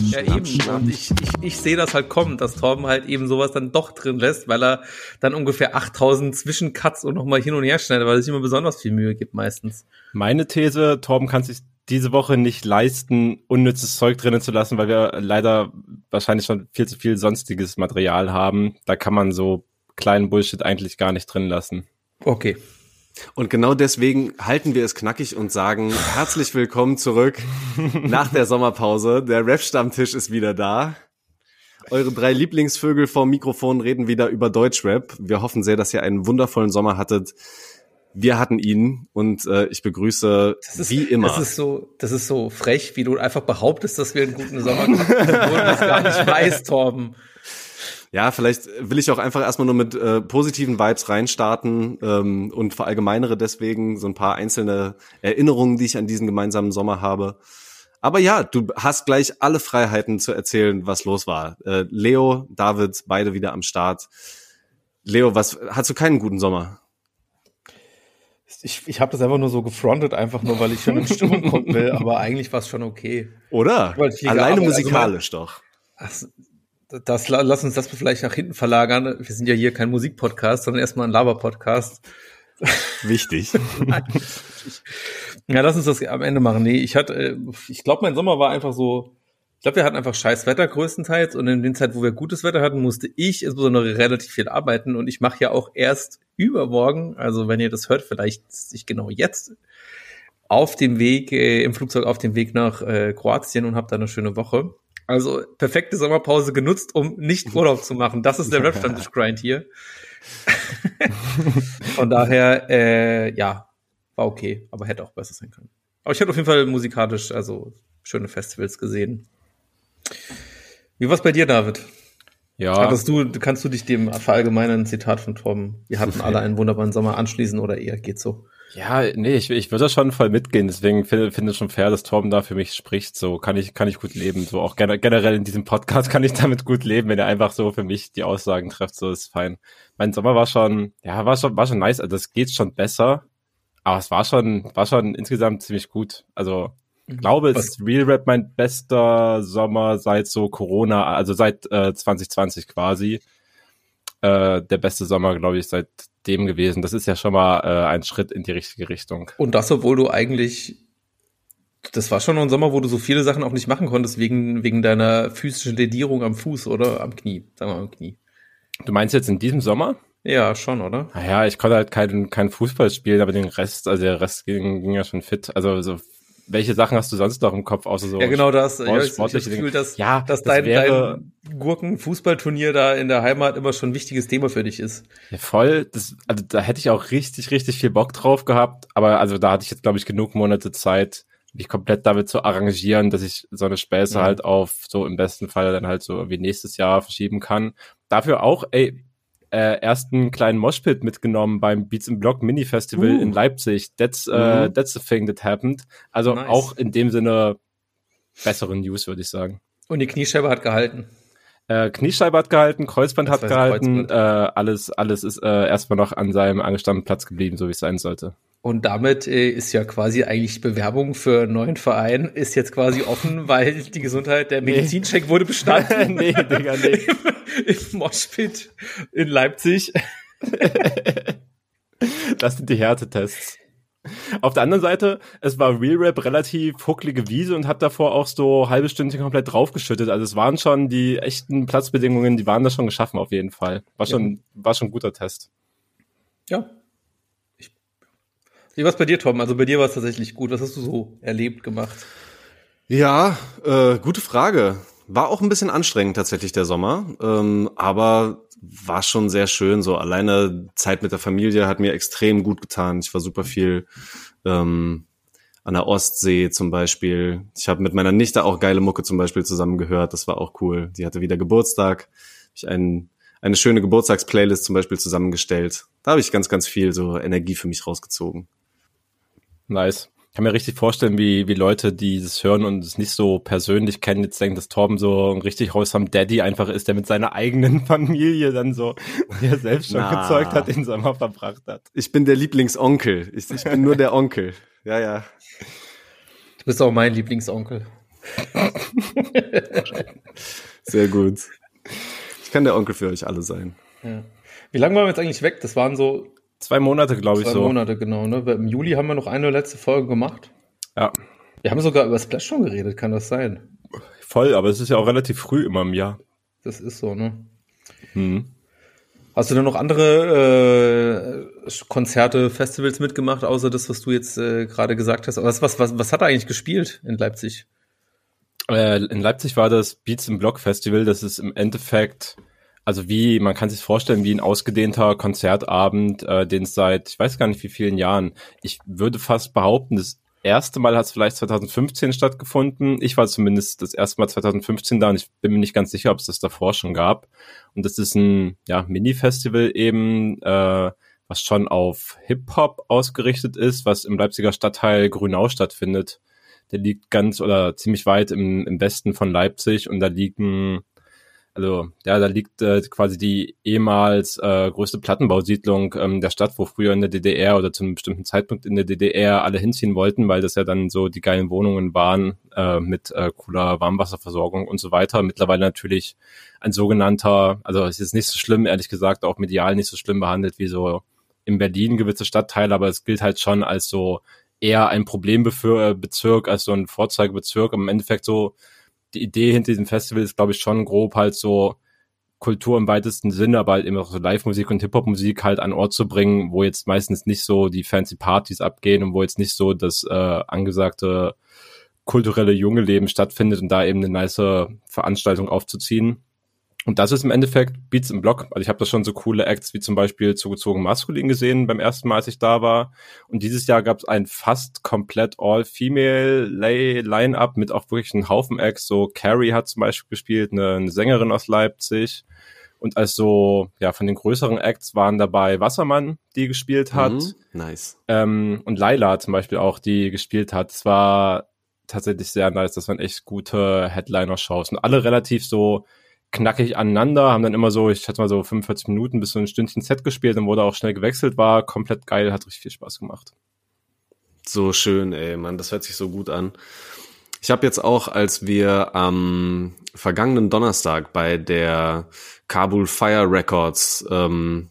Ja, eben. Und ich, ich, ich sehe das halt kommen, dass Torben halt eben sowas dann doch drin lässt, weil er dann ungefähr 8000 Zwischencuts und nochmal hin und her schneidet, weil es immer besonders viel Mühe gibt meistens. Meine These, Torben kann sich diese Woche nicht leisten, unnützes Zeug drinnen zu lassen, weil wir leider wahrscheinlich schon viel zu viel sonstiges Material haben. Da kann man so kleinen Bullshit eigentlich gar nicht drin lassen. Okay. Und genau deswegen halten wir es knackig und sagen herzlich willkommen zurück nach der Sommerpause. Der Rap-Stammtisch ist wieder da. Eure drei Lieblingsvögel vorm Mikrofon reden wieder über Deutschrap. Wir hoffen sehr, dass ihr einen wundervollen Sommer hattet. Wir hatten ihn und äh, ich begrüße ist, wie immer. Das ist so, das ist so frech, wie du einfach behauptest, dass wir einen guten Sommer hatten, obwohl du das gar nicht weißt, Torben. Ja, vielleicht will ich auch einfach erstmal nur mit äh, positiven Vibes reinstarten ähm, und verallgemeinere deswegen so ein paar einzelne Erinnerungen, die ich an diesen gemeinsamen Sommer habe. Aber ja, du hast gleich alle Freiheiten zu erzählen, was los war. Äh, Leo, David, beide wieder am Start. Leo, was hast du keinen guten Sommer? Ich, ich habe das einfach nur so gefrontet, einfach nur, weil ich schon in Stimmung kommen will, aber eigentlich war es schon okay. Oder? Alleine musikalisch also, doch. Ach, das, lass uns das vielleicht nach hinten verlagern. Wir sind ja hier kein Musikpodcast, sondern erstmal ein Laber-Podcast. Wichtig. ja, lass uns das am Ende machen. Nee, ich hatte, ich glaube, mein Sommer war einfach so, ich glaube, wir hatten einfach scheiß Wetter größtenteils und in den Zeit, wo wir gutes Wetter hatten, musste ich insbesondere relativ viel arbeiten und ich mache ja auch erst übermorgen, also wenn ihr das hört, vielleicht sich genau jetzt auf dem Weg, äh, im Flugzeug auf dem Weg nach äh, Kroatien und habe da eine schöne Woche. Also perfekte Sommerpause genutzt, um nicht Urlaub zu machen. Das ist der Rap-Stammtisch-Grind hier. Von daher, äh, ja, war okay, aber hätte auch besser sein können. Aber ich hatte auf jeden Fall musikalisch, also schöne Festivals gesehen. Wie war's bei dir, David? Ja. Hattest du, kannst du dich dem verallgemeinern Zitat von Tom, wir hatten alle einen wunderbaren Sommer anschließen oder eher geht so? Ja, nee, ich, ich würde schon voll mitgehen, deswegen finde finde es schon fair, dass Torben da für mich spricht, so kann ich, kann ich gut leben, so auch generell in diesem Podcast kann ich damit gut leben, wenn er einfach so für mich die Aussagen trifft, so ist fein. Mein Sommer war schon, ja, war schon, war schon nice, also es geht schon besser, aber es war schon, war schon insgesamt ziemlich gut, also ich glaube, es ist Real Rap mein bester Sommer seit so Corona, also seit äh, 2020 quasi. Äh, der beste Sommer, glaube ich, seit dem gewesen. Das ist ja schon mal äh, ein Schritt in die richtige Richtung. Und das, obwohl du eigentlich, das war schon ein Sommer, wo du so viele Sachen auch nicht machen konntest, wegen, wegen deiner physischen Ledierung am Fuß oder am Knie, sagen wir mal am Knie. Du meinst jetzt in diesem Sommer? Ja, schon, oder? Naja, ich konnte halt keinen kein Fußball spielen, aber den Rest, also der Rest ging, ging ja schon fit. Also so welche Sachen hast du sonst noch im Kopf, außer so Ja, genau das. Sport, ja, ich habe das Gefühl, dass, ja, dass das dein, wäre, dein Gurken-Fußballturnier da in der Heimat immer schon ein wichtiges Thema für dich ist. Ja, voll. Das, also da hätte ich auch richtig, richtig viel Bock drauf gehabt. Aber also da hatte ich jetzt, glaube ich, genug Monate Zeit, mich komplett damit zu arrangieren, dass ich so eine Späße mhm. halt auf so im besten Fall dann halt so wie nächstes Jahr verschieben kann. Dafür auch, ey, äh, ersten kleinen Moshpit mitgenommen beim Beats in Block Mini Festival uh. in Leipzig. That's, uh, that's the thing that happened. Also nice. auch in dem Sinne bessere News, würde ich sagen. Und die Kniescheibe hat gehalten. Äh, Kniescheibe hat gehalten, Kreuzband das hat gehalten, Kreuzband. Äh, alles, alles ist äh, erstmal noch an seinem angestammten Platz geblieben, so wie es sein sollte. Und damit äh, ist ja quasi eigentlich Bewerbung für einen neuen Verein ist jetzt quasi offen, weil die Gesundheit, der Medizincheck nee. wurde bestanden. nee, Digga, nee. Im, im Moshpit in Leipzig. das sind die Härtetests. Auf der anderen Seite, es war Real Rap relativ hucklige Wiese und hat davor auch so halbe Stündchen komplett draufgeschüttet. Also es waren schon die echten Platzbedingungen, die waren da schon geschaffen auf jeden Fall. War schon, ja. war schon ein guter Test. Ja. Ich, wie war es bei dir, Tom? Also bei dir war es tatsächlich gut. Was hast du so erlebt, gemacht? Ja, äh, gute Frage. War auch ein bisschen anstrengend tatsächlich der Sommer, ähm, aber war schon sehr schön. So alleine Zeit mit der Familie hat mir extrem gut getan. Ich war super viel ähm, an der Ostsee zum Beispiel. Ich habe mit meiner Nichte auch geile Mucke zum Beispiel zusammen gehört. Das war auch cool. Die hatte wieder Geburtstag. Ich ein, eine schöne Geburtstagsplaylist zum Beispiel zusammengestellt. Da habe ich ganz, ganz viel so Energie für mich rausgezogen. Nice. Ich kann mir richtig vorstellen, wie, wie Leute, die das hören und es nicht so persönlich kennen, jetzt denken, dass Torben so ein richtig wholesome Daddy einfach ist, der mit seiner eigenen Familie dann so, die er selbst schon Na, gezeugt hat, den Sommer verbracht hat. Ich bin der Lieblingsonkel. Ich, ich bin nur der Onkel. Ja, ja. Du bist auch mein Lieblingsonkel. Sehr gut. Ich kann der Onkel für euch alle sein. Ja. Wie lange waren wir jetzt eigentlich weg? Das waren so Zwei Monate, glaube ich, so. Zwei Monate, genau. Ne? Im Juli haben wir noch eine letzte Folge gemacht. Ja. Wir haben sogar über Splash schon geredet, kann das sein? Voll, aber es ist ja auch relativ früh immer im Jahr. Das ist so, ne? Mhm. Hast du denn noch andere äh, Konzerte, Festivals mitgemacht, außer das, was du jetzt äh, gerade gesagt hast? Was, was, was, was hat er eigentlich gespielt in Leipzig? Äh, in Leipzig war das Beats im Block Festival. Das ist im Endeffekt also wie, man kann sich vorstellen, wie ein ausgedehnter Konzertabend, äh, den es seit, ich weiß gar nicht wie vielen Jahren, ich würde fast behaupten, das erste Mal hat es vielleicht 2015 stattgefunden. Ich war zumindest das erste Mal 2015 da und ich bin mir nicht ganz sicher, ob es das davor schon gab. Und das ist ein ja, Mini-Festival eben, äh, was schon auf Hip-Hop ausgerichtet ist, was im Leipziger Stadtteil Grünau stattfindet. Der liegt ganz oder ziemlich weit im, im Westen von Leipzig und da liegen also ja, da liegt äh, quasi die ehemals äh, größte Plattenbausiedlung ähm, der Stadt, wo früher in der DDR oder zu einem bestimmten Zeitpunkt in der DDR alle hinziehen wollten, weil das ja dann so die geilen Wohnungen waren äh, mit äh, cooler Warmwasserversorgung und so weiter. Mittlerweile natürlich ein sogenannter, also es ist nicht so schlimm, ehrlich gesagt, auch medial nicht so schlimm behandelt wie so in Berlin gewisse Stadtteile, aber es gilt halt schon als so eher ein Problembezirk als so ein Vorzeigebezirk. Im Endeffekt so die Idee hinter diesem Festival ist, glaube ich, schon grob halt so Kultur im weitesten Sinne, aber halt eben auch so Live-Musik und Hip-Hop-Musik halt an Ort zu bringen, wo jetzt meistens nicht so die fancy Partys abgehen und wo jetzt nicht so das äh, angesagte kulturelle junge Leben stattfindet und da eben eine nice Veranstaltung aufzuziehen. Und das ist im Endeffekt Beats im Block. Also ich habe da schon so coole Acts wie zum Beispiel zugezogen Maskulin gesehen beim ersten Mal, als ich da war. Und dieses Jahr gab es ein fast komplett all-female Line-Up mit auch wirklich einem Haufen Acts. So Carrie hat zum Beispiel gespielt, eine, eine Sängerin aus Leipzig. Und also, ja, von den größeren Acts waren dabei Wassermann, die gespielt hat. Mhm, nice. Ähm, und Laila zum Beispiel auch, die gespielt hat. Es war tatsächlich sehr nice. Das waren echt gute Headliner-Shows. Und alle relativ so knackig aneinander, haben dann immer so, ich hatte mal so 45 Minuten bis so ein Stündchen Set gespielt, dann wurde auch schnell gewechselt, war komplett geil, hat richtig viel Spaß gemacht. So schön, ey, Mann, das hört sich so gut an. Ich habe jetzt auch, als wir am vergangenen Donnerstag bei der Kabul Fire Records, ähm,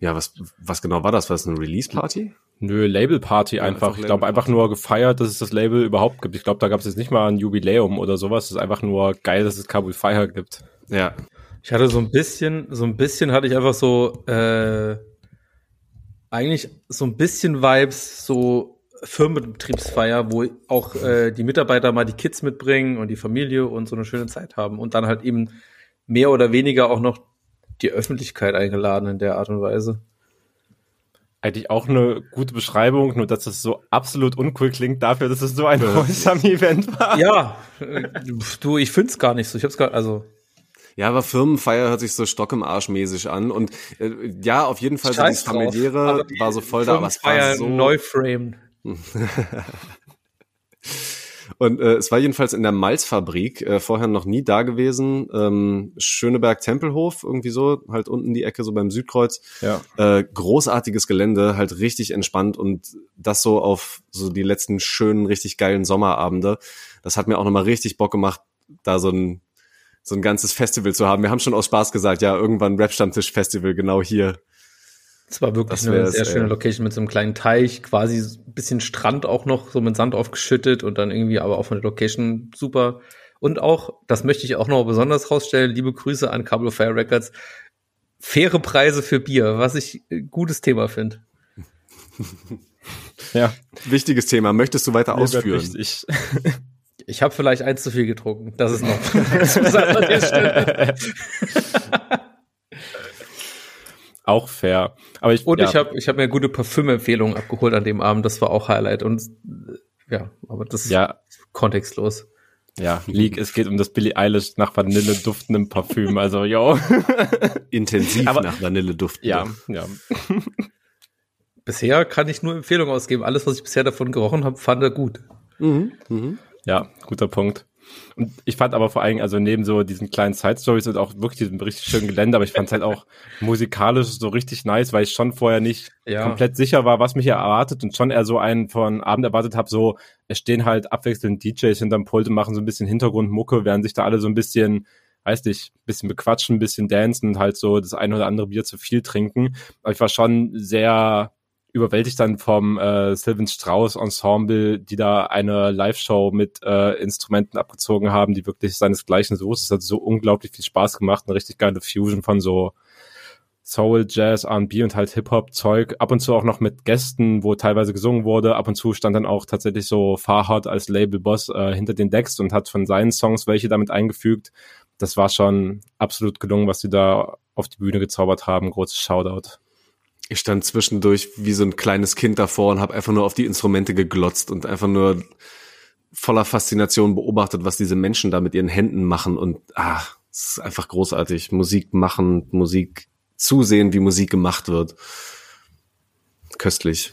ja, was, was genau war das? War das eine Release-Party? Nö, Label-Party ja, einfach. Ich glaube einfach nur gefeiert, dass es das Label überhaupt gibt. Ich glaube, da gab es jetzt nicht mal ein Jubiläum oder sowas. Es ist einfach nur geil, dass es Kabul Fire gibt. Ja. Ich hatte so ein bisschen, so ein bisschen hatte ich einfach so, äh, eigentlich so ein bisschen Vibes, so Firmenbetriebsfeier, wo auch äh, die Mitarbeiter mal die Kids mitbringen und die Familie und so eine schöne Zeit haben und dann halt eben mehr oder weniger auch noch die Öffentlichkeit eingeladen in der Art und Weise. Eigentlich auch eine gute Beschreibung, nur dass das so absolut uncool klingt dafür, dass es so ein wholesome Event war. Ja, du, ich find's gar nicht so. Ich hab's gar, also ja, aber Firmenfeier hört sich so Stock im Arsch mäßig an und äh, ja, auf jeden Fall so das familiäre die war so voll da, aber es war so Neuframe. Und äh, es war jedenfalls in der Malzfabrik, äh, vorher noch nie da gewesen. Ähm, Schöneberg-Tempelhof, irgendwie so, halt unten die Ecke, so beim Südkreuz. Ja. Äh, großartiges Gelände, halt richtig entspannt und das so auf so die letzten schönen, richtig geilen Sommerabende. Das hat mir auch nochmal richtig Bock gemacht, da so ein so ein ganzes Festival zu haben. Wir haben schon aus Spaß gesagt, ja, irgendwann Rap-Stammtisch-Festival genau hier. Es war wirklich eine sehr schöne Location mit so einem kleinen Teich, quasi ein bisschen Strand auch noch, so mit Sand aufgeschüttet und dann irgendwie aber auch von der Location super. Und auch, das möchte ich auch noch besonders rausstellen, liebe Grüße an Cablo Fire Records, faire Preise für Bier, was ich ein gutes Thema finde. ja. Wichtiges Thema. Möchtest du weiter ausführen? Ich, habe vielleicht eins zu viel getrunken. Das ist noch. auch fair. Aber ich, und ja. ich habe ich hab mir gute Parfümempfehlungen abgeholt an dem Abend. Das war auch Highlight. Und ja, aber das ist Ja, kontextlos. ja, Leak, es geht um das Billie Eilish nach Vanille duftendem Parfüm, also, yo. Intensiv Aber- nach Vanilleduft. Ja, ja. Bisher kann ich nur Empfehlungen ausgeben. Alles, was ich bisher davon gerochen habe, fand er gut. Mhm. Mhm. Ja, guter Punkt. Und ich fand aber vor allem, also neben so diesen kleinen Side-Stories und auch wirklich diesem richtig schönen Gelände, aber ich fand es halt auch musikalisch so richtig nice, weil ich schon vorher nicht Ja. komplett sicher war, was mich hier erwartet und schon eher so einen von Abend erwartet habe, so, es stehen halt abwechselnd DJs hinterm Pult und machen so ein bisschen Hintergrundmucke, während sich da alle so ein bisschen, weiß nicht, ein bisschen bequatschen, ein bisschen dancen und halt so das eine oder andere Bier zu viel trinken. Aber ich war schon sehr überwältigt dann vom äh, Sylvan Strauss Ensemble, die da eine Live-Show mit äh, Instrumenten abgezogen haben, die wirklich seinesgleichen sucht. Es hat so unglaublich viel Spaß gemacht, eine richtig geile Fusion von so Soul, Jazz, R&B und halt Hip-Hop-Zeug. Ab und zu auch noch mit Gästen, wo teilweise gesungen wurde. Ab und zu stand dann auch tatsächlich so Farhad als Label-Boss äh, hinter den Decks und hat von seinen Songs welche damit eingefügt. Das war schon absolut gelungen, was sie da auf die Bühne gezaubert haben. Großes Shoutout. Ich stand zwischendurch wie so ein kleines Kind davor und habe einfach nur auf die Instrumente geglotzt und einfach nur voller Faszination beobachtet, was diese Menschen da mit ihren Händen machen. Und ah, es ist einfach großartig. Musik machen, Musik zusehen, wie Musik gemacht wird. Köstlich.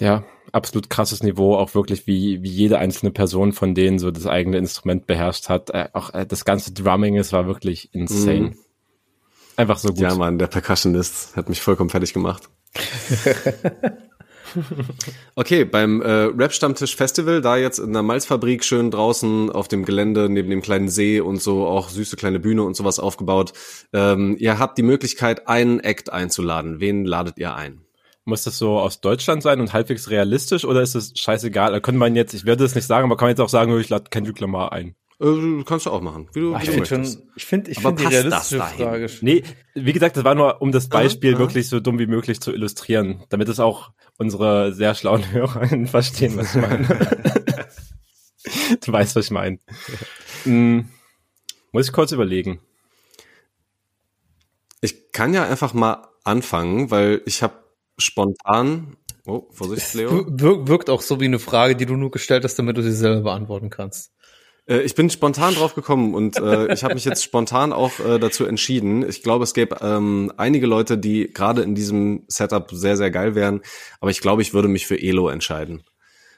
Ja, absolut krasses Niveau, auch wirklich wie, wie jede einzelne Person von denen so das eigene Instrument beherrscht hat. Äh, auch äh, das ganze Drumming, es war wirklich insane. Mhm. Einfach so gut. Ja, Mann, der Percussionist hat mich vollkommen fertig gemacht. Okay, beim äh, Rap-Stammtisch Festival, da jetzt in der Malzfabrik schön draußen auf dem Gelände neben dem kleinen See und so auch süße kleine Bühne und sowas aufgebaut. Ähm, ihr habt die Möglichkeit, einen Act einzuladen. Wen ladet ihr ein? Muss das so aus Deutschland sein und halbwegs realistisch oder ist es scheißegal? Da könnte man jetzt, ich werde es nicht sagen, aber kann man jetzt auch sagen, ich lade Kendrick Lamar ein. Äh, kannst du auch machen, wie du, Ah, wie ich finde schon, ich finde, ich finde die passt das realistische dahin? Frage. Nee, wie gesagt, das war nur, um das Beispiel aha. wirklich so dumm wie möglich zu illustrieren, damit es auch unsere sehr schlauen Hörerinnen verstehen, was ich meine. du weißt, was ich meine. Hm, muss ich kurz überlegen. Ich kann ja einfach mal anfangen, weil ich habe spontan. Oh, Vorsicht, Leo. Wir, wirkt auch so wie eine Frage, die du nur gestellt hast, damit du sie selber beantworten kannst. Äh, ich bin spontan drauf gekommen und äh, ich habe mich jetzt spontan auch äh, dazu entschieden. Ich glaube, es gäbe ähm, einige Leute, die gerade in diesem Setup sehr, sehr geil wären. Aber ich glaube, ich würde mich für Elo entscheiden.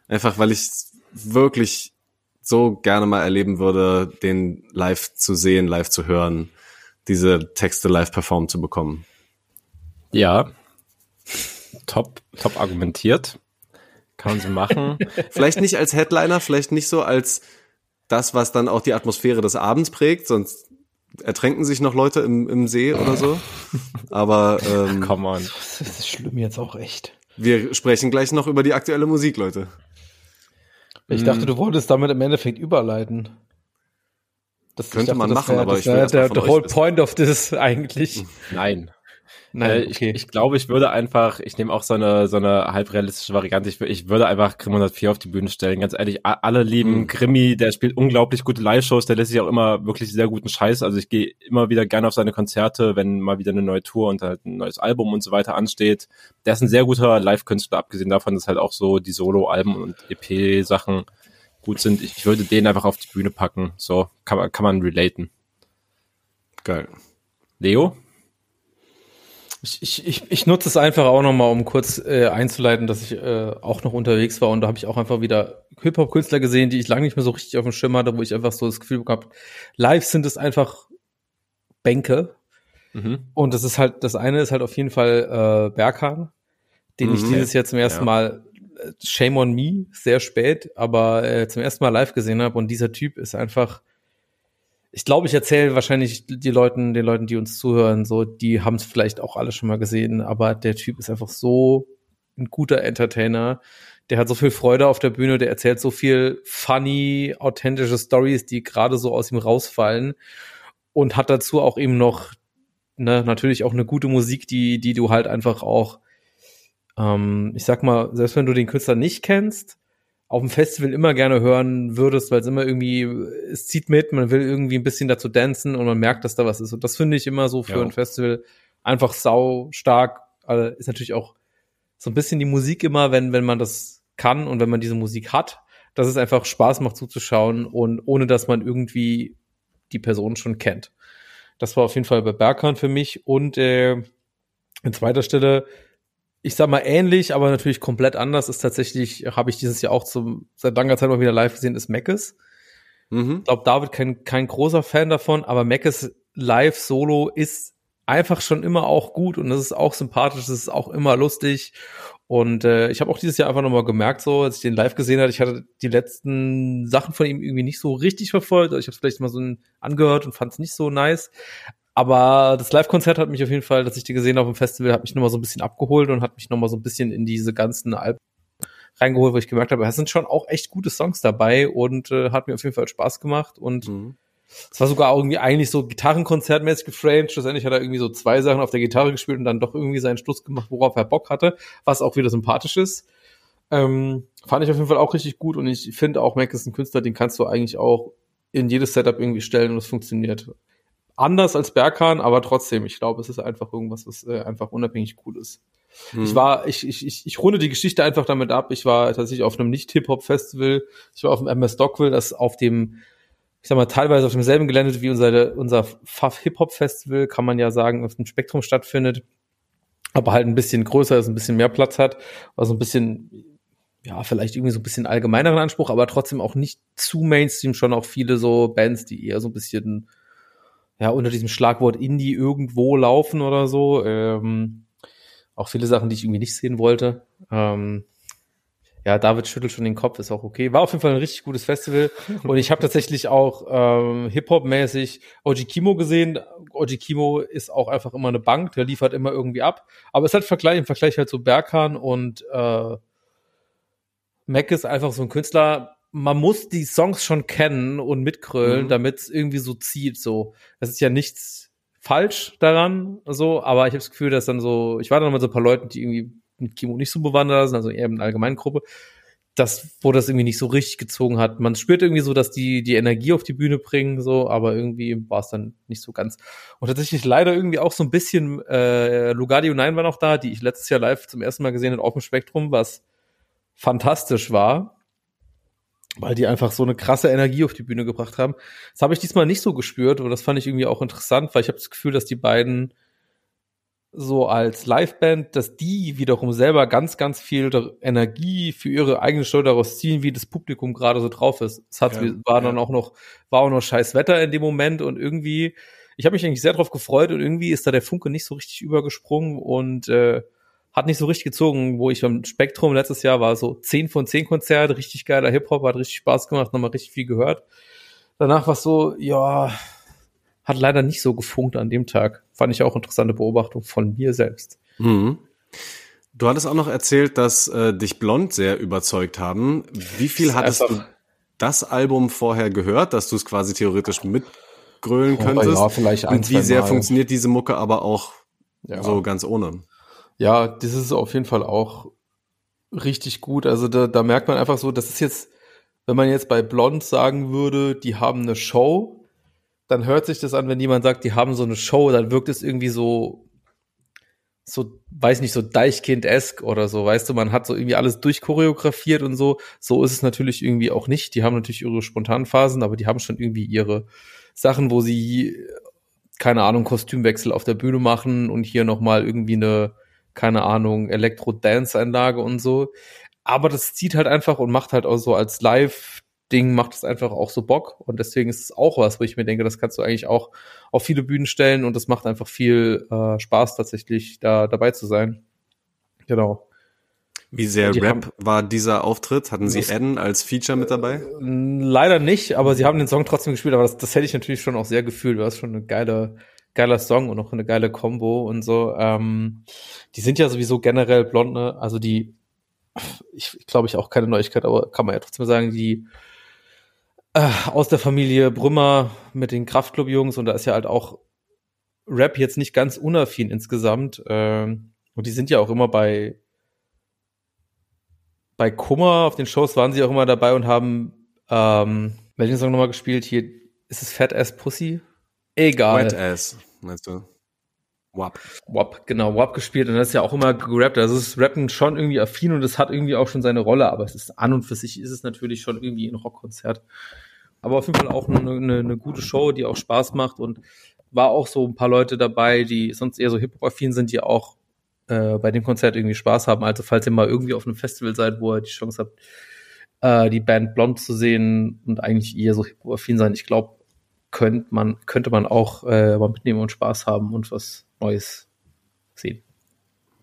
Einfach, weil ich wirklich so gerne mal erleben würde, den live zu sehen, live zu hören, diese Texte live performen zu bekommen. Ja. Top, top argumentiert. Kann man so machen. Vielleicht nicht als Headliner, vielleicht nicht so als das, was dann auch die Atmosphäre des Abends prägt, sonst ertränken sich noch Leute im, im See oder so. Aber ähm, Come on. Das ist schlimm jetzt auch echt. wir sprechen gleich noch über die aktuelle Musik, Leute. Ich dachte, du wolltest damit im Endeffekt überleiten. Das, Könnte man das machen, wär- aber das ich will der, von der euch whole wissen. point of this eigentlich. Nein. Nein, Äh, ich, ich glaube, ich würde einfach, ich nehme auch so eine, so eine halbrealistische Variante. Ich, ich würde einfach Grimm 104 auf die Bühne stellen. Ganz ehrlich, alle lieben Mhm. Grimmy, der spielt unglaublich gute Live-Shows, der lässt sich auch immer wirklich sehr guten Scheiß. Also ich gehe immer wieder gerne auf seine Konzerte, wenn mal wieder eine neue Tour und halt ein neues Album und so weiter ansteht. Der ist ein sehr guter Live-Künstler, abgesehen davon, dass halt auch so die Solo-Alben und EP-Sachen gut sind. Ich würde den einfach auf die Bühne packen. So kann man, kann man relaten. Geil. Leo? Ich, ich, ich, ich nutze es einfach auch nochmal, um kurz äh, einzuleiten, dass ich äh, auch noch unterwegs war und da habe ich auch einfach wieder Hip-Hop-Künstler gesehen, die ich lange nicht mehr so richtig auf dem Schirm hatte, wo ich einfach so das Gefühl habe, live sind es einfach Bänke. Mhm. Und das ist halt, das eine ist halt auf jeden Fall äh, Berghahn, den ich Mhm. dieses Jahr zum ersten Ja. Mal, äh, shame on me, sehr spät, aber äh, zum ersten Mal live gesehen habe. Und dieser Typ ist einfach, ich glaube, ich erzähle wahrscheinlich die Leuten, den Leuten, die uns zuhören, so, die haben es vielleicht auch alle schon mal gesehen, aber der Typ ist einfach so ein guter Entertainer. Der hat so viel Freude auf der Bühne, der erzählt so viel funny, authentische Stories, die gerade so aus ihm rausfallen und hat dazu auch eben noch ne, natürlich auch eine gute Musik, die, die du halt einfach auch, ähm, ich sag mal, selbst wenn du den Künstler nicht kennst, auf dem Festival immer gerne hören würdest, weil es immer irgendwie, es zieht mit, man will irgendwie ein bisschen dazu dancen und man merkt, dass da was ist. Und das finde ich immer so für Ja. ein Festival einfach sau stark. Also ist natürlich auch so ein bisschen die Musik immer, wenn, wenn man das kann und wenn man diese Musik hat, dass es einfach Spaß macht zuzuschauen und ohne dass man irgendwie die Person schon kennt. Das war auf jeden Fall bei Berkan für mich und äh, in zweiter Stelle, ich sag mal ähnlich, aber natürlich komplett anders ist tatsächlich, habe ich dieses Jahr auch zum, seit langer Zeit mal wieder live gesehen, ist Meckes. Mhm. Ich glaube, David kein, kein großer Fan davon, aber Meckes live Solo ist einfach schon immer auch gut und das ist auch sympathisch, das ist auch immer lustig. Und äh, ich habe auch dieses Jahr einfach nochmal gemerkt, so als ich den live gesehen hatte, ich hatte die letzten Sachen von ihm irgendwie nicht so richtig verfolgt. Ich habe es vielleicht mal so angehört und fand es nicht so nice. Aber das Live-Konzert hat mich auf jeden Fall, dass ich die gesehen habe im Festival, hat mich nochmal so ein bisschen abgeholt und hat mich nochmal so ein bisschen in diese ganzen Alben reingeholt, wo ich gemerkt habe, es sind schon auch echt gute Songs dabei und äh, hat mir auf jeden Fall Spaß gemacht und mhm. Es war sogar irgendwie eigentlich so Gitarrenkonzertmäßig geframed. Schlussendlich hat er irgendwie so zwei Sachen auf der Gitarre gespielt und dann doch irgendwie seinen Schluss gemacht, worauf er Bock hatte, was auch wieder sympathisch ist. Ähm, fand ich auf jeden Fall auch richtig gut und ich finde auch Mac ist ein Künstler, den kannst du eigentlich auch in jedes Setup irgendwie stellen und es funktioniert. Anders als Berghahn, aber trotzdem, ich glaube, es ist einfach irgendwas, was äh, einfach unabhängig cool ist. Hm. Ich war, ich, ich, ich, ich runde die Geschichte einfach damit ab. Ich war tatsächlich auf einem Nicht-Hip-Hop-Festival. Ich war auf dem MS Dockville, das auf dem ich sag mal, teilweise auf demselben Gelände wie unser, unser Hip-Hop-Festival, kann man ja sagen, auf dem Spektrum stattfindet, aber halt ein bisschen größer ist, ein bisschen mehr Platz hat, also ein bisschen, ja, vielleicht irgendwie so ein bisschen allgemeineren Anspruch, aber trotzdem auch nicht zu Mainstream, schon auch viele so Bands, die eher so ein bisschen, ja, unter diesem Schlagwort Indie irgendwo laufen oder so, ähm, auch viele Sachen, die ich irgendwie nicht sehen wollte. Ähm, ja, David schüttelt schon den Kopf, ist auch okay. War auf jeden Fall ein richtig gutes Festival. Und ich habe tatsächlich auch ähm, Hip-Hop-mäßig Oji Kimo gesehen. Oji Kimo ist auch einfach immer eine Bank, der liefert immer irgendwie ab. Aber es halt Vergleich, im Vergleich halt zu Berkan und äh, Mac ist einfach so ein Künstler. Man muss die Songs schon kennen und mitkrölen, mhm. damit es irgendwie so zieht. So, das ist ja nichts falsch daran, so, aber ich habe das Gefühl, dass dann so, ich war dann mit so ein paar Leuten, die irgendwie mit Kimo nicht so bewandert sind, also eher in der allgemeinen Gruppe, das, wo das irgendwie nicht so richtig gezogen hat. Man spürt irgendwie so, dass die die Energie auf die Bühne bringen, so, aber irgendwie war es dann nicht so ganz. Und tatsächlich leider irgendwie auch so ein bisschen äh, Lugardio 9 war noch da, die ich letztes Jahr live zum ersten Mal gesehen habe auf dem Spektrum, was fantastisch war, weil die einfach so eine krasse Energie auf die Bühne gebracht haben. Das habe ich diesmal nicht so gespürt und das fand ich irgendwie auch interessant, weil ich habe das Gefühl, dass die beiden so als Liveband, dass die wiederum selber ganz, ganz viel Energie für ihre eigene Show daraus ziehen, wie das Publikum gerade so drauf ist. Es hat, ja, war dann auch noch, war auch noch scheiß Wetter in dem Moment und irgendwie, ich habe mich eigentlich sehr drauf gefreut und irgendwie ist da der Funke nicht so richtig übergesprungen und äh, hat nicht so richtig gezogen, wo ich am Spektrum letztes Jahr war, so 10 von 10 Konzerte, richtig geiler Hip-Hop, hat richtig Spaß gemacht, nochmal richtig viel gehört. Danach war es so, ja, hat leider nicht so gefunkt an dem Tag. Fand ich auch interessante Beobachtung von mir selbst. Mhm. Du hattest auch noch erzählt, dass äh, dich Blond sehr überzeugt haben. Wie viel hattest du das Album vorher gehört, dass du es quasi theoretisch mitgrölen oh, könntest? Ja, vielleicht ein, Und wie sehr Mal. funktioniert diese Mucke aber auch ja. so ganz ohne? Ja, das ist auf jeden Fall auch richtig gut. Also da, da merkt man einfach so, das ist jetzt, wenn man jetzt bei Blond sagen würde, die haben eine Show, dann hört sich das an, wenn jemand sagt, die haben so eine Show, dann wirkt es irgendwie so, so, weiß nicht, so Deichkind-esk oder so, weißt du, man hat so irgendwie alles durchchoreografiert und so. So ist es natürlich irgendwie auch nicht. Die haben natürlich ihre spontanen Phasen, aber die haben schon irgendwie ihre Sachen, wo sie, keine Ahnung, Kostümwechsel auf der Bühne machen und hier nochmal irgendwie eine, keine Ahnung, Elektro-Dance-Einlage und so. Aber das zieht halt einfach und macht halt auch so als Live Ding macht es einfach auch so Bock und deswegen ist es auch was, wo ich mir denke, das kannst du eigentlich auch auf viele Bühnen stellen und es macht einfach viel äh, Spaß tatsächlich da dabei zu sein. Genau. Wie sehr Rap haben, war dieser Auftritt? Hatten Sie Eden als Feature mit dabei? Leider nicht, aber sie haben den Song trotzdem gespielt, aber das, das hätte ich natürlich schon auch sehr gefühlt. Du hast schon eine geile, geiler Song und auch eine geile Combo und so. Ähm, die sind ja sowieso generell blonde, also die, ich, ich glaube ich auch keine Neuigkeit, aber kann man ja trotzdem sagen, die äh, aus der Familie Brümmer mit den Kraftclub-Jungs und da ist ja halt auch Rap jetzt nicht ganz unaffin insgesamt. Ähm, und die sind ja auch immer bei bei Kummer auf den Shows waren sie auch immer dabei und haben ähm, welchen Song nochmal gespielt? Hier ist es Fat Ass Pussy? Egal. Wet Ass, meinst du? WAP. WAP, genau, WAP gespielt und das ist ja auch immer gerappt. Also es ist Rappen schon irgendwie affin und es hat irgendwie auch schon seine Rolle, aber es ist an und für sich ist es natürlich schon irgendwie ein Rockkonzert. Aber auf jeden Fall auch eine, eine, eine gute Show, die auch Spaß macht und war auch so ein paar Leute dabei, die sonst eher so Hip-Hop-affin sind, die auch äh, bei dem Konzert irgendwie Spaß haben. Also falls ihr mal irgendwie auf einem Festival seid, wo ihr die Chance habt, äh, die Band Blond zu sehen und eigentlich eher so Hip-Hop-affin sein, ich glaube, könnte man, könnte man auch äh, mal mitnehmen und Spaß haben und was Neues sehen.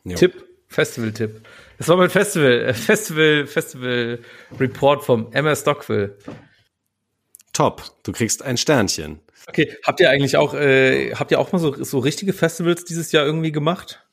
Jo. Tipp, Festival-Tipp. Das war mein Festival, äh, Festival, Festival-Report vom MS Stockville. Top. Du kriegst ein Sternchen. Okay, habt ihr eigentlich auch, äh, habt ihr auch mal so, so richtige Festivals dieses Jahr irgendwie gemacht?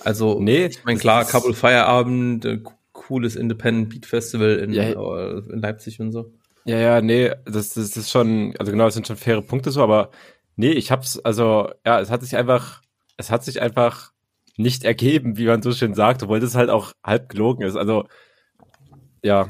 Also, Nee, ich meine, klar, Couple Feierabend, äh, cooles Independent Beat Festival in, Ja. äh, in Leipzig und so. Ja, ja, nee, das, das ist schon, also genau, das sind schon faire Punkte so, aber nee, ich hab's, also, ja, es hat sich einfach, es hat sich einfach nicht ergeben, wie man so schön sagt, obwohl das halt auch halb gelogen ist. Also, ja,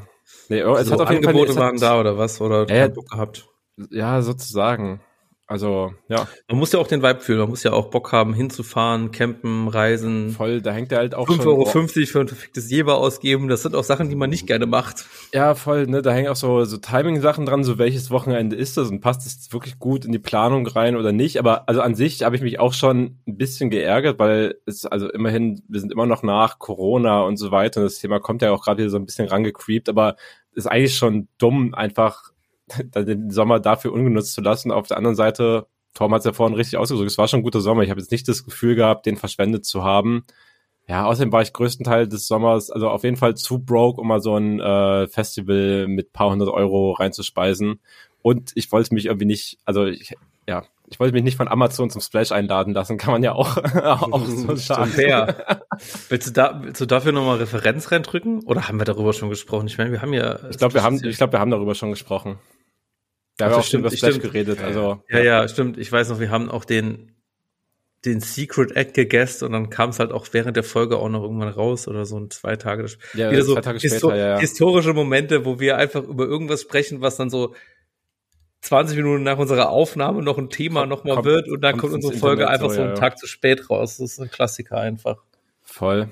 nee, oh, es so hat auf jeden Fall, Angebote hat- waren da oder was? Oder Ja, Bock gehabt? ja, sozusagen. Also, ja, Man muss ja auch den Vibe fühlen, man muss ja auch Bock haben, hinzufahren, campen, reisen. voll, da hängt er halt auch 5,50 schon. Euro für ein verficktes Jeber ausgeben, das sind auch Sachen, die man nicht gerne macht. Ja, voll, ne, da hängen auch so, so Timing-Sachen dran, so welches Wochenende ist das und passt es wirklich gut in die Planung rein oder nicht. Aber also an sich habe ich mich auch schon ein bisschen geärgert, weil es, also immerhin, wir sind immer noch nach Corona und so weiter und das Thema kommt ja auch gerade wieder so ein bisschen rangecreept, aber ist eigentlich schon dumm, einfach den Sommer dafür ungenutzt zu lassen. Auf der anderen Seite, Tom hat es ja vorhin richtig ausgedrückt, es war schon ein guter Sommer. Ich habe jetzt nicht das Gefühl gehabt, den verschwendet zu haben. Ja, außerdem war ich größten Teil des Sommers, also auf jeden Fall zu broke, um mal so ein äh, Festival mit paar hundert Euro reinzuspeisen. Und ich wollte mich irgendwie nicht, also ich, ja, ich wollte mich nicht von Amazon zum Splash einladen lassen, kann man ja auch, auch so sagen. Fair. willst, du da, willst du dafür nochmal Referenz reindrücken? Oder haben wir darüber schon gesprochen? Ich meine, wir haben ja. Ich glaube, wir haben, ich glaube, wir haben darüber schon gesprochen. Da haben wir das auch schon über stimmt, Splash stimmt. geredet, also. Ja, ja, stimmt. Ich weiß noch, wir haben auch den, den Secret Act gegessen und dann kam es halt auch während der Folge auch noch irgendwann raus oder so ein zwei Tage. Ja, wieder so zwei Tage später, ja, ja. historische Momente, wo wir einfach über irgendwas sprechen, was dann so 20 Minuten nach unserer Aufnahme noch ein Thema nochmal wird und dann kommt unsere Folge Internet einfach so, so ja, einen ja. Tag zu spät raus. Das ist ein Klassiker einfach. Voll.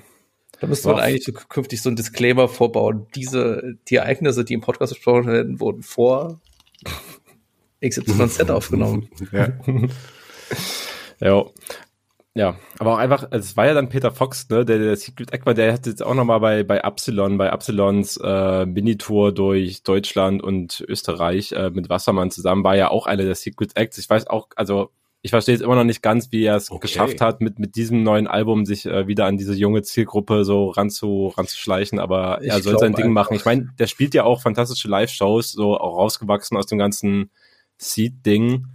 Da müsste man eigentlich so künftig so ein Disclaimer vorbauen. Diese, die Ereignisse, die im Podcast besprochen werden, wurden vor XYZ aufgenommen. Ja. Ja. Ja, aber auch einfach, also es war ja dann Peter Fox, ne, der, der Secret Act war, der hat jetzt auch nochmal bei, bei Absilon, bei Absilons äh, Minitour durch Deutschland und Österreich äh, mit Wassermann zusammen, war ja auch einer der Secret Acts. Ich weiß auch, also ich verstehe jetzt immer noch nicht ganz, wie er es Okay. geschafft hat, mit, mit diesem neuen Album sich äh, wieder an diese junge Zielgruppe so ranzu, ranzuschleichen, aber Ich er soll sein Ding machen. Ich meine, der spielt ja auch fantastische Live-Shows, so auch rausgewachsen aus dem ganzen Seed-Ding,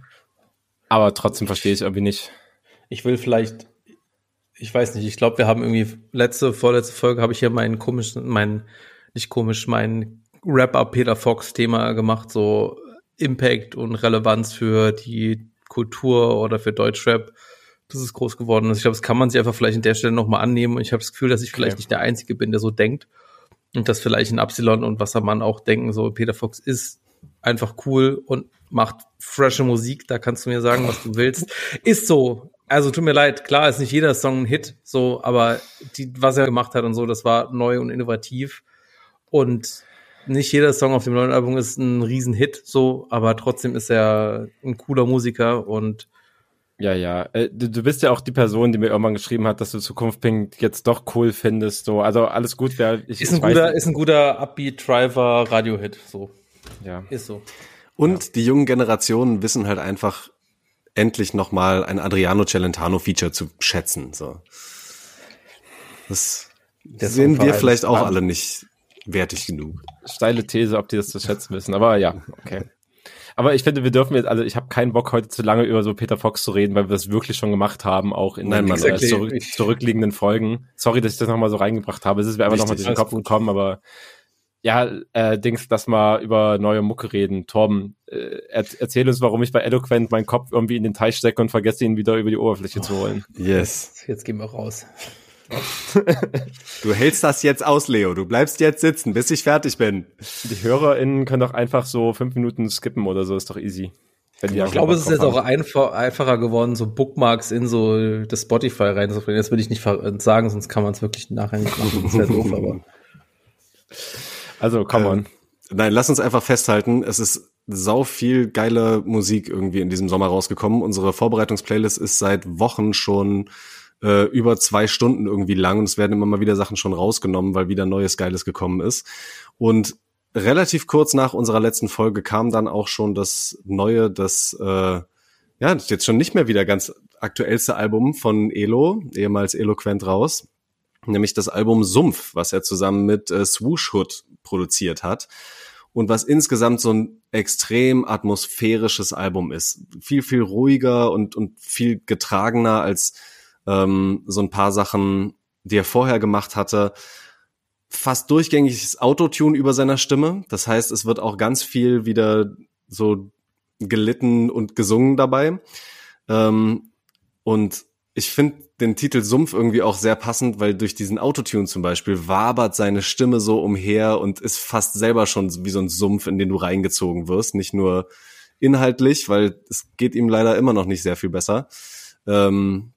aber trotzdem verstehe ich irgendwie nicht. Ich will vielleicht, ich weiß nicht, ich glaube, wir haben irgendwie letzte, vorletzte Folge habe ich hier meinen komischen, mein, nicht komisch, mein Wrap-Up Peter Fox Thema gemacht, so Impact und Relevanz für die Kultur oder für Deutschrap. Das ist groß geworden. Also ich glaube, das kann man sich einfach vielleicht an der Stelle nochmal annehmen. Und ich habe das Gefühl, dass ich vielleicht Okay. nicht der Einzige bin, der so denkt. Und dass vielleicht ein Absilon und Wassermann auch denken, so Peter Fox ist einfach cool und macht frische Musik. Da kannst du mir sagen, was du willst. Ist so. Also tut mir leid, klar ist nicht jeder Song ein Hit, so, aber die, was er gemacht hat und so, das war neu und innovativ. Und nicht jeder Song auf dem neuen Album ist ein Riesenhit, so, aber trotzdem ist er ein cooler Musiker und Ja, ja. Äh, Du, bist ja auch die Person, die mir irgendwann geschrieben hat, dass du Zukunft Pink jetzt doch cool findest. So, also alles gut. Wer, ich, ist ein weiß guter, nicht. ist ein guter Upbeat Driver Radio-Hit, so. ja. Ist so. Und die jungen Generationen wissen halt einfach endlich nochmal ein Adriano Celentano Feature zu schätzen. So. Das Der sehen wir vielleicht auch alle nicht wertig genug. Steile These, ob die das zu schätzen wissen. Aber ja, okay. Aber ich finde, wir dürfen jetzt, also ich habe keinen Bock heute zu lange über so Peter Fox zu reden, weil wir das wirklich schon gemacht haben, auch in Nein, den Mann, äh, exactly. zurück, zurückliegenden Folgen. Sorry, dass ich das nochmal so reingebracht habe. Es ist mir einfach nochmal durch den Kopf gekommen, aber ja, äh, Dings, lass mal über neue Mucke reden. Torben, äh, er, erzähl uns, warum ich bei Eloquent meinen Kopf irgendwie in den Teich stecke und vergesse ihn wieder über die Oberfläche zu holen. Yes. Jetzt gehen wir raus. Du hältst das jetzt aus, Leo. Du bleibst jetzt sitzen, bis ich fertig bin. Die HörerInnen können doch einfach so fünf Minuten skippen oder so, ist doch easy. Ich glaube, es ist jetzt auch einfach, einfacher geworden, so Bookmarks in so das Spotify reinzubringen. Das will ich nicht sagen, sonst kann man es wirklich nachher nicht machen. Das ist ja doof, aber. Also, come on. Ähm, nein, lass uns einfach festhalten, es ist sau viel geile Musik irgendwie in diesem Sommer rausgekommen. Unsere Vorbereitungsplaylist ist seit Wochen schon äh, über zwei Stunden irgendwie lang und es werden immer mal wieder Sachen schon rausgenommen, weil wieder neues Geiles gekommen ist. Und relativ kurz nach unserer letzten Folge kam dann auch schon das neue, das äh, ja jetzt schon nicht mehr wieder ganz aktuellste Album von Elo, ehemals Eloquent raus, nämlich das Album Sumpf, was er zusammen mit äh, Swoosh Hood produziert hat und was insgesamt so ein extrem atmosphärisches Album ist. Viel, viel ruhiger und, und viel getragener als ähm, so ein paar Sachen, die er vorher gemacht hatte. Fast durchgängiges Autotune über seiner Stimme. Das heißt, es wird auch ganz viel wieder so gelitten und gesungen dabei. Ähm, und ich finde den Titel Sumpf irgendwie auch sehr passend, weil durch diesen Autotune zum Beispiel wabert seine Stimme so umher und ist fast selber schon wie so ein Sumpf, in den du reingezogen wirst. Nicht nur inhaltlich, weil es geht ihm leider immer noch nicht sehr viel besser, ähm,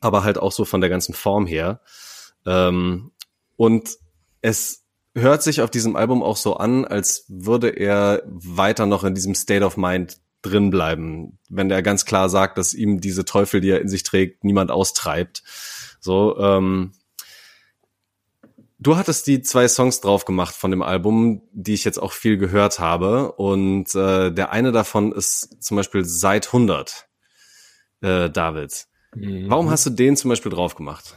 aber halt auch so von der ganzen Form her. Ähm, und es hört sich auf diesem Album auch so an, als würde er weiter noch in diesem State of Mind drin bleiben, wenn er ganz klar sagt, dass ihm diese Teufel, die er in sich trägt, niemand austreibt. So, ähm, du hattest die zwei Songs drauf gemacht von dem Album, die ich jetzt auch viel gehört habe, und äh, der eine davon ist zum Beispiel seit 100, äh, David. Mhm. Warum hast du den zum Beispiel drauf gemacht?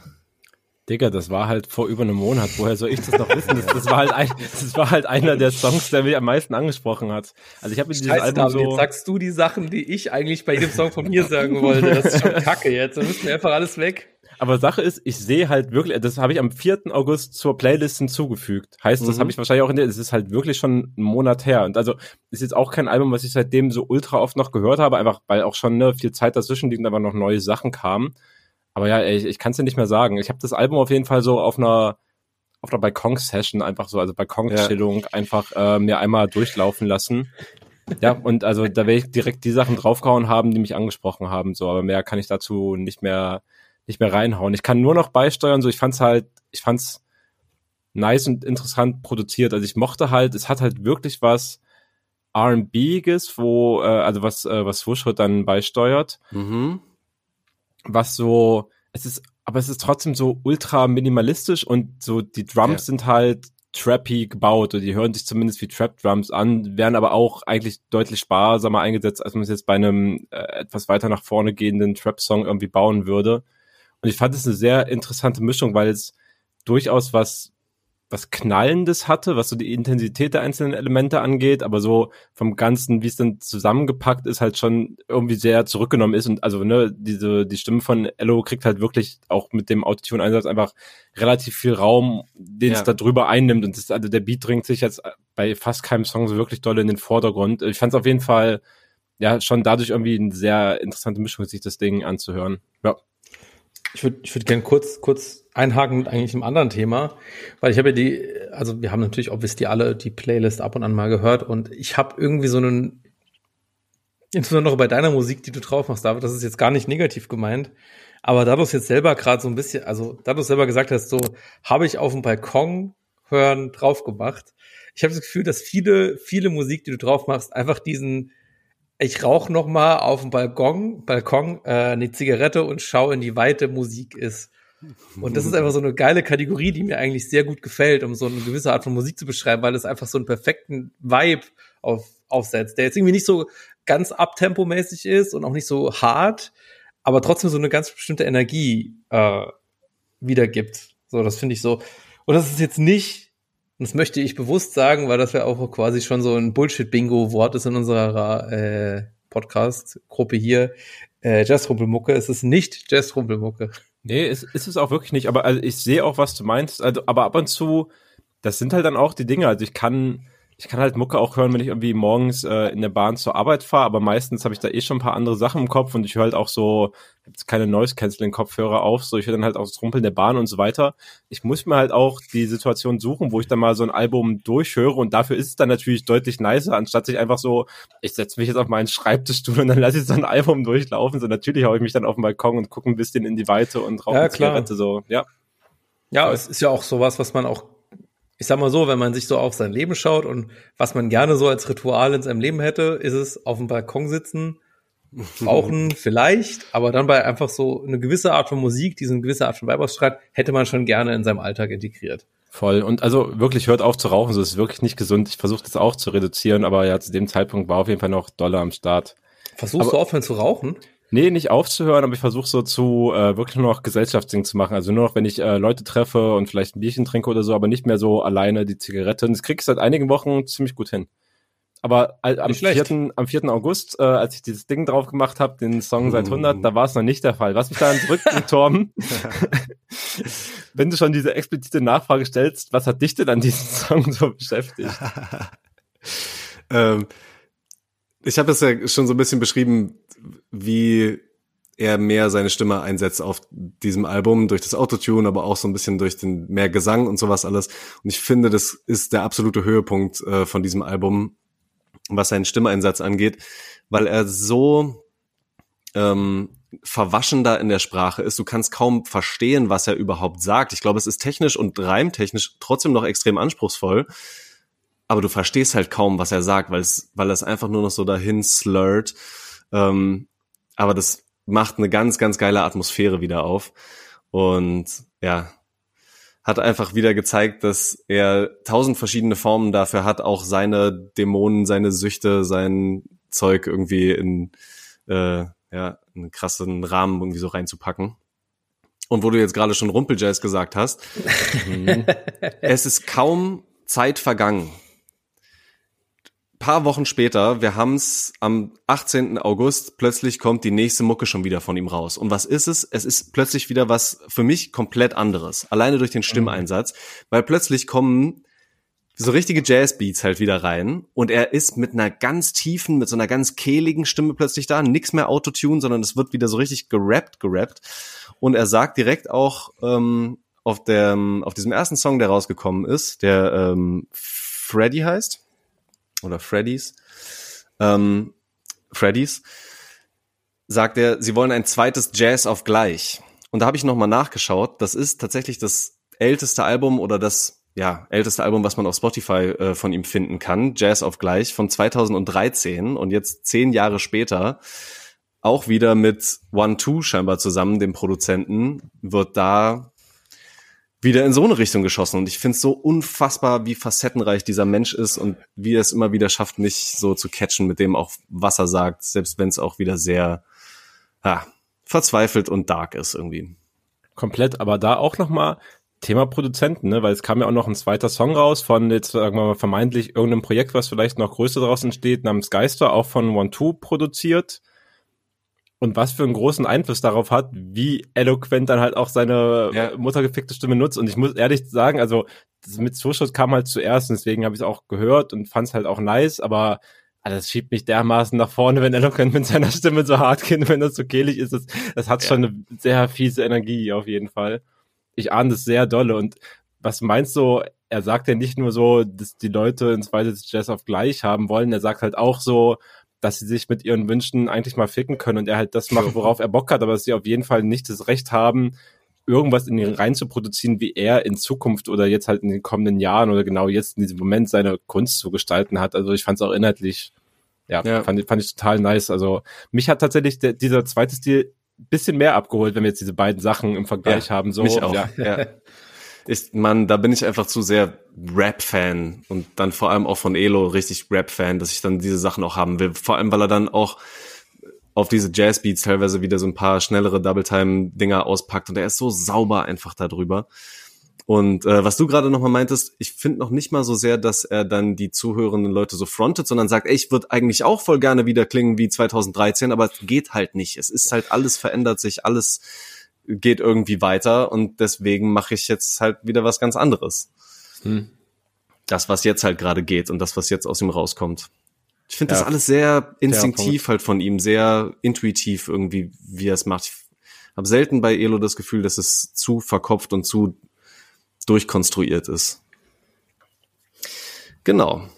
Digga, das war halt vor über einem Monat. Woher soll ich das noch wissen? Das, das, war halt ein, das war halt einer der Songs, der mich am meisten angesprochen hat. Also ich habe dieses Scheiße, Album so. Jetzt sagst du die Sachen, die ich eigentlich bei jedem Song von mir sagen wollte. Das ist schon Kacke jetzt. Da müssen wir einfach alles weg. Aber Sache ist, ich sehe halt wirklich, das habe ich am 4. August zur Playlist hinzugefügt. Heißt, das mhm. habe ich wahrscheinlich auch in der, es ist halt wirklich schon einen Monat her. Und also ist jetzt auch kein Album, was ich seitdem so ultra oft noch gehört habe, einfach weil auch schon ne, viel Zeit dazwischen liegt und aber noch neue Sachen kamen. Aber ja, ich, ich kann es dir nicht mehr sagen. Ich habe das Album auf jeden Fall so auf einer auf einer Balkon-Session einfach so, also Balkon-Chillung ja. einfach äh, mir einmal durchlaufen lassen. Ja, und also da werde ich direkt die Sachen draufgehauen haben, die mich angesprochen haben, so, aber mehr kann ich dazu nicht mehr nicht mehr reinhauen. Ich kann nur noch beisteuern, so ich fand's halt, ich fand's nice und interessant produziert. Also ich mochte halt, es hat halt wirklich was R&Biges, wo äh, also was äh, was Wushwood dann beisteuert. Mhm was so, es ist, aber es ist trotzdem so ultra minimalistisch und so die Drums ja. sind halt trappy gebaut oder die hören sich zumindest wie Trap Drums an, werden aber auch eigentlich deutlich sparsamer eingesetzt, als man es jetzt bei einem äh, etwas weiter nach vorne gehenden Trap Song irgendwie bauen würde. Und ich fand es eine sehr interessante Mischung, weil es durchaus was was Knallendes hatte, was so die Intensität der einzelnen Elemente angeht, aber so vom Ganzen, wie es dann zusammengepackt ist, halt schon irgendwie sehr zurückgenommen ist. Und also, ne, diese, die Stimme von Ello kriegt halt wirklich auch mit dem Autotune-Einsatz einfach relativ viel Raum, den ja. es da drüber einnimmt. Und das, also der Beat dringt sich jetzt bei fast keinem Song so wirklich doll in den Vordergrund. Ich fand es auf jeden Fall ja schon dadurch irgendwie eine sehr interessante Mischung, sich das Ding anzuhören. Ja. Ich würde ich würd gerne kurz, kurz einhaken mit eigentlich einem anderen Thema, weil ich habe ja die, also wir haben natürlich obviously alle die Playlist ab und an mal gehört und ich habe irgendwie so einen, insbesondere bei deiner Musik, die du drauf machst, David, das ist jetzt gar nicht negativ gemeint, aber da du es jetzt selber gerade so ein bisschen, also da du es selber gesagt hast, so habe ich auf dem Balkon hören drauf gemacht. Ich habe das Gefühl, dass viele, viele Musik, die du drauf machst, einfach diesen ich rauche noch mal auf dem Balkon, Balkon äh, eine Zigarette und schaue in die Weite Musik ist. Und das ist einfach so eine geile Kategorie, die mir eigentlich sehr gut gefällt, um so eine gewisse Art von Musik zu beschreiben, weil es einfach so einen perfekten Vibe auf, aufsetzt, der jetzt irgendwie nicht so ganz abtempomäßig ist und auch nicht so hart, aber trotzdem so eine ganz bestimmte Energie äh, wiedergibt. So, das finde ich so. Und das ist jetzt nicht, das möchte ich bewusst sagen, weil das ja auch quasi schon so ein Bullshit-Bingo-Wort ist in unserer äh, Podcast-Gruppe hier. Äh, Jazz-Rumpelmucke. Es ist nicht Jazz-Rumpelmucke. Nee, es ist es auch wirklich nicht, aber also ich sehe auch, was du meinst. Also, aber ab und zu, das sind halt dann auch die Dinge. Also ich kann, ich kann halt Mucke auch hören, wenn ich irgendwie morgens äh, in der Bahn zur Arbeit fahre, aber meistens habe ich da eh schon ein paar andere Sachen im Kopf und ich höre halt auch so, jetzt keine Noise Canceling Kopfhörer auf, so ich höre dann halt auch das Rumpeln der Bahn und so weiter. Ich muss mir halt auch die Situation suchen, wo ich dann mal so ein Album durchhöre und dafür ist es dann natürlich deutlich nicer, anstatt sich einfach so, ich setze mich jetzt auf meinen Schreibtischstuhl und dann lasse ich so ein Album durchlaufen. So natürlich haue ich mich dann auf den Balkon und gucke ein bisschen in die Weite und rauche Ja, eine klar. Zigarette so, ja. Ja, es ist ja auch sowas, was man auch, ich sag mal so, wenn man sich so auf sein Leben schaut und was man gerne so als Ritual in seinem Leben hätte, ist es auf dem Balkon sitzen, rauchen vielleicht, aber dann bei einfach so eine gewisse Art von Musik, diesen gewisse Art von ausstrahlt, hätte man schon gerne in seinem Alltag integriert. Voll. Und also wirklich hört auf zu rauchen, so ist wirklich nicht gesund. Ich versuche das auch zu reduzieren, aber ja, zu dem Zeitpunkt war auf jeden Fall noch Dollar am Start. Versuchst Aber- du aufhören zu rauchen? Nee, nicht aufzuhören, aber ich versuche so zu äh, wirklich nur noch Gesellschaftsding zu machen. Also nur noch, wenn ich äh, Leute treffe und vielleicht ein Bierchen trinke oder so, aber nicht mehr so alleine die Zigarette. Und das krieg ich seit einigen Wochen ziemlich gut hin. Aber äh, am, Nicht schlecht. 4., am 4. August, äh, als ich dieses Ding drauf gemacht habe, den Song seit Uh. 100, da war es noch nicht der Fall. Was mich daran zurückbringt, Torben, wenn du schon diese explizite Nachfrage stellst, was hat dich denn an diesem Song so beschäftigt? ähm, ich habe es ja schon so ein bisschen beschrieben, wie er mehr seine Stimme einsetzt auf diesem Album durch das Autotune, aber auch so ein bisschen durch den mehr Gesang und sowas alles. Und ich finde, das ist der absolute Höhepunkt äh, von diesem Album, was seinen Stimmeinsatz angeht, weil er so ähm, verwaschen da in der Sprache ist. Du kannst kaum verstehen, was er überhaupt sagt. Ich glaube, es ist technisch und reimtechnisch trotzdem noch extrem anspruchsvoll aber du verstehst halt kaum, was er sagt, weil es, weil es einfach nur noch so dahin slurrt. Ähm, aber das macht eine ganz, ganz geile Atmosphäre wieder auf. Und ja, hat einfach wieder gezeigt, dass er tausend verschiedene Formen dafür hat, auch seine Dämonen, seine Süchte, sein Zeug irgendwie in äh, ja, einen krassen Rahmen irgendwie so reinzupacken. Und wo du jetzt gerade schon Rumpeljazz gesagt hast, es ist kaum Zeit vergangen. Paar Wochen später, wir haben's am 18. August, plötzlich kommt die nächste Mucke schon wieder von ihm raus. Und was ist es? Es ist plötzlich wieder was für mich komplett anderes. Alleine durch den Stimmeinsatz, weil plötzlich kommen so richtige Jazzbeats halt wieder rein und er ist mit einer ganz tiefen, mit so einer ganz kehligen Stimme plötzlich da, nix mehr Autotune, sondern es wird wieder so richtig gerappt, gerappt und er sagt direkt auch ähm, auf dem auf diesem ersten Song, der rausgekommen ist, der ähm, Freddy heißt oder Freddy's, ähm, Freddy's, sagt er, sie wollen ein zweites Jazz auf gleich. Und da habe ich nochmal nachgeschaut. Das ist tatsächlich das älteste Album oder das ja älteste Album, was man auf Spotify äh, von ihm finden kann. Jazz auf gleich von 2013 und jetzt zehn Jahre später auch wieder mit One Two scheinbar zusammen, dem Produzenten, wird da wieder in so eine Richtung geschossen. Und ich finde es so unfassbar, wie facettenreich dieser Mensch ist und wie er es immer wieder schafft, mich so zu catchen mit dem auch, was er sagt, selbst wenn es auch wieder sehr ja, verzweifelt und dark ist irgendwie. Komplett, aber da auch nochmal Thema Produzenten, ne? weil es kam ja auch noch ein zweiter Song raus von jetzt sagen wir mal vermeintlich irgendeinem Projekt, was vielleicht noch größer draus entsteht, namens Geister, auch von One Two produziert. Und was für einen großen Einfluss darauf hat, wie eloquent dann halt auch seine Ja. muttergefickte Stimme nutzt. Und ich muss ehrlich sagen, also das mit Zuschuss kam halt zuerst und deswegen habe ich es auch gehört und fand es halt auch nice, aber also das schiebt mich dermaßen nach vorne, wenn Eloquent mit seiner Stimme so hart geht, wenn das so kehlig ist. Das, das hat Ja. schon eine sehr fiese Energie auf jeden Fall. Ich ahne das sehr dolle. Und was meinst du, er sagt ja nicht nur so, dass die Leute ins zweite Jazz auf gleich haben wollen, er sagt halt auch so, dass sie sich mit ihren Wünschen eigentlich mal ficken können und er halt das macht, worauf er Bock hat, aber dass sie auf jeden Fall nicht das Recht haben, irgendwas in ihn rein zu produzieren, wie er in Zukunft oder jetzt halt in den kommenden Jahren oder genau jetzt in diesem Moment seine Kunst zu gestalten hat. Also ich fand es auch inhaltlich, ja, Ja. Fand, ich- fand ich total nice. Also mich hat tatsächlich der, dieser zweite Stil bisschen mehr abgeholt, wenn wir jetzt diese beiden Sachen im Vergleich Ja, haben. So, mich auch. Ja, Ja. Ich, Mann, da bin ich einfach zu sehr Rap-Fan und dann vor allem auch von Elo richtig Rap-Fan, dass ich dann diese Sachen auch haben will. Vor allem, weil er dann auch auf diese Jazzbeats teilweise wieder so ein paar schnellere Double-Time-Dinger auspackt und er ist so sauber einfach da drüber. Und äh, was du gerade nochmal meintest, ich finde noch nicht mal so sehr, dass er dann die zuhörenden Leute so frontet, sondern sagt, ey, ich würde eigentlich auch voll gerne wieder klingen wie 2013, aber es geht halt nicht. Es ist halt alles verändert sich, alles geht irgendwie weiter und deswegen mache ich jetzt halt wieder was ganz anderes. Hm. das, was jetzt halt gerade geht und das, was jetzt aus ihm rauskommt. Ich finde Ja. das alles sehr instinktiv halt von ihm, sehr intuitiv irgendwie, wie er es macht. Ich habe selten bei Elo das Gefühl, dass es zu verkopft und zu durchkonstruiert ist. Genau.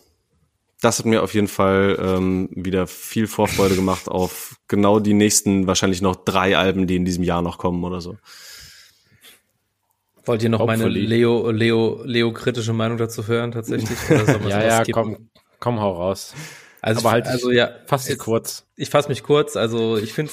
Das hat mir auf jeden Fall ähm, wieder viel Vorfreude gemacht auf genau die nächsten, wahrscheinlich noch drei Alben, die in diesem Jahr noch kommen oder so. Wollt ihr noch meine Hopefully. Leo, Leo, Leo kritische Meinung dazu hören tatsächlich? Ja, ja, skippen? komm, komm, hau raus. Also, Aber halt also ja, Fast jetzt- kurz. ich fasse mich kurz. Also ich finde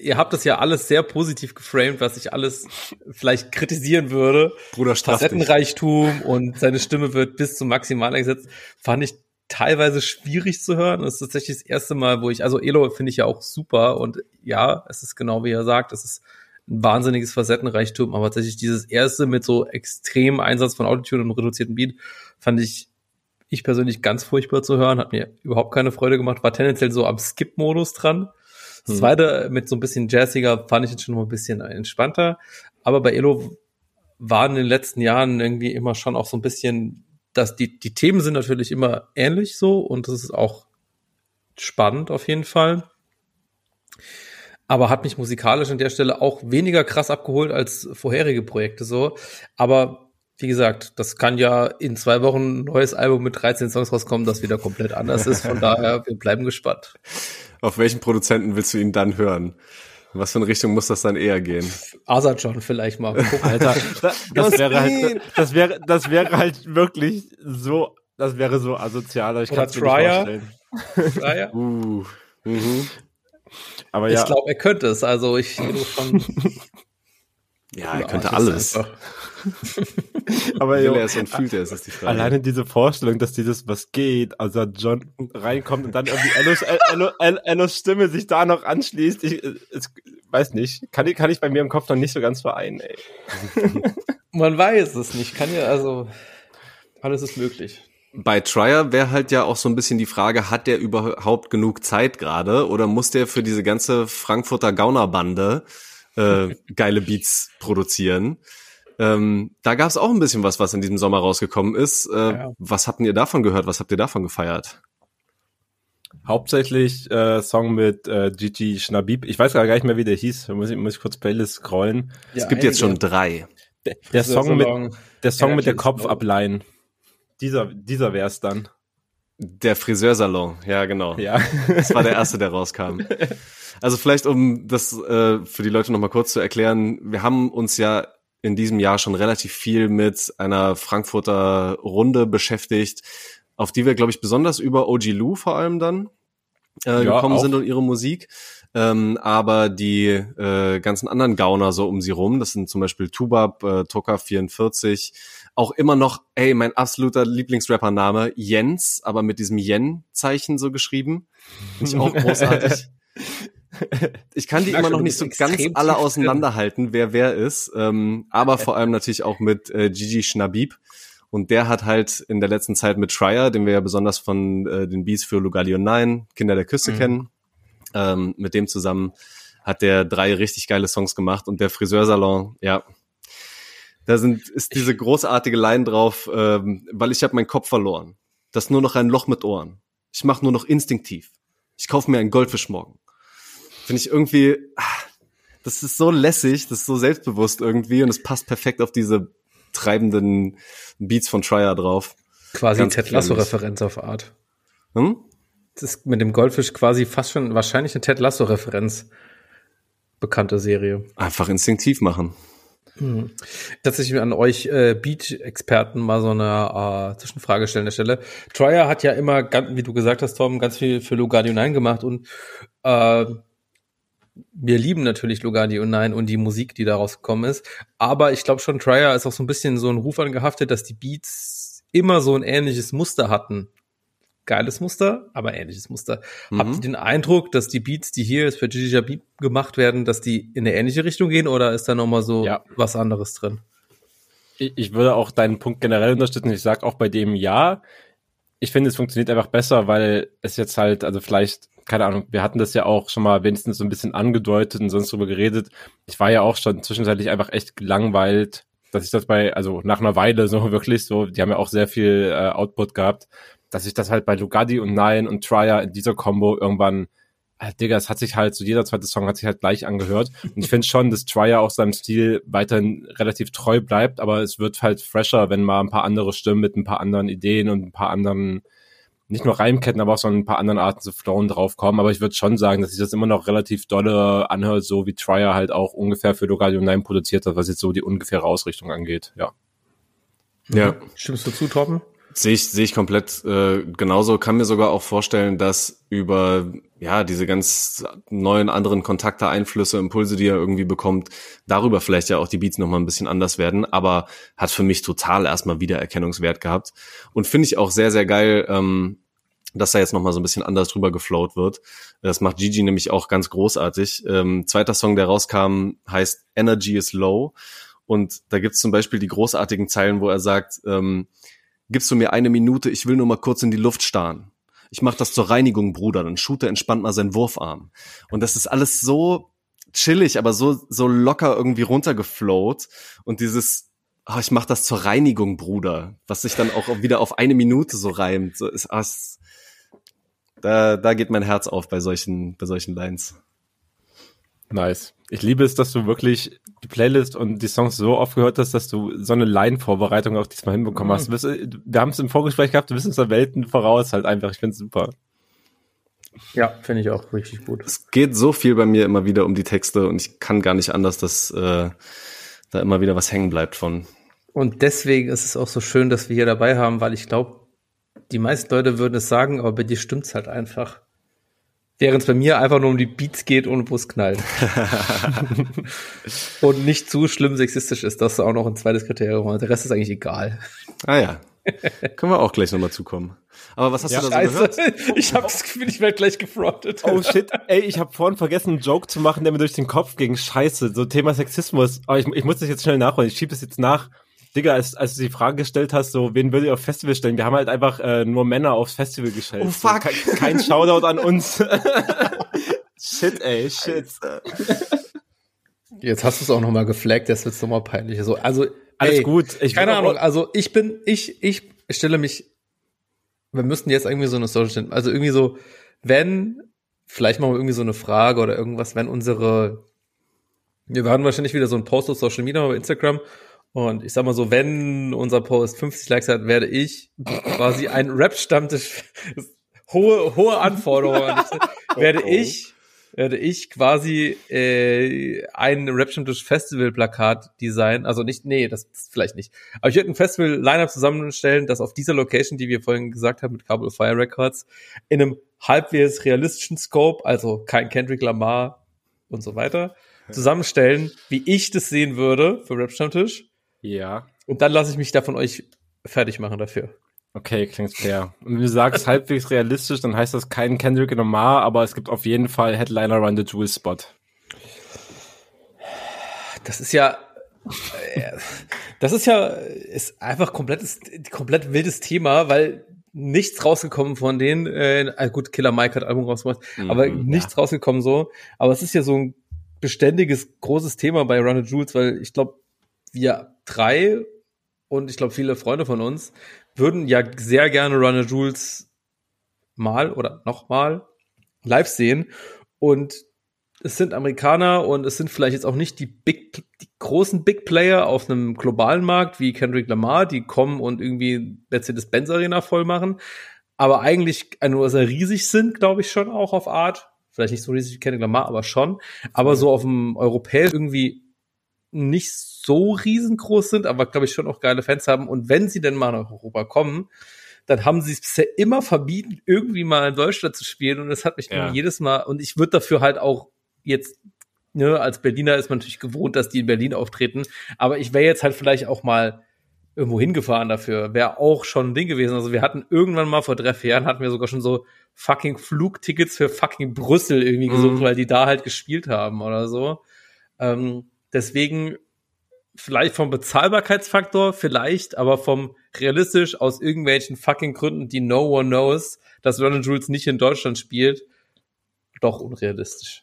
ihr habt das ja alles sehr positiv geframed, was ich alles vielleicht kritisieren würde. Bruder, straff dich. Facettenreichtum und seine Stimme wird bis zum Maximal eingesetzt, fand ich teilweise schwierig zu hören. Das ist tatsächlich das erste Mal, wo ich, also Elo finde ich ja auch super und ja, es ist genau wie er sagt, es ist ein wahnsinniges Facettenreichtum, aber tatsächlich dieses erste mit so extremem Einsatz von Autotune und reduzierten Beat fand ich ich persönlich ganz furchtbar zu hören, hat mir überhaupt keine Freude gemacht, war tendenziell so am Skip-Modus dran. Das Hm. zweite mit so ein bisschen jazziger fand ich jetzt schon mal ein bisschen entspannter, aber bei Elo waren in den letzten Jahren irgendwie immer schon auch so ein bisschen, dass die, die Themen sind natürlich immer ähnlich so und das ist auch spannend auf jeden Fall. Aber hat mich musikalisch an der Stelle auch weniger krass abgeholt als vorherige Projekte so. Aber wie gesagt, das kann ja in zwei Wochen ein neues Album mit 13 Songs rauskommen, das wieder komplett anders ist. Von daher, wir bleiben gespannt. Auf welchen Produzenten willst du ihn dann hören? In Was für eine Richtung muss das dann eher gehen? Asajon vielleicht mal gucken. Alter, das, Was wäre halt, das wäre, das wäre halt wirklich so, das wäre so asozial. Ich kann es mir nicht Trier. vorstellen. Ja. Uh, mhm. Aber Ich ja, glaube, er könnte es. Also ich schon. Ja, er könnte alles. einfach. aber Will er es und fühlt er es, ist die Frage. alleine diese Vorstellung, dass dieses, was geht, also John reinkommt und dann irgendwie Ellos, Ello, Ello, Ellos Stimme sich da noch anschließt, ich, es, weiß nicht, kann ich, kann ich bei mir im Kopf noch nicht so ganz vereinen, ey. Man weiß es nicht. Kann ja, also alles ist möglich. Bei Trier wäre halt ja auch so ein bisschen die Frage, hat der überhaupt genug Zeit gerade oder muss der für diese ganze Frankfurter Gaunerbande äh, geile Beats produzieren? Ähm, da gab es auch ein bisschen was, was in diesem Sommer rausgekommen ist. Äh, Ja. Was habt ihr davon gehört? Was habt ihr davon gefeiert? Hauptsächlich äh, Song mit äh, Gigi Schnabib. Ich weiß gar nicht mehr, wie der hieß. Da muss ich, muss ich kurz Playlist scrollen. es gibt jetzt schon drei. Der, der Song mit, der Song mit der Kopfableihen. Dieser, dieser wär's dann. Der Friseursalon, ja genau. Ja. Das war der erste, der rauskam. Also vielleicht, um das äh, für die Leute nochmal kurz zu erklären, wir haben uns ja in diesem Jahr schon relativ viel mit einer Frankfurter Runde beschäftigt, auf die wir, glaube ich, besonders über OG Lou vor allem dann äh, Ja, gekommen auch. sind und ihre Musik. Ähm, aber die äh, ganzen anderen Gauner so um sie rum, das sind zum Beispiel Tubab, äh, Toka 44, auch immer noch, ey, mein absoluter Lieblingsrapper-Name, Jens, aber mit diesem Yen-Zeichen so geschrieben. Finde ich auch großartig. Ich kann die merke immer noch nicht so ganz alle auseinanderhalten, wer wer ist. Ähm, aber vor allem natürlich auch mit äh, Gigi Schnabib. Und der hat halt in der letzten Zeit mit Trier, den wir ja besonders von äh, den Beats für Lugalio 9, Kinder der Küste Mhm. kennen, ähm, mit dem zusammen hat der drei richtig geile Songs gemacht und der Friseursalon, ja, da sind ist diese großartige Line drauf, ähm, weil ich habe meinen Kopf verloren. Das ist nur noch ein Loch mit Ohren. Ich mache nur noch instinktiv. Ich kaufe mir einen Goldfisch morgen. Finde ich irgendwie, ah, das ist so lässig, das ist so selbstbewusst irgendwie und es passt perfekt auf diese treibenden Beats von Trier drauf. Quasi Ganz Ted Lasso-Referenz auf Art. Hm? Das ist mit dem Goldfisch quasi fast schon wahrscheinlich eine Ted Lasso-Referenz. Bekannte Serie. Einfach instinktiv machen. Hm. Tatsächlich an euch äh, Beat-Experten mal so eine äh, Zwischenfrage stellen der Stelle. Trier hat ja immer, wie du gesagt hast, Tom, ganz viel für Lugardio 9 gemacht und äh, wir lieben natürlich Lugardio 9 und die Musik, die daraus gekommen ist. Aber ich glaube schon, Trier ist auch so ein bisschen so ein Ruf angehaftet, dass die Beats immer so ein ähnliches Muster hatten. Geiles Muster, aber ähnliches Muster. Mhm. Habt ihr den Eindruck, dass die Beats, die hier jetzt für Gigi Jabib gemacht werden, dass die in eine ähnliche Richtung gehen oder ist da nochmal so Ja. was anderes drin? Ich, ich würde auch deinen Punkt generell unterstützen. Ich sage auch bei dem ja. Ich finde, es funktioniert einfach besser, weil es jetzt halt, also vielleicht, keine Ahnung, wir hatten das ja auch schon mal wenigstens so ein bisschen angedeutet und sonst drüber geredet. Ich war ja auch schon zwischenzeitlich einfach echt gelangweilt dass ich das bei, also nach einer Weile so wirklich so, die haben ja auch sehr viel äh, Output gehabt, dass ich das halt bei Lugardi und Nine und Trier in dieser Combo irgendwann äh, Digga, es hat sich halt, so jeder zweite Song hat sich halt gleich angehört. Und ich finde schon, dass Trier auch seinem Stil weiterhin relativ treu bleibt, aber es wird halt fresher, wenn mal ein paar andere Stimmen mit ein paar anderen Ideen und ein paar anderen, nicht nur Reimketten, aber auch so ein paar anderen Arten zu flowen draufkommen. Aber ich würde schon sagen, dass sich das immer noch relativ dolle anhört, so wie Trier halt auch ungefähr für Logadio 9 produziert hat, was jetzt so die ungefähre Ausrichtung angeht, ja. Ja. Stimmst du zu, Torben? Sehe ich, sehe ich komplett äh, genauso. Kann mir sogar auch vorstellen, dass über ja diese ganz neuen anderen Kontakte, Einflüsse, Impulse, die er irgendwie bekommt, darüber vielleicht ja auch die Beats nochmal ein bisschen anders werden. Aber hat für mich total erstmal Wiedererkennungswert gehabt. Und finde ich auch sehr, sehr geil, ähm, dass da jetzt nochmal so ein bisschen anders drüber geflowt wird. Das macht Gigi nämlich auch ganz großartig. Ähm, zweiter Song, der rauskam, heißt Energy is Low. Und da gibt's zum Beispiel die großartigen Zeilen, wo er sagt, ähm, gibst du mir eine Minute, ich will nur mal kurz in die Luft starren. Ich mach das zur Reinigung, Bruder. Dann shooter entspannt mal seinen Wurfarm. Und das ist alles so chillig, aber so, so locker irgendwie runtergeflowt. Und dieses, oh, ich mach das zur Reinigung, Bruder, was sich dann auch wieder auf eine Minute so reimt. So ist, ah, da, da geht mein Herz auf bei solchen, bei solchen Lines. Nice. Ich liebe es, dass du wirklich die Playlist und die Songs so oft gehört hast, dass du so eine Line-Vorbereitung auch diesmal hinbekommen hast. Mhm. Wir haben es im Vorgespräch gehabt, du bist uns der Welten voraus halt einfach. Ich finde es super. Ja, finde ich auch richtig gut. Es geht so viel bei mir immer wieder um die Texte und ich kann gar nicht anders, dass äh, da immer wieder was hängen bleibt von. Und deswegen ist es auch so schön, dass wir hier dabei haben, weil ich glaube, die meisten Leute würden es sagen, aber bei dir stimmt's halt einfach. Während es bei mir einfach nur um die Beats geht und wo es knallt. und nicht zu schlimm sexistisch ist, das ist auch noch ein zweites Kriterium. Der Rest ist eigentlich egal. Ah ja. Können wir auch gleich nochmal zukommen. Aber was hast ja, du da so gehört? Ich habe das Gefühl, ich werde gleich gefrontet. Oh shit, ey, ich habe vorhin vergessen, einen Joke zu machen, der mir durch den Kopf ging. Scheiße, so Thema Sexismus. Aber ich, ich muss das jetzt schnell nachholen. Ich schiebe das jetzt nach. Digga, als, als du die Frage gestellt hast, so, wen würdet ihr auf Festival stellen? Wir haben halt einfach äh, nur Männer aufs Festival gestellt. Oh fuck. So, kein, kein Shoutout an uns. shit, ey, shit. Jetzt hast du es auch nochmal geflaggt, das wird nochmal peinlich. So, also, alles ey, gut. Ich keine Ahnung, also ich bin, ich, ich stelle mich, wir müssten jetzt irgendwie so eine Social stellen. Also irgendwie so, wenn, vielleicht machen wir irgendwie so eine Frage oder irgendwas, wenn unsere, wir werden wahrscheinlich wieder so ein Post auf Social Media bei Instagram und ich sag mal so, wenn unser Post 50 Likes hat, werde ich quasi ein Rap-Stammtisch, hohe, hohe Anforderungen, werde ich, werde ich quasi äh, ein Rap-Stammtisch-Festival-Plakat designen. Also nicht, nee, das, vielleicht nicht. Aber ich werde ein Festival-Line-Up zusammenstellen, das auf dieser Location, die wir vorhin gesagt haben, mit Cable Fire Records, in einem halbwegs realistischen Scope, also kein Kendrick Lamar und so weiter, zusammenstellen, wie ich das sehen würde für Rap Stammtisch. Ja. Und dann lasse ich mich da von euch fertig machen dafür. Okay, klingt fair. Und wenn du sagst halbwegs realistisch, dann heißt das kein Kendrick Lamar, aber es gibt auf jeden Fall Headliner Run the Jewel Spot. Das ist ja, äh, das ist ja, ist einfach komplettes, komplett wildes Thema, weil nichts rausgekommen von denen. Äh, gut, Killer Mike hat Album rausgebracht, mhm, aber nichts ja. rausgekommen so. Aber es ist ja so ein beständiges großes Thema bei Run the Jewels, weil ich glaube, wir drei und ich glaube viele Freunde von uns würden ja sehr gerne Runner Jules mal oder nochmal live sehen und es sind Amerikaner und es sind vielleicht jetzt auch nicht die Big, die großen Big Player auf einem globalen Markt wie Kendrick Lamar, die kommen und irgendwie Mercedes-Benz Arena voll machen, aber eigentlich nur sehr riesig sind, glaube ich schon auch auf Art. Vielleicht nicht so riesig wie Kendrick Lamar, aber schon. Aber so auf dem europäisch irgendwie nicht so riesengroß sind, aber glaube ich schon auch geile Fans haben. Und wenn sie denn mal nach Europa kommen, dann haben sie es bisher immer verbieten, irgendwie mal in Deutschland zu spielen. Und das hat mich ja. jedes Mal, und ich würde dafür halt auch jetzt, ne, als Berliner ist man natürlich gewohnt, dass die in Berlin auftreten. Aber ich wäre jetzt halt vielleicht auch mal irgendwo hingefahren dafür. Wäre auch schon ein Ding gewesen. Also wir hatten irgendwann mal vor drei, vier Jahren hatten wir sogar schon so fucking Flugtickets für fucking Brüssel irgendwie gesucht, mhm. weil die da halt gespielt haben oder so. Ähm, Deswegen vielleicht vom Bezahlbarkeitsfaktor, vielleicht, aber vom realistisch aus irgendwelchen fucking Gründen, die no one knows, dass Ronald Jules nicht in Deutschland spielt, doch unrealistisch.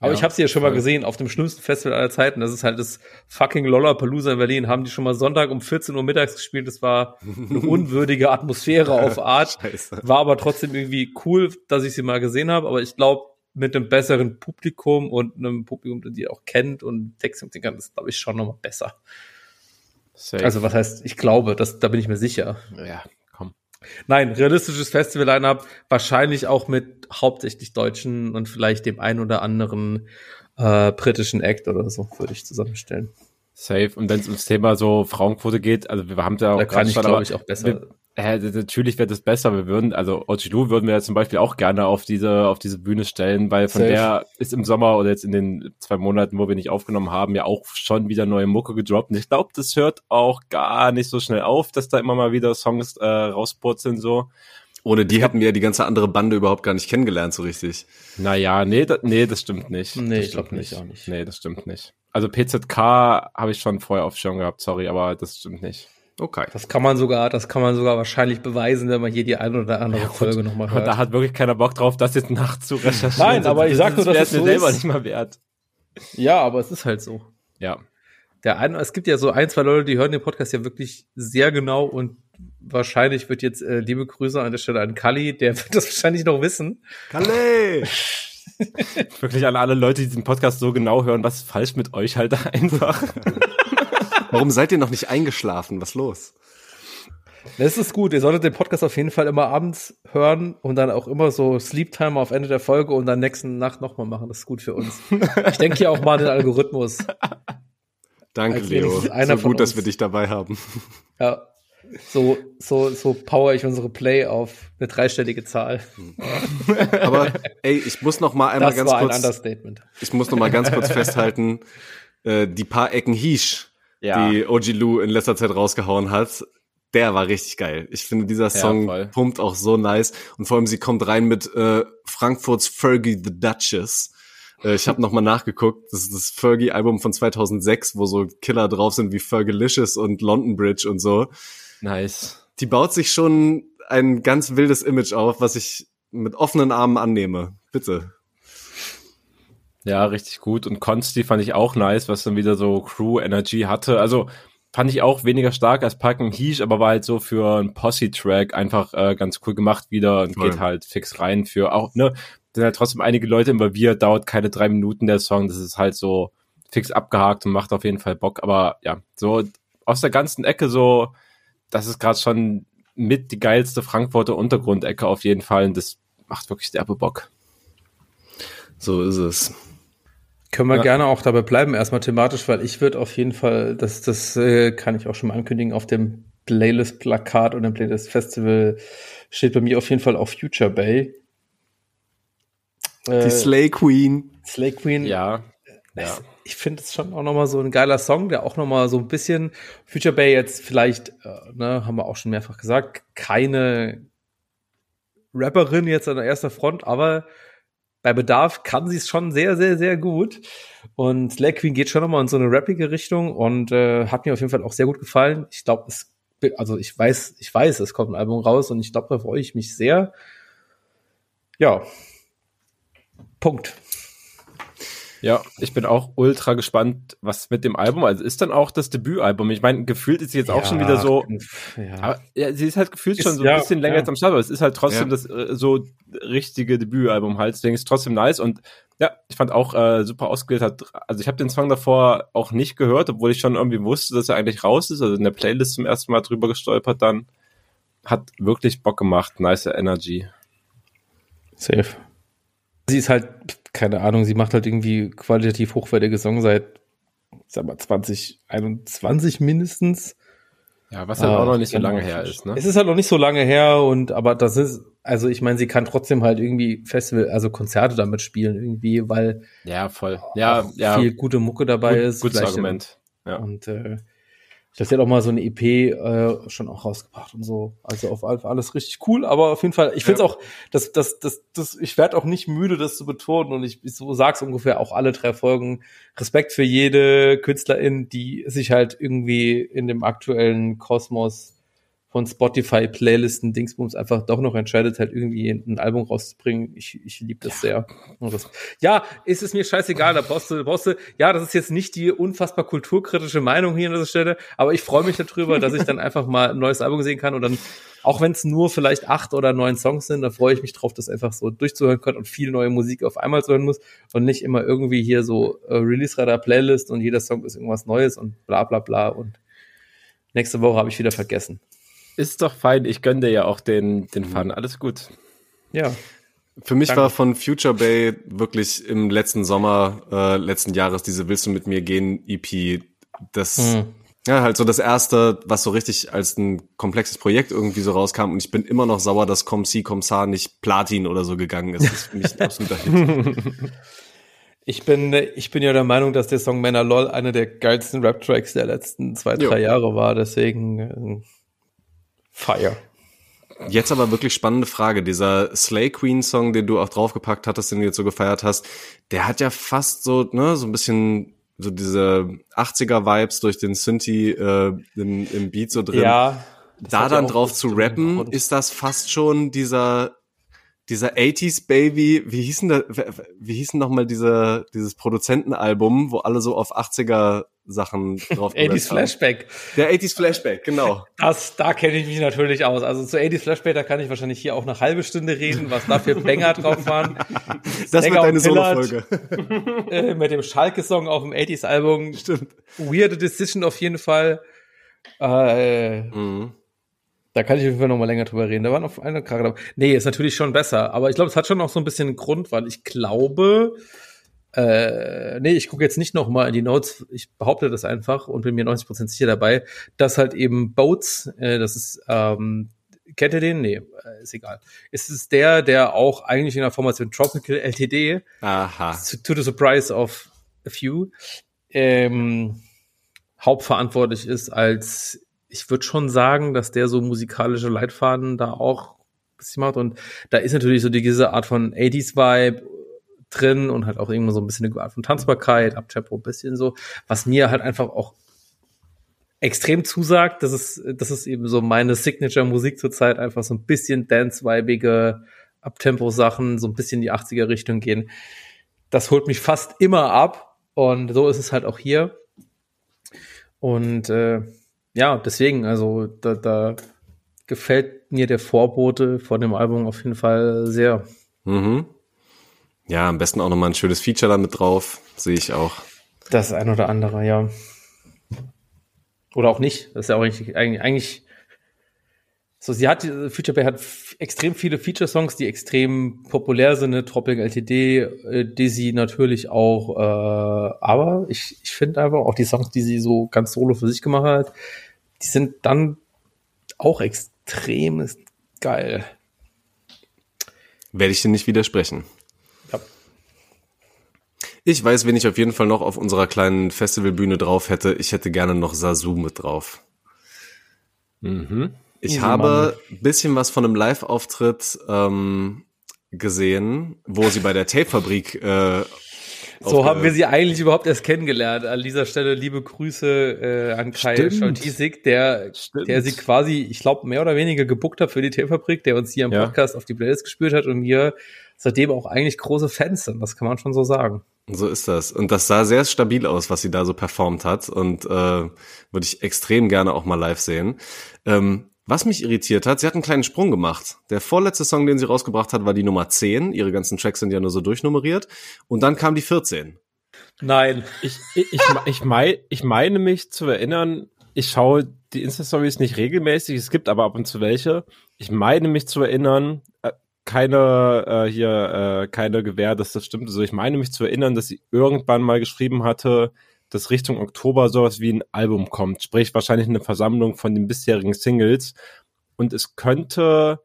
Aber Ja, ich habe sie ja schon mal voll. gesehen auf dem schlimmsten Festival aller Zeiten. Das ist halt das fucking Lollapalooza in Berlin. Haben die schon mal Sonntag um 14 Uhr mittags gespielt. Das war eine unwürdige Atmosphäre auf Art. Scheiße. War aber trotzdem irgendwie cool, dass ich sie mal gesehen habe. Aber ich glaube, mit einem besseren Publikum und einem Publikum, das die auch kennt und Text singen kann, ist, glaube ich, schon nochmal besser. Safe. Also was heißt, ich glaube, das, da bin ich mir sicher. ja, komm. Nein, realistisches Festival-Line-Up, wahrscheinlich auch mit hauptsächlich Deutschen und vielleicht dem ein oder anderen äh, britischen Act oder so, würde ich zusammenstellen. Safe. Und wenn es ums Thema so Frauenquote geht, also wir haben ja auch Da kann ich, glaube ich, auch besser. Wir, d- natürlich wäre das besser. Wir würden, also Ochilu würden wir ja zum Beispiel auch gerne auf diese, auf diese Bühne stellen, weil von Safe. der ist im Sommer oder jetzt in den zwei Monaten, wo wir nicht aufgenommen haben, ja auch schon wieder neue Mucke gedroppt. Und ich glaube, das hört auch gar nicht so schnell auf, dass da immer mal wieder Songs äh, rauspurzeln so. Ohne die hätten wir ja die ganze andere Bande überhaupt gar nicht kennengelernt, so richtig. Naja, nee, da, nee, das stimmt nicht. Nee, das ich glaub stimmt nicht, auch nicht. Nee, das stimmt nicht. Also PZK habe ich schon vorher auf Schirm gehabt, sorry, aber das stimmt nicht. Okay. Das kann man sogar, das kann man sogar wahrscheinlich beweisen, wenn man hier die eine oder andere Folge nochmal Und hört. da hat wirklich keiner Bock drauf, das jetzt nachzurecherchieren. Nein, aber ich sag nur, dass es mir so selber ist. nicht mal wert. ja, aber es ist halt so. Ja. Der eine, es gibt ja so ein, zwei Leute, die hören den Podcast ja wirklich sehr genau und wahrscheinlich wird jetzt äh, liebe Grüße an der Stelle an Kali, der wird das wahrscheinlich noch wissen. Kalle! Wirklich an alle Leute, die diesen Podcast so genau hören, was ist falsch mit euch halt einfach. Warum seid ihr noch nicht eingeschlafen? Was los? Das ist gut. Ihr solltet den Podcast auf jeden Fall immer abends hören und dann auch immer so Sleep Timer auf Ende der Folge und dann nächsten Nacht nochmal machen. Das ist gut für uns. Ich denke hier auch mal an den Algorithmus. Danke, Leo. So gut, dass wir dich dabei haben. Ja. So, so, so power ich unsere Play auf eine dreistellige Zahl. Aber ey, ich muss noch mal einmal Das ganz war ein kurz, Understatement. ich muss noch mal ganz kurz festhalten, äh, die paar Ecken Hisch, Ja. die OG Lou in letzter Zeit rausgehauen hat, der war richtig geil. Ich finde, dieser Song voll. pumpt auch so nice. Und vor allem, sie kommt rein mit äh, Frankfurts Fergie the Duchess. Äh, ich habe nochmal nachgeguckt. Das ist das Fergie-Album von 2006, wo so Killer drauf sind wie Fergalicious und London Bridge und so. Nice. Die baut sich schon ein ganz wildes Image auf, was ich mit offenen Armen annehme. Bitte. Ja, richtig gut. Und Consti fand ich auch nice, was dann wieder so Crew-Energy hatte. Also fand ich auch weniger stark als Park and Heesh, aber war halt so für einen Posse-Track einfach äh, ganz cool gemacht wieder und Voll. geht halt fix rein für auch, ne, sind halt trotzdem einige Leute involviert, dauert keine drei Minuten der Song, das ist halt so fix abgehakt und macht auf jeden Fall Bock, aber ja, so aus der ganzen Ecke so, das ist gerade schon mit die geilste Frankfurter Untergrundecke auf jeden Fall und das macht wirklich derbe Bock. So ist es. Können wir Ja. gerne auch dabei bleiben, erstmal thematisch, weil ich würde auf jeden Fall, das, das äh, kann ich auch schon mal ankündigen, auf dem Playlist-Plakat und dem Playlist-Festival steht bei mir auf jeden Fall auch Future Bay. Die Äh, Slay Queen. Slay Queen. Ja. Ja. Ich finde es schon auch nochmal so ein geiler Song, der auch nochmal so ein bisschen Future Bay jetzt vielleicht, äh, ne, haben wir auch schon mehrfach gesagt, keine Rapperin jetzt an der erster Front, aber bei Bedarf kann sie es schon sehr, sehr, sehr gut. Und Slay Queen geht schon nochmal in so eine rappige Richtung und äh, hat mir auf jeden Fall auch sehr gut gefallen. Ich glaube, es, also ich weiß, ich weiß, es kommt ein Album raus und ich glaube, da freue ich mich sehr. Ja. Punkt. Ja, ich bin auch ultra gespannt, was mit dem Album, also ist dann auch das Debütalbum. Ich meine, gefühlt ist sie jetzt auch schon wieder so, Ja. aber ja, sie ist halt gefühlt Ist- schon so ja, ein bisschen länger ja. jetzt am Start, aber es ist halt trotzdem Ja. das äh, so richtige Debütalbum halt, deswegen ist es trotzdem nice und ja, ich fand auch äh, super ausgewählt hat. Also ich habe den Song davor auch nicht gehört, obwohl ich schon irgendwie wusste, dass er eigentlich raus ist, also in der Playlist zum ersten Mal drüber gestolpert dann. Hat wirklich Bock gemacht, nice Energy. Safe. Sie ist halt, keine Ahnung, sie macht halt irgendwie qualitativ hochwertige Songs seit, sag mal, 2021 mindestens. Ja, was halt Ah, auch noch nicht so lange her ist, ne? Es ist halt noch nicht so lange her und, aber das ist, also ich meine, sie kann trotzdem halt irgendwie Festival, also Konzerte damit spielen irgendwie, weil Ja, voll. Ja, ja. viel gute Mucke dabei gut, ist. Gutes Argument. Ja. Und äh, ich sie hat auch mal so eine EP äh, schon auch rausgebracht und so. Also auf all- alles richtig cool, aber auf jeden Fall, ich finde es Ja. auch, das, das, das, das, ich werde auch nicht müde, das zu betonen und ich, ich so sag's ungefähr auch alle drei Folgen. Respekt für jede Künstlerin, die sich halt irgendwie in dem aktuellen Kosmos von Spotify, Playlisten, Dingsbums einfach doch noch entscheidet, halt irgendwie ein Album rauszubringen. Ich, ich liebe das sehr. Das, ja, ist es mir scheißegal, da brauchst du, brauchst du, ja, das ist jetzt nicht die unfassbar kulturkritische Meinung hier an dieser Stelle, aber ich freue mich darüber, dass ich dann einfach mal ein neues Album sehen kann und dann, auch wenn es nur vielleicht acht oder neun Songs sind, da freue ich mich drauf, das einfach so durchzuhören können und viel neue Musik auf einmal zu hören muss und nicht immer irgendwie hier so äh, Release-Radar-Playlist und jeder Song ist irgendwas Neues und bla bla bla und nächste Woche habe ich wieder vergessen. Ist doch fein, ich gönne dir ja auch den, den Fun. Alles gut. Ja. Für mich Danke. war von Future Bay wirklich im letzten Sommer äh, letzten Jahres diese Willst du mit mir gehen EP das mhm. ja halt so das erste, was so richtig als ein komplexes Projekt irgendwie so rauskam und ich bin immer noch sauer, dass Com Si Com Sa nicht Platin oder so gegangen ist. Das ist für mich ein absoluter Hit. Ich bin, ich bin ja der Meinung, dass der Song Männer LOL einer der geilsten Rap-Tracks der letzten zwei, drei jo. Jahre war. Deswegen äh, Fire. Jetzt aber wirklich spannende Frage. Dieser Slay Queen Song, den du auch draufgepackt hattest, den du jetzt so gefeiert hast, der hat ja fast so, ne, so ein bisschen so diese 80er Vibes durch den Synthi äh, im, im Beat so drin. Ja. Da dann drauf zu rappen, ist das fast schon dieser dieser 80s Baby, wie hießen da, wie hießen noch mal diese, dieses Produzentenalbum, wo alle so auf 80er Sachen drauf 80s Flashback. Der 80s Flashback, genau. Das, da kenne ich mich natürlich aus. Also zu 80s Flashback, da kann ich wahrscheinlich hier auch eine halbe Stunde reden, was da für Banger drauf waren. Das Sänger wird deine Solo-Folge. Äh, mit dem Schalke-Song auf dem 80s-Album. Stimmt. Weird Decision auf jeden Fall. Äh, mhm. Da kann ich auf jeden Fall noch mal länger drüber reden. Da war noch eine Charakter. Nee, ist natürlich schon besser. Aber ich glaube, es hat schon noch so ein bisschen einen Grund, weil ich glaube, äh, nee, ich gucke jetzt nicht noch mal in die Notes. Ich behaupte das einfach und bin mir 90% sicher dabei, dass halt eben Boats, äh, das ist, ähm, kennt ihr den? Nee, äh, ist egal. Es ist der, der auch eigentlich in der Formation Tropical LTD, Aha. to, the surprise of a few, ähm, hauptverantwortlich ist als ich würde schon sagen, dass der so musikalische Leitfaden da auch bisschen macht. Und da ist natürlich so diese Art von 80s-Vibe drin und halt auch irgendwo so ein bisschen eine Art von Tanzbarkeit, Abtempo, ein bisschen so, was mir halt einfach auch extrem zusagt. Das ist, das ist eben so meine Signature-Musik zurzeit, einfach so ein bisschen dance-vibige Abtempo-Sachen, so ein bisschen in die 80er-Richtung gehen. Das holt mich fast immer ab und so ist es halt auch hier. Und äh, ja, deswegen, also da, da gefällt mir der Vorbote von dem Album auf jeden Fall sehr. Mhm. Ja, am besten auch nochmal ein schönes Feature damit drauf, sehe ich auch. Das ein oder andere, ja. Oder auch nicht. Das ist ja auch eigentlich, eigentlich so, sie hat, Future Bay hat extrem viele Feature-Songs, die extrem populär sind, ne? Tropic LTD, äh, Dizzy natürlich auch, äh, aber ich, ich finde einfach auch die Songs, die sie so ganz solo für sich gemacht hat, die sind dann auch extrem geil. Werde ich dir nicht widersprechen. Ich weiß, wen ich auf jeden Fall noch auf unserer kleinen Festivalbühne drauf hätte. Ich hätte gerne noch Sasu mit drauf. Mhm. Ich Easy habe ein bisschen was von einem Live-Auftritt ähm, gesehen, wo sie bei der Tape-Fabrik äh, so haben wir sie eigentlich überhaupt erst kennengelernt. An dieser Stelle liebe Grüße äh, an Kai Scholtisik, der, der sie quasi, ich glaube, mehr oder weniger gebuckt hat für die Tape-Fabrik, der uns hier im Podcast ja. auf die Playlist gespürt hat und wir seitdem auch eigentlich große Fans sind. Das kann man schon so sagen. So ist das. Und das sah sehr stabil aus, was sie da so performt hat. Und äh, würde ich extrem gerne auch mal live sehen. Ähm, was mich irritiert hat, sie hat einen kleinen Sprung gemacht. Der vorletzte Song, den sie rausgebracht hat, war die Nummer 10. Ihre ganzen Tracks sind ja nur so durchnummeriert. Und dann kam die 14. Nein. Ich, ich, ich, ich, mein, ich meine mich zu erinnern, ich schaue die Insta-Stories nicht regelmäßig, es gibt aber ab und zu welche. Ich meine mich zu erinnern, keine äh, hier, äh, keine Gewähr, dass das stimmt. Also ich meine mich zu erinnern, dass sie irgendwann mal geschrieben hatte, dass Richtung Oktober sowas wie ein Album kommt, sprich wahrscheinlich eine Versammlung von den bisherigen Singles. Und es könnte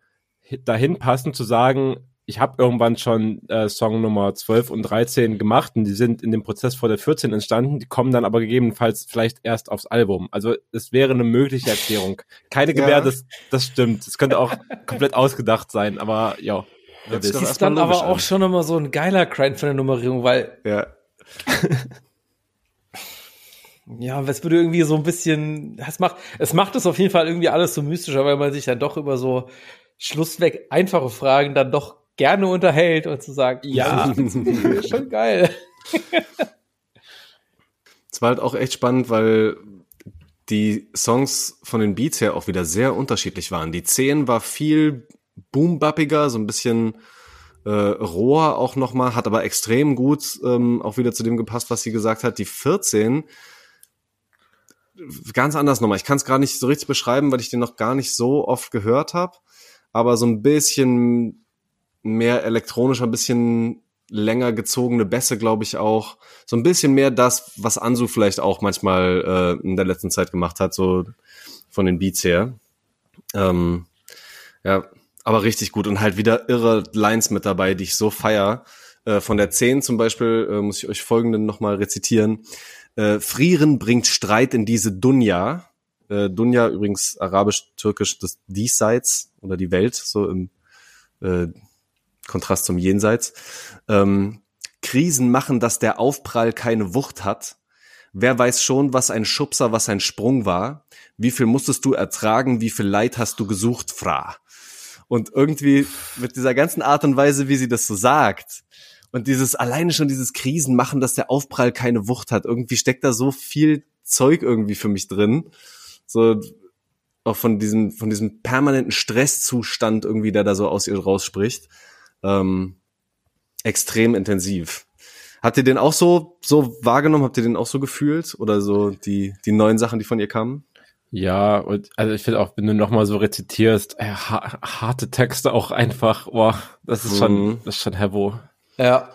dahin passen zu sagen, ich habe irgendwann schon äh, Song Nummer 12 und 13 gemacht und die sind in dem Prozess vor der 14 entstanden, die kommen dann aber gegebenenfalls vielleicht erst aufs Album. Also es wäre eine mögliche Erklärung. Keine Gewähr, ja. das, das stimmt. Es könnte auch komplett ausgedacht sein, aber ja. Das ist dann aber auch schon immer so ein geiler Grind von der Nummerierung, weil ja. ja, es würde irgendwie so ein bisschen, es macht, es macht es auf jeden Fall irgendwie alles so mystischer, weil man sich dann doch über so schlussweg einfache Fragen dann doch gerne unterhält und zu sagen, ja, schon geil. Es war halt auch echt spannend, weil die Songs von den Beats her auch wieder sehr unterschiedlich waren. Die 10 war viel boombappiger, so ein bisschen äh, roher auch nochmal, hat aber extrem gut ähm, auch wieder zu dem gepasst, was sie gesagt hat. Die 14 ganz anders nochmal. Ich kann es gar nicht so richtig beschreiben, weil ich den noch gar nicht so oft gehört habe. Aber so ein bisschen mehr elektronisch, ein bisschen länger gezogene Bässe, glaube ich auch. So ein bisschen mehr das, was Ansu vielleicht auch manchmal äh, in der letzten Zeit gemacht hat, so von den Beats her. Ähm, ja, aber richtig gut und halt wieder irre Lines mit dabei, die ich so feier. Äh, von der 10 zum Beispiel äh, muss ich euch folgenden nochmal rezitieren. Äh, Frieren bringt Streit in diese Dunja. Äh, Dunja übrigens arabisch-türkisch des Diesseits oder die Welt, so im äh, Kontrast zum Jenseits. Ähm, Krisen machen, dass der Aufprall keine Wucht hat. Wer weiß schon, was ein Schubser, was ein Sprung war? Wie viel musstest du ertragen? Wie viel Leid hast du gesucht, Fra? Und irgendwie mit dieser ganzen Art und Weise, wie sie das so sagt, und dieses alleine schon dieses Krisen machen, dass der Aufprall keine Wucht hat. Irgendwie steckt da so viel Zeug irgendwie für mich drin. So auch von diesem von diesem permanenten Stresszustand irgendwie, der da so aus ihr rausspricht. Ähm, extrem intensiv. Habt ihr den auch so so wahrgenommen? Habt ihr den auch so gefühlt oder so die die neuen Sachen, die von ihr kamen? Ja, und also ich finde auch, wenn du nochmal so rezitierst, äh, harte Texte auch einfach, boah, das ist schon, mhm. das ist schon Hevo. Ja.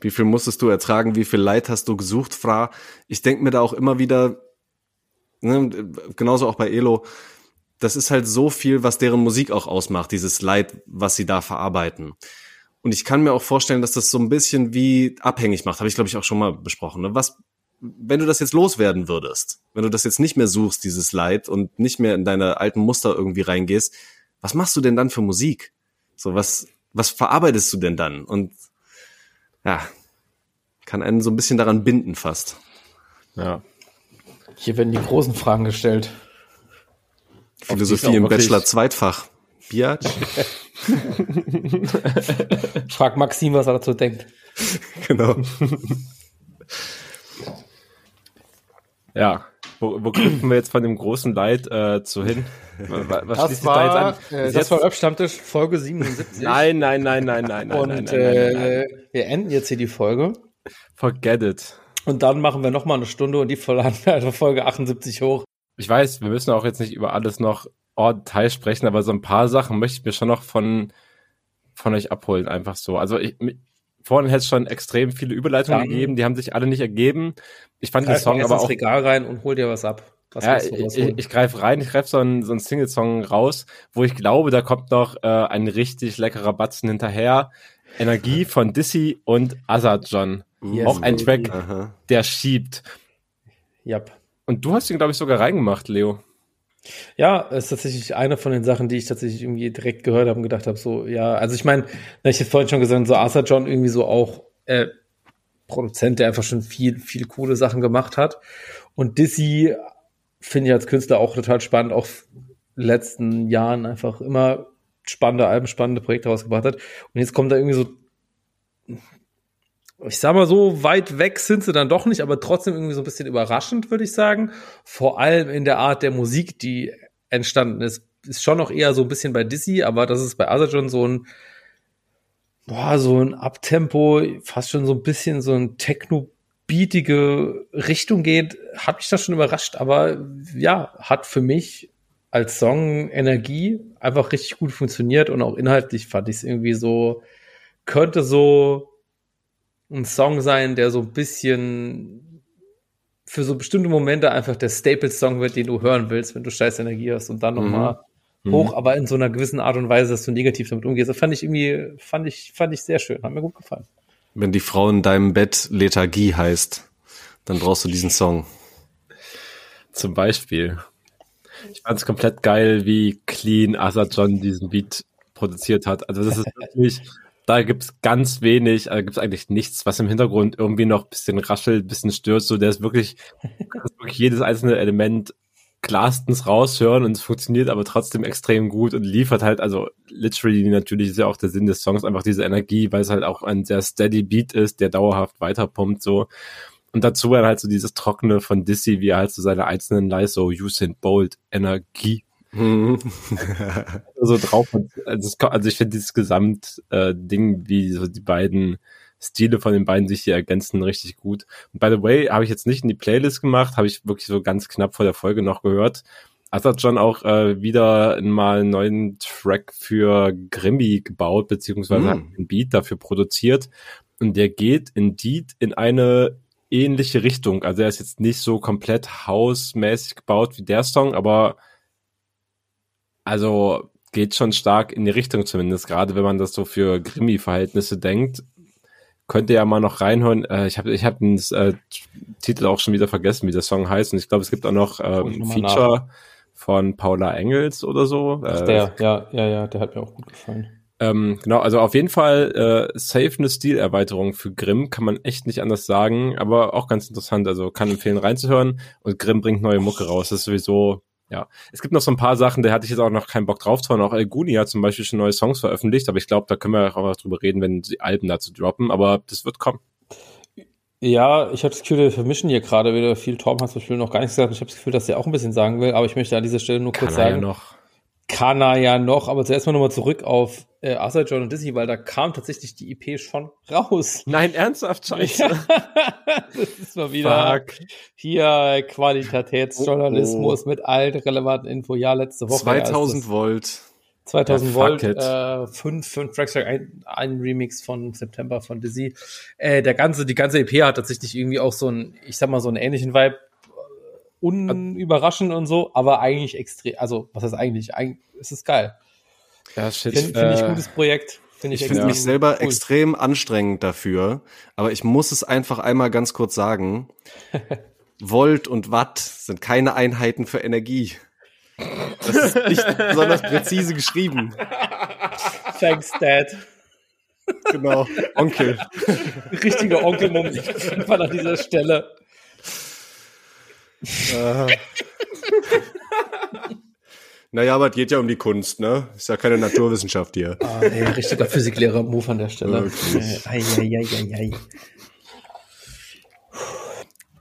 Wie viel musstest du ertragen? Wie viel Leid hast du gesucht, Fra? Ich denke mir da auch immer wieder, ne, genauso auch bei Elo, das ist halt so viel, was deren Musik auch ausmacht, dieses Leid, was sie da verarbeiten. Und ich kann mir auch vorstellen, dass das so ein bisschen wie abhängig macht, habe ich glaube ich auch schon mal besprochen. Ne? Was, wenn du das jetzt loswerden würdest, wenn du das jetzt nicht mehr suchst, dieses Leid und nicht mehr in deine alten Muster irgendwie reingehst, was machst du denn dann für Musik? So was, was verarbeitest du denn dann? Und ja, kann einen so ein bisschen daran binden fast. Ja. Hier werden die großen Fragen gestellt. Philosophie im Bachelor Zweitfach. Biatch? Frag Maxim, was er dazu denkt. Genau. ja. Wo, wo kommen wir jetzt von dem großen Leid äh, zu hin? Was das war, da jetzt an? Äh, das war Stammtisch Folge 77. Nein, nein, nein, nein, nein, Und nein, nein, äh, nein, nein, wir enden jetzt hier die Folge. Forget it. Und dann machen wir nochmal eine Stunde und die Folge, also Folge 78 hoch. Ich weiß, wir müssen auch jetzt nicht über alles noch en Detail sprechen, aber so ein paar Sachen möchte ich mir schon noch von, von euch abholen, einfach so. Also ich, vorhin hätte es schon extrem viele Überleitungen dann gegeben, die haben sich alle nicht ergeben. Ich fand den Song aber auch. Regal rein und hol dir was ab. Was ja, ich, ich greife rein, ich greife so einen, so einen Single-Song raus, wo ich glaube, da kommt noch äh, ein richtig leckerer Batzen hinterher. Energie von Dissy und Azad John. Yes, auch ein Track, Aha. der schiebt. Yep. Und du hast ihn, glaube ich, sogar reingemacht, Leo. Ja, ist tatsächlich eine von den Sachen, die ich tatsächlich irgendwie direkt gehört habe und gedacht habe, so, ja, also ich meine, ich habe vorhin schon gesagt, so Arthur John irgendwie so auch äh, Produzent, der einfach schon viel, viel coole Sachen gemacht hat. Und Dizzy finde ich als Künstler auch total spannend, auch letzten Jahren einfach immer spannende Alben, spannende Projekte rausgebracht hat. Und jetzt kommt da irgendwie so, ich sag mal so, weit weg sind sie dann doch nicht, aber trotzdem irgendwie so ein bisschen überraschend, würde ich sagen. Vor allem in der Art der Musik, die entstanden ist. Ist schon noch eher so ein bisschen bei Dizzy, aber das ist bei Azajon so ein, boah, so ein Abtempo, fast schon so ein bisschen so ein Techno beatige Richtung geht, hat mich das schon überrascht, aber ja, hat für mich als Song Energie einfach richtig gut funktioniert und auch inhaltlich fand ich es irgendwie so, könnte so ein Song sein, der so ein bisschen für so bestimmte Momente einfach der Staples-Song wird, den du hören willst, wenn du scheiß Energie hast und dann mhm. nochmal mhm. hoch, aber in so einer gewissen Art und Weise, dass du negativ damit umgehst. Das fand ich irgendwie, fand ich, fand ich sehr schön, hat mir gut gefallen. Wenn die Frau in deinem Bett Lethargie heißt, dann brauchst du diesen Song. Zum Beispiel. Ich fand es komplett geil, wie clean Asa John diesen Beat produziert hat. Also das ist wirklich da gibt's ganz wenig, also gibt's eigentlich nichts, was im Hintergrund irgendwie noch bisschen raschelt, bisschen stört. So, der ist wirklich, wirklich jedes einzelne Element klarstens raushören und es funktioniert aber trotzdem extrem gut und liefert halt, also literally natürlich ist ja auch der Sinn des Songs, einfach diese Energie, weil es halt auch ein sehr steady Beat ist, der dauerhaft weiterpumpt so. Und dazu halt so dieses Trockene von Dizzy, wie er halt so seine einzelnen Lines so Usain Bolt Energie Mhm. so drauf. Also, es, also ich finde dieses Gesamtding, äh, Ding, wie so die beiden Stile von den beiden sich hier ergänzen, richtig gut. Und by the way, habe ich jetzt nicht in die Playlist gemacht, habe ich wirklich so ganz knapp vor der Folge noch gehört. hat John auch äh, wieder mal einen neuen Track für Grimmy gebaut, beziehungsweise mm. hat einen Beat dafür produziert. Und der geht indeed in eine ähnliche Richtung. Also er ist jetzt nicht so komplett hausmäßig gebaut wie der Song, aber also geht schon stark in die Richtung zumindest, gerade wenn man das so für Grimmy-Verhältnisse denkt. Könnt ihr ja mal noch reinhören. Äh, ich habe ich hab den äh, Titel auch schon wieder vergessen, wie der Song heißt. Und ich glaube, es gibt auch noch ähm, Feature nach. von Paula Engels oder so. Ach, der, äh, ja, ja, ja, der hat mir auch gut gefallen. Ähm, genau, also auf jeden Fall äh, safe eine Stilerweiterung für Grimm, kann man echt nicht anders sagen, aber auch ganz interessant, also kann empfehlen reinzuhören und Grimm bringt neue Mucke raus, das ist sowieso ja, es gibt noch so ein paar Sachen, da hatte ich jetzt auch noch keinen Bock drauf zu hören. Auch El Guni hat zum Beispiel schon neue Songs veröffentlicht, aber ich glaube, da können wir auch was drüber reden, wenn die Alben dazu droppen, aber das wird kommen. Ja, ich habe das Gefühl, wir vermischen hier gerade wieder viel. Tom hat zum Beispiel noch gar nichts gesagt. Ich habe das Gefühl, dass er auch ein bisschen sagen will, aber ich möchte an dieser Stelle nur Kann kurz sagen. Ja noch. Kann er ja noch, aber zuerst mal nochmal zurück auf äh, John und Disney, weil da kam tatsächlich die IP schon raus. Nein, ernsthaft, scheiße. Das ist mal wieder Fuck. hier Qualitätsjournalismus oh, oh. mit allen relevanten Info. Ja, letzte Woche. 2000 Volt. 2000 ja, Volt, äh, fünf, fünf Tracks, ein, ein Remix von September von Dizzy. Äh, der ganze, die ganze EP hat tatsächlich irgendwie auch so ein, ich sag mal, so einen ähnlichen Vibe unüberraschend und so, aber eigentlich extrem, also was heißt eigentlich? Eigentlich ist es geil. Ja, shit. Finde find ich äh, gutes Projekt. Find ich ich finde mich selber cool. extrem anstrengend dafür, aber ich muss es einfach einmal ganz kurz sagen. Volt und Watt sind keine Einheiten für Energie. Das ist nicht besonders präzise geschrieben. Thanks, Dad. Genau, Onkel. Richtiger Onkel-Moment an dieser Stelle. Naja, aber es geht ja um die Kunst, ne? Ist ja keine Naturwissenschaft hier. Ah, ey, richtiger Physiklehrer-Move an der Stelle. Äh, ei, ei, ei, ei, ei.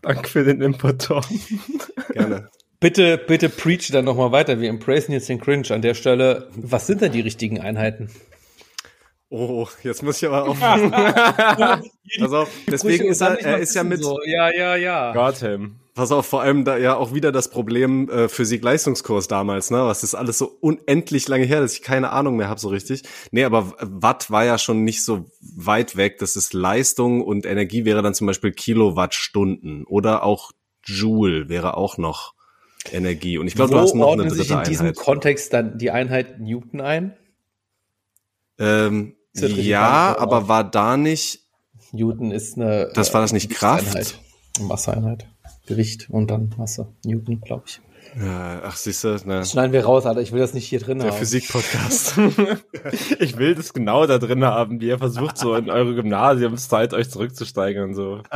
Danke für den Input, Tom. Gerne. Bitte, bitte preach dann nochmal weiter. Wir embracen jetzt den Cringe an der Stelle. Was sind denn die richtigen Einheiten? Oh, jetzt muss ich aber aufpassen. Pass auf, deswegen ist er, er ist ja mit. So. Ja, ja, ja. Gotham. Pass auf, vor allem da ja auch wieder das Problem äh, Physik-Leistungskurs damals, ne? Was ist alles so unendlich lange her, dass ich keine Ahnung mehr habe so richtig. Nee, aber Watt war ja schon nicht so weit weg. Das ist Leistung und Energie wäre dann zum Beispiel Kilowattstunden oder auch Joule wäre auch noch Energie. Und ich glaube, du hast noch eine dritte sich in diesem Einheit. Kontext dann die Einheit Newton ein? Ähm, ja, aber war da nicht. Newton ist eine. Das war das nicht Kraft? Masseeinheit. Gewicht und dann Masse. Newton, glaube ich. Ja, ach, siehst du, ne. Das schneiden wir raus, Alter. Ich will das nicht hier drin Der haben. Der Physik-Podcast. ich will das genau da drin haben, wie ihr versucht, so in eure Gymnasiumszeit euch zurückzusteigern, so.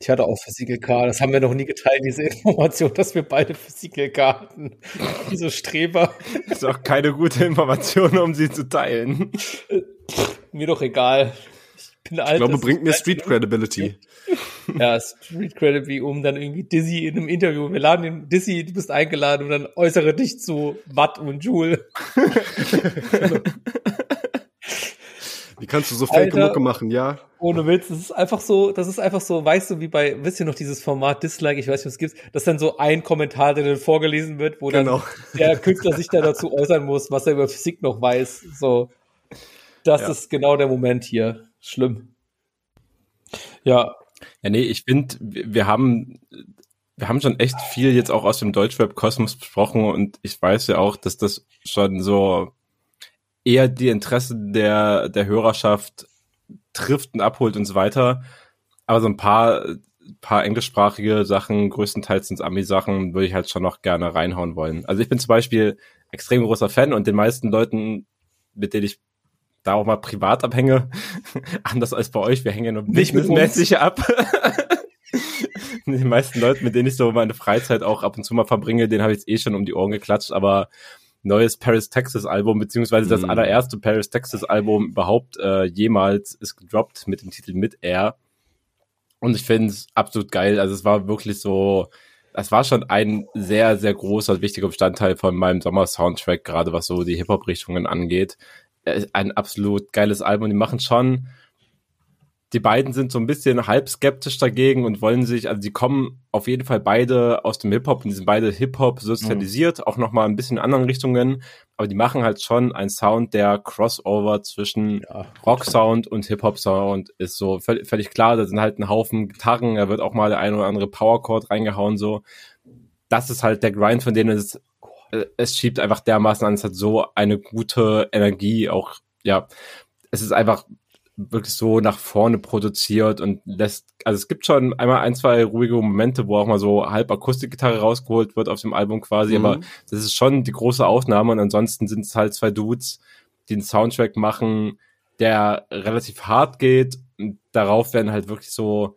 Ich hatte auch Physik LK, das haben wir noch nie geteilt, diese Information, dass wir beide Physik LK hatten. Diese Streber. Das ist auch keine gute Information, um sie zu teilen. mir doch egal. Ich bin alt. Ich glaube, bringt mir Street Credibility. Ja, Street Credibility, um dann irgendwie Dizzy in einem Interview, wir laden den Dizzy, du bist eingeladen und dann äußere dich zu Watt und Joule. Wie kannst du so fake Alter, Mucke machen, ja? Ohne Witz, das ist einfach so, das ist einfach so, weißt du, wie bei, wisst ihr noch dieses Format Dislike, ich weiß nicht, was es gibt, dass dann so ein Kommentar, der dann vorgelesen wird, wo genau. dann der Künstler sich da dazu äußern muss, was er über Physik noch weiß. So, das ja. ist genau der Moment hier. Schlimm. Ja. Ja, nee, ich finde, wir haben, wir haben schon echt viel jetzt auch aus dem Deutschweb-Kosmos besprochen und ich weiß ja auch, dass das schon so eher die Interessen der, der Hörerschaft trifft und abholt und so weiter. Aber so ein paar, paar englischsprachige Sachen, größtenteils sind Ami-Sachen, würde ich halt schon noch gerne reinhauen wollen. Also ich bin zum Beispiel extrem großer Fan und den meisten Leuten, mit denen ich da auch mal privat abhänge. Anders als bei euch, wir hängen ja nur businessmäßig ab. die meisten Leute, mit denen ich so meine Freizeit auch ab und zu mal verbringe, den habe ich jetzt eh schon um die Ohren geklatscht, aber neues Paris Texas Album, beziehungsweise das mm. allererste Paris Texas Album überhaupt äh, jemals ist gedroppt mit dem Titel Mid Air. Und ich finde es absolut geil. Also es war wirklich so, es war schon ein sehr, sehr großer, wichtiger Bestandteil von meinem Sommer-Soundtrack, gerade was so die Hip-Hop-Richtungen angeht. Ein absolut geiles Album. Die machen schon die beiden sind so ein bisschen halb skeptisch dagegen und wollen sich, also die kommen auf jeden Fall beide aus dem Hip-Hop und die sind beide Hip-Hop sozialisiert, mhm. auch nochmal ein bisschen in anderen Richtungen, aber die machen halt schon einen Sound, der Crossover zwischen ja. Rock-Sound und Hip-Hop-Sound ist so völlig, völlig klar, da sind halt ein Haufen Gitarren, da wird auch mal der eine oder andere Power-Chord reingehauen, so. Das ist halt der Grind, von denen es, äh, es schiebt einfach dermaßen an, es hat so eine gute Energie, auch, ja, es ist einfach wirklich so nach vorne produziert und lässt, also es gibt schon einmal ein, zwei ruhige Momente, wo auch mal so halb Akustikgitarre rausgeholt wird auf dem Album quasi, mhm. aber das ist schon die große Ausnahme und ansonsten sind es halt zwei Dudes, die einen Soundtrack machen, der relativ hart geht und darauf werden halt wirklich so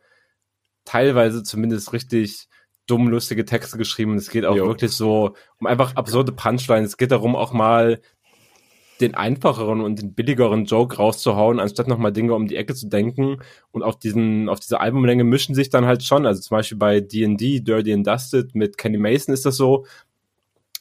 teilweise zumindest richtig dumm lustige Texte geschrieben. Es geht auch jo. wirklich so um einfach absurde Punchlines. Es geht darum, auch mal den einfacheren und den billigeren Joke rauszuhauen, anstatt nochmal Dinge um die Ecke zu denken. Und auf diesen, auf diese Albumlänge mischen sich dann halt schon, also zum Beispiel bei D&D, Dirty and Dusted mit Kenny Mason ist das so,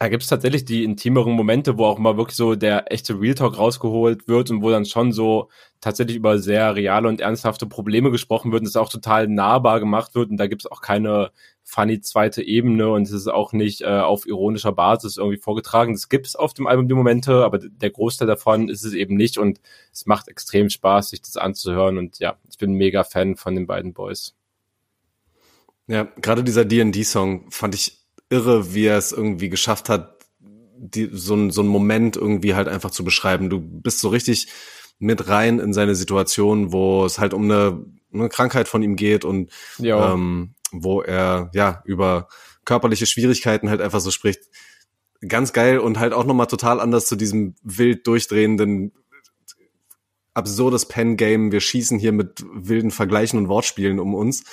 da gibt es tatsächlich die intimeren Momente, wo auch mal wirklich so der echte Real Talk rausgeholt wird und wo dann schon so tatsächlich über sehr reale und ernsthafte Probleme gesprochen wird und es auch total nahbar gemacht wird und da gibt es auch keine funny zweite Ebene und es ist auch nicht äh, auf ironischer Basis irgendwie vorgetragen. Das gibt es auf dem Album die Momente, aber der Großteil davon ist es eben nicht und es macht extrem Spaß, sich das anzuhören und ja, ich bin mega Fan von den beiden Boys. Ja, gerade dieser D&D-Song fand ich irre, wie er es irgendwie geschafft hat, die, so, ein, so ein Moment irgendwie halt einfach zu beschreiben. Du bist so richtig mit rein in seine Situation, wo es halt um eine, eine Krankheit von ihm geht und ähm, wo er ja über körperliche Schwierigkeiten halt einfach so spricht. Ganz geil und halt auch nochmal total anders zu diesem wild durchdrehenden absurdes Pen-Game. Wir schießen hier mit wilden Vergleichen und Wortspielen um uns.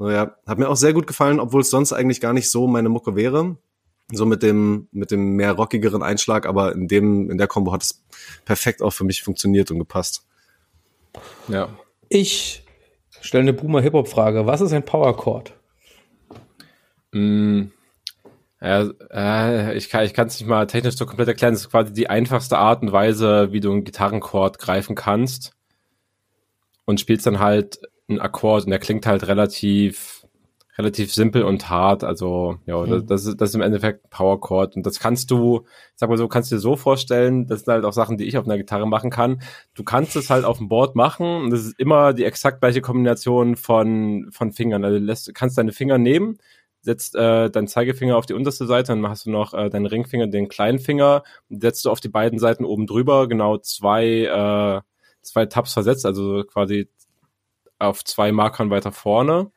Naja, hat mir auch sehr gut gefallen, obwohl es sonst eigentlich gar nicht so meine Mucke wäre. So mit dem, mit dem mehr rockigeren Einschlag, aber in dem, in der Kombo hat es perfekt auch für mich funktioniert und gepasst. Ja. Ich stelle eine Boomer Hip-Hop-Frage. Was ist ein Power Chord? Mm, äh, ich kann ich kann es nicht mal technisch so komplett erklären. Das ist quasi die einfachste Art und Weise, wie du einen Gitarrenchord greifen kannst und spielst dann halt einen Akkord und der klingt halt relativ relativ simpel und hart. Also ja, mhm. das, ist, das ist im Endeffekt ein Power Chord und das kannst du, sag mal so, kannst du dir so vorstellen. Das sind halt auch Sachen, die ich auf einer Gitarre machen kann. Du kannst es halt auf dem Board machen und das ist immer die exakt gleiche Kombination von von Fingern. Also du lässt, kannst deine Finger nehmen setzt äh, deinen Zeigefinger auf die unterste Seite, dann hast du noch äh, deinen Ringfinger, den kleinen Finger, setzt du auf die beiden Seiten oben drüber genau zwei, äh, zwei Tabs versetzt, also quasi auf zwei Markern weiter vorne.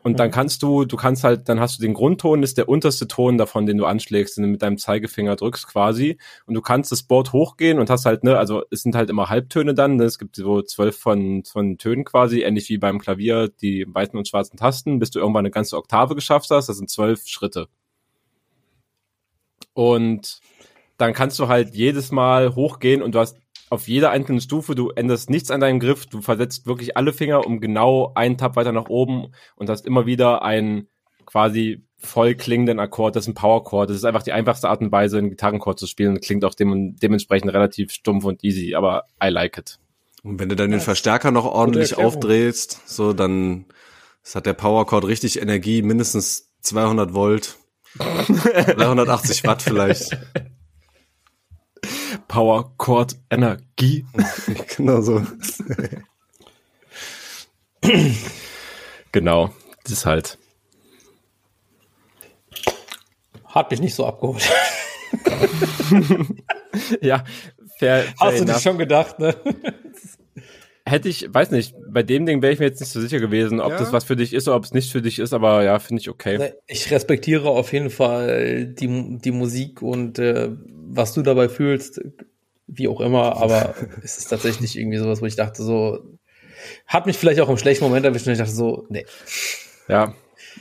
Und dann mhm. kannst du, du kannst halt, dann hast du den Grundton, das ist der unterste Ton davon, den du anschlägst, den du mit deinem Zeigefinger drückst quasi. Und du kannst das Board hochgehen und hast halt, ne, also es sind halt immer Halbtöne dann, ne? es gibt so zwölf von, von Tönen quasi, ähnlich wie beim Klavier, die weißen und schwarzen Tasten, bis du irgendwann eine ganze Oktave geschafft hast. Das sind zwölf Schritte. Und dann kannst du halt jedes Mal hochgehen und du hast auf jeder einzelnen Stufe, du änderst nichts an deinem Griff, du versetzt wirklich alle Finger um genau einen Tab weiter nach oben und hast immer wieder einen quasi voll klingenden Akkord, das ist ein Powerchord. Das ist einfach die einfachste Art und Weise, einen Gitarrenchord zu spielen. Klingt auch dem, dementsprechend relativ stumpf und easy, aber I like it. Und wenn du dann den Verstärker noch ordentlich aufdrehst, so dann hat der Powerchord richtig Energie, mindestens 200 Volt, 380 Watt vielleicht. Power, Chord, Energie. genau so. genau, das ist halt. Hat mich nicht so abgeholt. ja, fair, fair Hast du dir schon gedacht, ne? Hätte ich, weiß nicht, bei dem Ding wäre ich mir jetzt nicht so sicher gewesen, ob ja. das was für dich ist oder ob es nicht für dich ist, aber ja, finde ich okay. Ne, ich respektiere auf jeden Fall die, die Musik und äh, was du dabei fühlst, wie auch immer, aber es ist tatsächlich irgendwie sowas, wo ich dachte, so, hat mich vielleicht auch im schlechten Moment erwischt und ich dachte so, nee. Ja,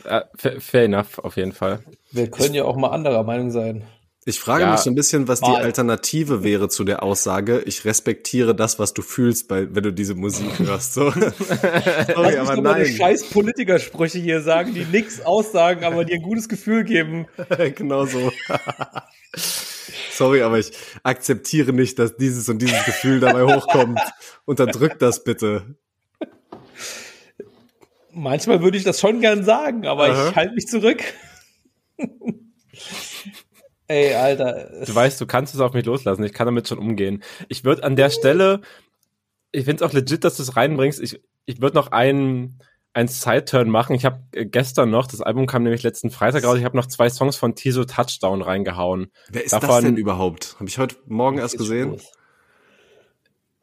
äh, fair enough, auf jeden Fall. Wir können ja auch mal anderer Meinung sein. Ich frage ja, mich so ein bisschen, was die Alternative wäre zu der Aussage, ich respektiere das, was du fühlst, bei, wenn du diese Musik hörst. So. Sorry, aber nein. scheiß Politikersprüche hier sagen, die nichts aussagen, aber dir ein gutes Gefühl geben. genau so. Sorry, aber ich akzeptiere nicht, dass dieses und dieses Gefühl dabei hochkommt. Unterdrück das bitte. Manchmal würde ich das schon gern sagen, aber Aha. ich halte mich zurück. Ey, Alter. Du weißt, du kannst es auf mich loslassen. Ich kann damit schon umgehen. Ich würde an der Stelle, ich finde es auch legit, dass du es reinbringst. Ich, ich würde noch einen, einen Side-Turn machen. Ich habe äh, gestern noch, das Album kam nämlich letzten Freitag raus, ich habe noch zwei Songs von Tiso Touchdown reingehauen. Wer ist Davon, das denn überhaupt? Habe ich heute Morgen erst gesehen. Groß.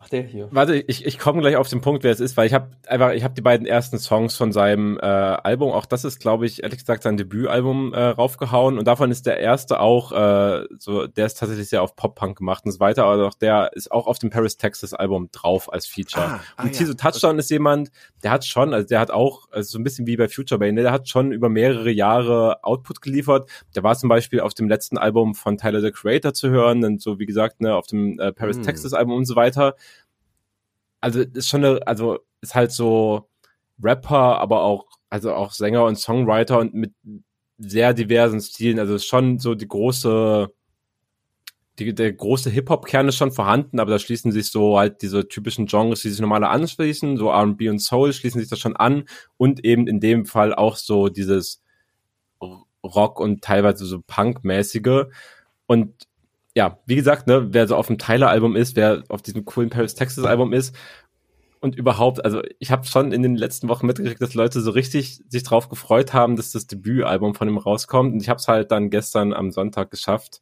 Ach, der hier. Warte, ich, ich komme gleich auf den Punkt, wer es ist, weil ich habe einfach, ich habe die beiden ersten Songs von seinem äh, Album, auch das ist, glaube ich, ehrlich gesagt, sein Debütalbum äh, raufgehauen und davon ist der erste auch, äh, so, der ist tatsächlich sehr auf Pop-Punk gemacht und so weiter, aber auch der ist auch auf dem Paris, Texas Album drauf als Feature. Ah, ah, und Tiso ja. Touchdown ist jemand, der hat schon, also der hat auch, also so ein bisschen wie bei Future Bane, der hat schon über mehrere Jahre Output geliefert. Der war zum Beispiel auf dem letzten Album von Tyler the Creator zu hören, und so wie gesagt, ne, auf dem äh, Paris, hm. Texas Album und so weiter also ist schon eine, also ist halt so Rapper, aber auch, also auch Sänger und Songwriter und mit sehr diversen Stilen. Also ist schon so die große, die, der große Hip-Hop-Kern ist schon vorhanden, aber da schließen sich so halt diese typischen Genres, die sich normale anschließen, so R&B und Soul schließen sich da schon an und eben in dem Fall auch so dieses Rock und teilweise so Punk-mäßige und ja, wie gesagt, ne, wer so auf dem Tyler-Album ist, wer auf diesem coolen Paris, Texas-Album ist und überhaupt, also ich habe schon in den letzten Wochen mitgekriegt, dass Leute so richtig sich drauf gefreut haben, dass das Debütalbum von ihm rauskommt und ich habe es halt dann gestern am Sonntag geschafft,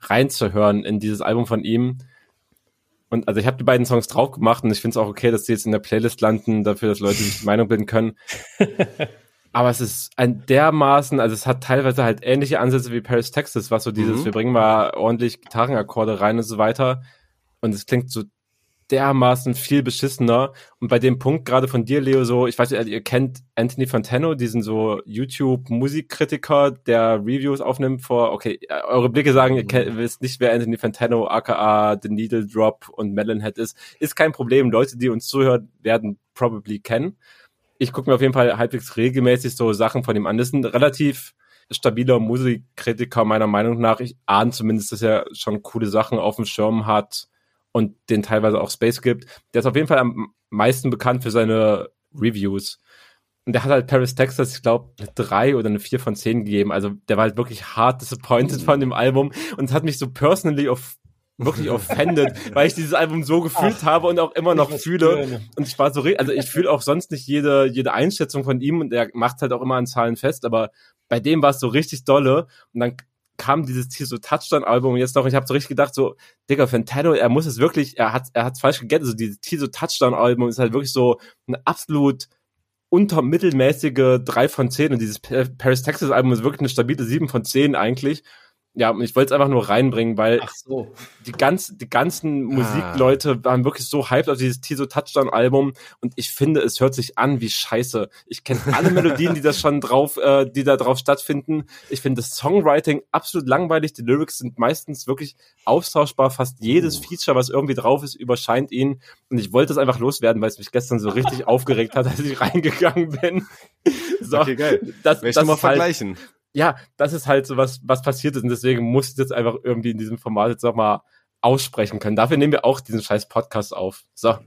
reinzuhören in dieses Album von ihm. Und also ich habe die beiden Songs drauf gemacht und ich finde es auch okay, dass die jetzt in der Playlist landen, dafür, dass Leute sich die Meinung bilden können. aber es ist ein dermaßen, also es hat teilweise halt ähnliche Ansätze wie Paris, Texas, was so dieses, mhm. wir bringen mal ordentlich Gitarrenakkorde rein und so weiter. Und es klingt so dermaßen viel beschissener. Und bei dem Punkt gerade von dir, Leo, so, ich weiß nicht, ihr kennt Anthony Fantano, diesen so YouTube-Musikkritiker, der Reviews aufnimmt vor, okay, eure Blicke sagen, ihr kennt, wisst nicht, wer Anthony Fantano, aka The Needle Drop und Melonhead ist. Ist kein Problem. Leute, die uns zuhören, werden probably kennen ich gucke mir auf jeden Fall halbwegs regelmäßig so Sachen von ihm an. Das ist ein relativ stabiler Musikkritiker meiner Meinung nach. Ich ahne zumindest, dass er schon coole Sachen auf dem Schirm hat und den teilweise auch Space gibt. Der ist auf jeden Fall am meisten bekannt für seine Reviews. Und der hat halt Paris, Texas, ich glaube, eine drei oder eine vier von zehn gegeben. Also der war halt wirklich hart disappointed von dem Album und es hat mich so personally auf wirklich offended, weil ich dieses Album so gefühlt Ach, habe und auch immer noch fühle. Fühle. Und ich war so, also ich fühle auch sonst nicht jede, jede Einschätzung von ihm und er macht halt auch immer an Zahlen fest, aber bei dem war es so richtig dolle. Und dann kam dieses so Touchdown-Album jetzt noch, ich habe so richtig gedacht, so, Digga, Fantano, er muss es wirklich, er hat er hat's falsch gegettet, so dieses Tiso Touchdown-Album ist halt wirklich so ein absolut untermittelmäßige drei von zehn. Und dieses Paris Texas Album ist wirklich eine stabile sieben von zehn eigentlich ja, und ich wollte es einfach nur reinbringen, weil so. die, ganz, die ganzen ah. Musikleute waren wirklich so hyped auf dieses Tiso Touchdown Album und ich finde, es hört sich an wie Scheiße. Ich kenne alle Melodien, die da schon drauf, äh, die da drauf stattfinden. Ich finde das Songwriting absolut langweilig. Die Lyrics sind meistens wirklich austauschbar. Fast jedes uh. Feature, was irgendwie drauf ist, überscheint ihn. Und ich wollte es einfach loswerden, weil es mich gestern so richtig aufgeregt hat, als ich reingegangen bin. So, okay, geil. Das, Möchte das mal halt vergleichen ja, das ist halt so was, was passiert ist und deswegen muss ich jetzt einfach irgendwie in diesem Format jetzt nochmal aussprechen können. Dafür nehmen wir auch diesen scheiß Podcast auf. So.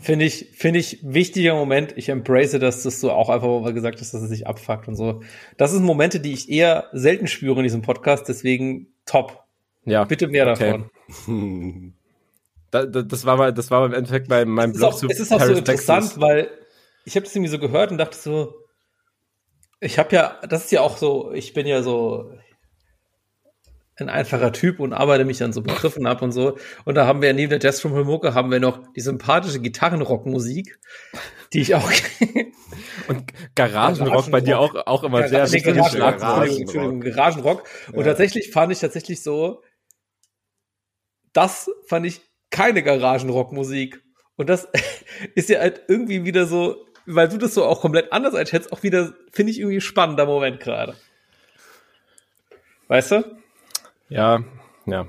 Finde ich, finde ich wichtiger Moment. Ich embrace das, dass du auch einfach mal gesagt hast, dass es sich abfuckt und so. Das sind Momente, die ich eher selten spüre in diesem Podcast, deswegen top. Ja. Bitte mehr okay. davon. Da, da, das war mal, das war im Endeffekt bei meinem Blog. Auch, es ist auch so interessant, Texas. weil ich habe das irgendwie so gehört und dachte so, ich habe ja, das ist ja auch so, ich bin ja so ein einfacher Typ und arbeite mich dann so Begriffen ab und so. Und da haben wir neben der Jazz from Homoke haben wir noch die sympathische Gitarrenrockmusik, die ich auch und Garagenrock bei dir auch auch immer Gar sehr nee, Garagenrock, Garagenrock. Garagenrock. Und ja. tatsächlich fand ich tatsächlich so, das fand ich keine Garagenrockmusik. Und das ist ja halt irgendwie wieder so, weil du das so auch komplett anders einschätzt, auch wieder, finde ich, irgendwie ein spannender Moment gerade. Weißt du? Ja, ja.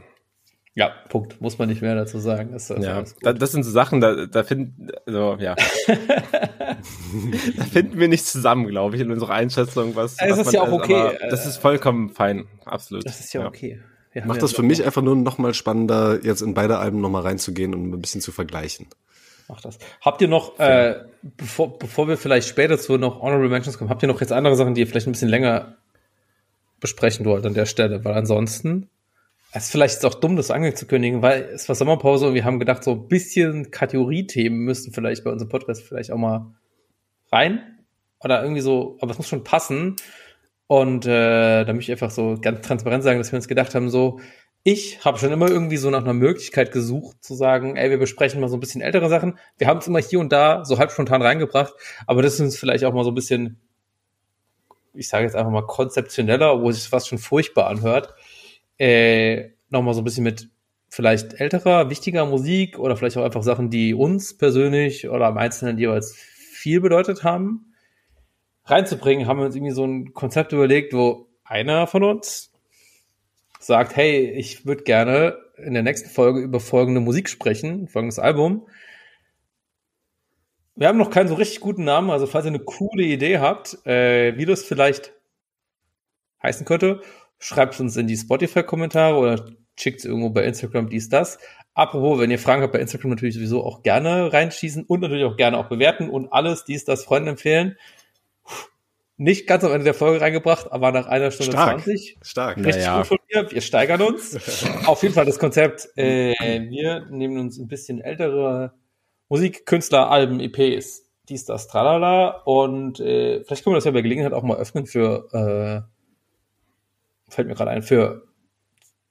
Ja, Punkt. Muss man nicht mehr dazu sagen. Das, das ja, das, das sind so Sachen, da, da finden, also, ja. da finden wir nicht zusammen, glaube ich, in unserer Einschätzung, was. Das was ist ja auch okay. Das ist vollkommen fein, absolut. Das ist ja, ja. okay. Macht das für mich einfach nur noch mal spannender, jetzt in beide Alben noch mal reinzugehen und ein bisschen zu vergleichen. Macht das. Habt ihr noch, äh, bevor, bevor wir vielleicht später zu noch Honorable Mentions kommen, habt ihr noch jetzt andere Sachen, die ihr vielleicht ein bisschen länger besprechen wollt an der Stelle? Weil ansonsten es ist vielleicht auch dumm, das angekündigen, weil es war Sommerpause und wir haben gedacht, so ein bisschen Kategoriethemen müssten vielleicht bei unserem Podcast vielleicht auch mal rein. Oder irgendwie so, aber es muss schon passen. Und äh, da möchte ich einfach so ganz transparent sagen, dass wir uns gedacht haben, so, ich habe schon immer irgendwie so nach einer Möglichkeit gesucht, zu sagen, ey, wir besprechen mal so ein bisschen ältere Sachen. Wir haben es immer hier und da so halb spontan reingebracht, aber das ist uns vielleicht auch mal so ein bisschen, ich sage jetzt einfach mal konzeptioneller, wo sich fast schon furchtbar anhört äh, nochmal so ein bisschen mit vielleicht älterer, wichtiger Musik oder vielleicht auch einfach Sachen, die uns persönlich oder am Einzelnen jeweils viel bedeutet haben, reinzubringen, haben wir uns irgendwie so ein Konzept überlegt, wo einer von uns sagt, hey, ich würde gerne in der nächsten Folge über folgende Musik sprechen, folgendes Album. Wir haben noch keinen so richtig guten Namen, also falls ihr eine coole Idee habt, äh, wie das vielleicht heißen könnte, schreibt uns in die Spotify-Kommentare oder schickt es irgendwo bei Instagram dies, das. Apropos, wenn ihr Fragen habt bei Instagram natürlich sowieso auch gerne reinschießen und natürlich auch gerne auch bewerten und alles dies, das Freunden empfehlen. Nicht ganz am Ende der Folge reingebracht, aber nach einer Stunde Stark. 20. Stark. Richtig Naja. gut von mir. Wir steigern uns. Auf jeden Fall das Konzept. Äh, wir nehmen uns ein bisschen ältere Musikkünstler, Alben, EPs, dies, das, tralala. Und äh, vielleicht können wir das ja bei Gelegenheit auch mal öffnen für, äh, fällt mir gerade ein, für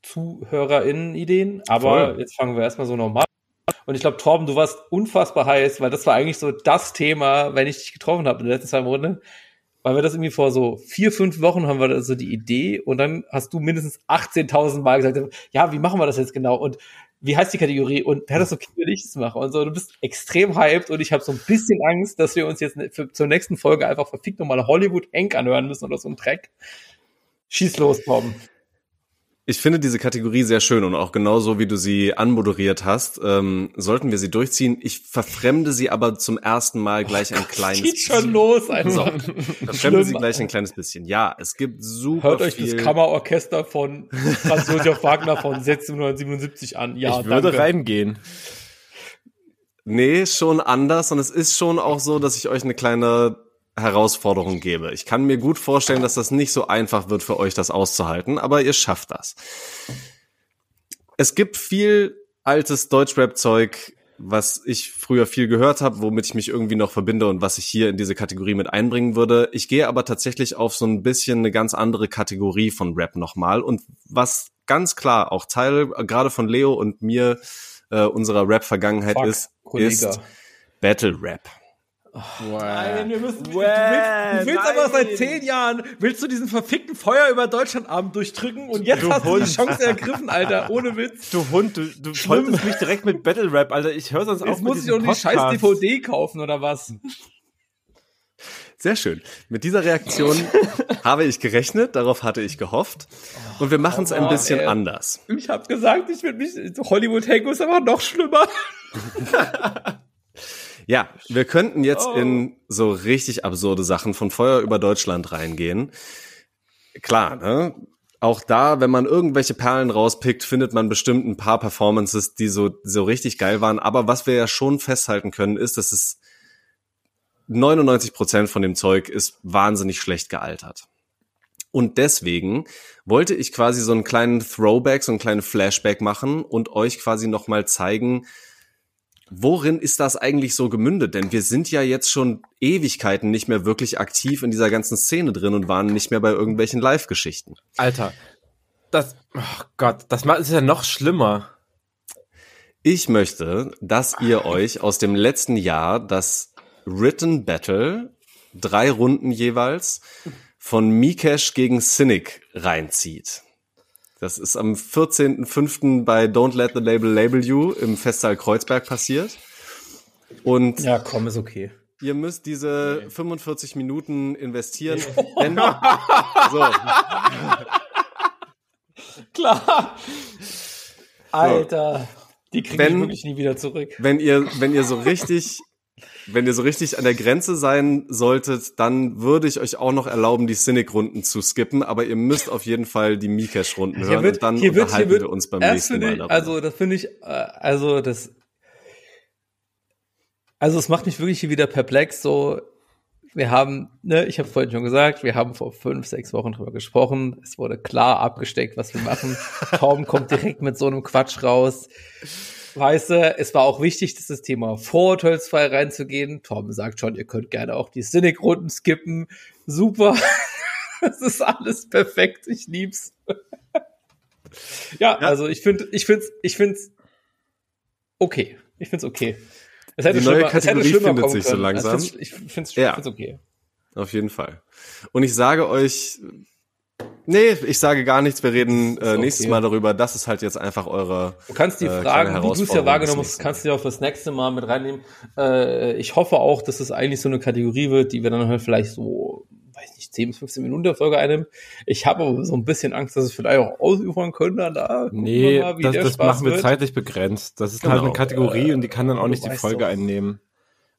ZuhörerInnen-Ideen. Aber Voll. jetzt fangen wir erstmal so normal an. Und ich glaube, Torben, du warst unfassbar heiß, weil das war eigentlich so das Thema, wenn ich dich getroffen habe in den letzten zwei Monaten. Weil wir das irgendwie vor so vier, fünf Wochen haben wir da so die Idee und dann hast du mindestens 18.000 Mal gesagt, ja, wie machen wir das jetzt genau und wie heißt die Kategorie und wäre das okay, wenn ich das mache und so. Du bist extrem hyped und ich habe so ein bisschen Angst, dass wir uns jetzt ne, für, zur nächsten Folge einfach verfickt nochmal Hollywood Hank anhören müssen oder so ein Track. Schieß los, Torben. Ich finde diese Kategorie sehr schön und auch genauso, wie du sie anmoderiert hast, ähm, sollten wir sie durchziehen. Ich verfremde sie aber zum ersten Mal gleich ein kleines Geht schon los, also. Verfremde sie Schlimm. gleich ein kleines bisschen. Ja, es gibt super Hört euch viel. das Kammerorchester von Franz Josef Wagner von 1677 an. Ja, ich würde danke. reingehen. Nee, schon anders und es ist schon auch so, dass ich euch eine kleine Herausforderung gebe. Ich kann mir gut vorstellen, dass das nicht so einfach wird für euch, das auszuhalten, aber ihr schafft das. Es gibt viel altes Deutschrap-Zeug, was ich früher viel gehört habe, womit ich mich irgendwie noch verbinde und was ich hier in diese Kategorie mit einbringen würde. Ich gehe aber tatsächlich auf so ein bisschen eine ganz andere Kategorie von Rap nochmal und was ganz klar auch Teil gerade von Leo und mir äh, unserer Rap-Vergangenheit ist, Kollege. ist Battle Rap. Nein, wir müssen, du willst, du willst aber seit zehn Jahren, willst du diesen verfickten Feuer über Deutschlandabend durchdrücken und jetzt Du hast du die Hund. Chance ergriffen, Alter, ohne Witz. Du Hund, du, du wolltest mich direkt mit Battle Rap, Alter. Ich höre sonst Jetzt auf mit muss ich doch die scheiß. DVD kaufen, oder was? Sehr schön. Mit dieser Reaktion habe ich gerechnet, darauf hatte ich gehofft. Und wir machen es ein Mann, bisschen ey. anders. Ich hab gesagt, ich will mich, Hollywood Hango ist aber noch schlimmer. Ja, wir könnten jetzt Oh. in so richtig absurde Sachen von Feuer über Deutschland reingehen. Klar, ne? Auch da, wenn man irgendwelche Perlen rauspickt, findet man bestimmt ein paar Performances, die so, so richtig geil waren. Aber was wir ja schon festhalten können, ist, dass es 99 Prozent von dem Zeug ist wahnsinnig schlecht gealtert. Und deswegen wollte ich quasi so einen kleinen Throwback, so einen kleinen Flashback machen und euch quasi nochmal zeigen, worin ist das eigentlich so gemündet? Denn wir sind ja jetzt schon Ewigkeiten nicht mehr wirklich aktiv in dieser ganzen Szene drin und waren nicht mehr bei irgendwelchen Live-Geschichten. Alter, das, oh Gott, das ist ja noch schlimmer. Ich möchte, dass ihr euch aus dem letzten Jahr das Written Battle, drei Runden jeweils, von Mikesh gegen Cynic reinzieht. Das ist am 14.05. bei Don't Let the Label Label You im Festsaal Kreuzberg passiert. Und Ja, komm, ist okay. ihr müsst diese 45 Minuten investieren. Wenn, so, Klar. Alter, die kriege ich wirklich nie wieder zurück. wenn ihr, wenn ihr so richtig, wenn ihr so richtig an der Grenze sein solltet, dann würde ich euch auch noch erlauben, die Cynic-Runden zu skippen, aber ihr müsst auf jeden Fall die Mikesh-Runden hören und dann unterhalten wir uns beim nächsten Mal darüber. Also, das finde ich, äh, also das, also es macht mich wirklich hier wieder perplex. So, wir haben, ne, ich habe vorhin schon gesagt, wir haben vor fünf, sechs Wochen drüber gesprochen. Es wurde klar abgesteckt, was wir machen. Tom kommt direkt mit so einem Quatsch raus. Weißt du, es war auch wichtig, dass das Thema vorurteilsfrei reinzugehen. Tom sagt schon, ihr könnt gerne auch die Cynic-Runden skippen. Super. Das ist alles perfekt. Ich lieb's. ja, Ja. also ich finde, ich find's, ich find's okay. Ich find's okay. Es hätte Die neue es Kategorie findet sich so können. langsam. Also Ich find's, ich find's, Ja. ich find's okay. Auf jeden Fall. Und ich sage euch, nee, ich sage gar nichts. Wir reden äh, nächstes okay. Mal darüber. Das ist halt jetzt einfach eure. Du kannst die äh, Fragen, wie du es ja wahrgenommen hast, kannst du ja auch fürs nächste Mal mit reinnehmen. Äh, ich hoffe auch, dass es eigentlich so eine Kategorie wird, die wir dann halt vielleicht so, weiß nicht, 10 bis 15 Minuten der Folge einnimmt. Ich habe aber so ein bisschen Angst, dass es vielleicht auch ausufern könnte. Da gucken Nee, wir mal, wie das, der das Spaß machen wir wird. zeitlich begrenzt. Das ist halt Genau. eine Kategorie und die kann dann auch du nicht die Folge doch. einnehmen.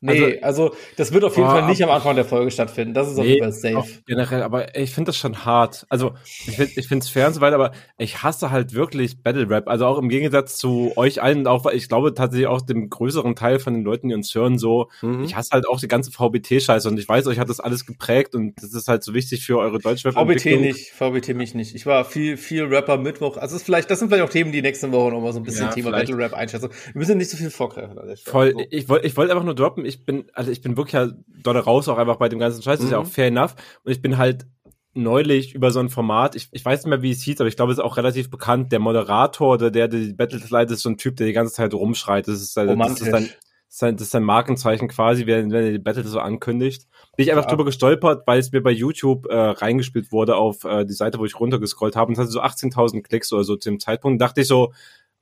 Nee, also, das wird auf jeden Oh, Fall nicht am Anfang der Folge stattfinden. Das ist auf jeden Fall safe. generell, aber ich finde das schon hart. Also ich finde ich finde es fair und so weiter, aber ich hasse halt wirklich Battle Rap. Also auch im Gegensatz zu euch allen, auch weil ich glaube tatsächlich auch dem größeren Teil von den Leuten, die uns hören, so, Mhm. ich hasse halt auch die ganze VBT-Scheiße und ich weiß, euch hat das alles geprägt und das ist halt so wichtig für eure VBT Deutschrap-Entwicklung. nicht, VBT mich nicht. Ich war viel, viel Rapper Mittwoch. Also es ist vielleicht, das sind vielleicht auch Themen, die nächste Woche noch mal so ein bisschen Ja, Thema vielleicht. Battle Rap einschätzen. Wir müssen nicht so viel vorgreifen. Voll, So. ich wollte ich wollte einfach nur droppen, ich bin, also ich bin wirklich ja dolle raus auch einfach bei dem ganzen Scheiß, das ist ja Mhm. auch fair enough. Und ich bin halt neulich über so ein Format, ich, ich weiß nicht mehr, wie es hieß, aber ich glaube, es ist auch relativ bekannt, der Moderator oder der, der die Battles leitet, ist so ein Typ, der die ganze Zeit rumschreit. Das ist, sein- das ist ist sein, das ist sein Markenzeichen quasi, wenn, wenn er die Battles so ankündigt. Bin ich einfach Ja. drüber gestolpert, weil es mir bei YouTube äh, reingespielt wurde auf äh, die Seite, wo ich runtergescrollt habe und es hatte so 18.000 Klicks oder so zu dem Zeitpunkt. dachte ich so,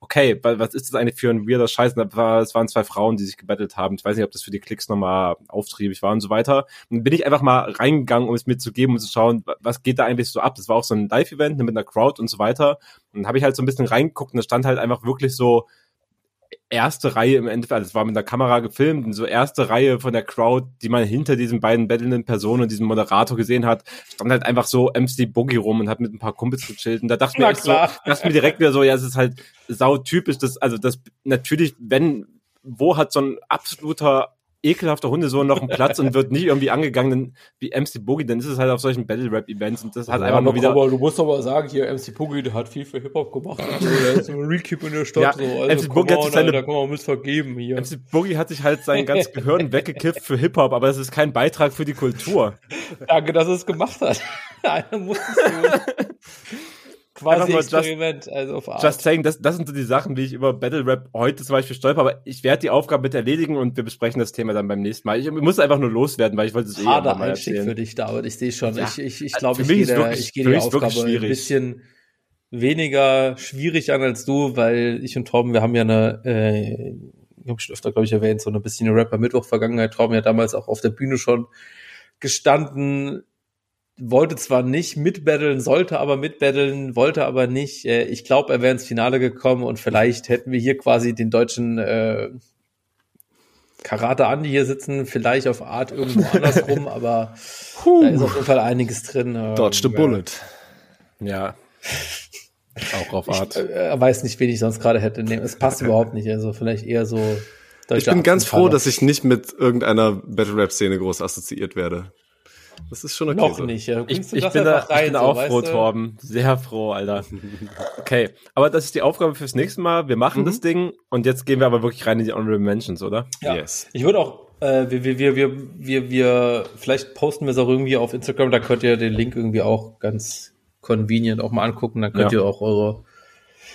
okay, wa- was ist das eigentlich für ein weirder Scheiß? Und es waren zwei Frauen, die sich gebettelt haben. Ich weiß nicht, ob das für die Klicks nochmal auftriebig war und so weiter. Und dann bin ich einfach mal reingegangen, um es mir zu geben und zu schauen, wa- was geht da eigentlich so ab. Das war auch so ein Live-Event ne, mit einer Crowd und so weiter. Und habe ich halt so ein bisschen reingeguckt und da stand halt einfach wirklich so erste Reihe im Endeffekt, also es war mit der Kamera gefilmt und so erste Reihe von der Crowd, die man hinter diesen beiden bettelnden Personen und diesem Moderator gesehen hat, stand halt einfach so MC Boogie rum und hat mit ein paar Kumpels gechillt und da dachte ich mir echt so, dachte mir direkt wieder so, ja, es ist halt sautypisch, das, also das, natürlich, wenn, wo hat so ein absoluter ekelhafter Hundesohn noch einen Platz und wird nicht irgendwie angegangen wie MC Boogie, dann ist es halt auf solchen Battle-Rap-Events und das hat Ja, einfach nur wieder, aber du musst aber sagen, hier MC Puggy, der hat viel für Hip-Hop gemacht. Und so, der ist ein Real Keep in der Stadt. Ja, so. MC Also, Puggy hat sich seine- da kann man vergeben hier. MC Boogie hat sich halt sein ganzes Gehirn weggekifft für Hip-Hop, aber das ist kein Beitrag für die Kultur. Danke, dass er es gemacht hat. Einer muss es tun. Quasi nur just- Experiment, also auf Art. Just saying, das, das sind so die Sachen, wie ich über Battle Rap heute zum Beispiel stolper, aber ich werde die Aufgabe mit erledigen und wir besprechen das Thema dann beim nächsten Mal. Ich muss einfach nur loswerden, weil ich wollte es eh einfach mal Einstieg für dich, David. Ich sehe schon. Ja. Ich, ich, ich Also glaube, für ich gehe wirklich- ich gehe die Aufgabe ein bisschen weniger schwierig an als du, weil ich und Torben, wir haben ja eine, äh, ich habe schon öfter, glaube ich, erwähnt, so eine bisschen eine Rapper-Mittwoch-Vergangenheit. Torben ja damals auch auf der Bühne schon gestanden, wollte zwar nicht mitbetteln, sollte aber mitbetteln, wollte aber nicht. Äh, ich glaube, er wäre ins Finale gekommen und vielleicht hätten wir hier quasi den deutschen äh, Karate Andi hier sitzen, vielleicht auf Art irgendwo andersrum, aber da ist auf jeden Fall einiges drin. Ähm, Dodge the bullet. Ja. Auch auf Art. Ich äh, weiß nicht, wen ich sonst gerade hätte nehmen. Es passt überhaupt nicht. Also vielleicht eher so. Ich bin ganz froh, dass ich nicht mit irgendeiner Battle Rap Szene groß assoziiert werde. Das ist schon okay noch so. nicht. Ja, Ich, ich, bin da, rein, ich bin so, auch froh, du? Torben. Sehr froh, Alter. Okay, aber das ist die Aufgabe fürs nächste Mal. Wir machen Mhm. das Ding und jetzt gehen wir aber wirklich rein in die Honorable Mentions, oder? Ja. Yes. Ich würde auch, äh, wir, wir, wir, wir, wir, wir, vielleicht posten wir es auch irgendwie auf Instagram, da könnt ihr den Link irgendwie auch ganz convenient auch mal angucken, dann könnt Ja. ihr auch eure,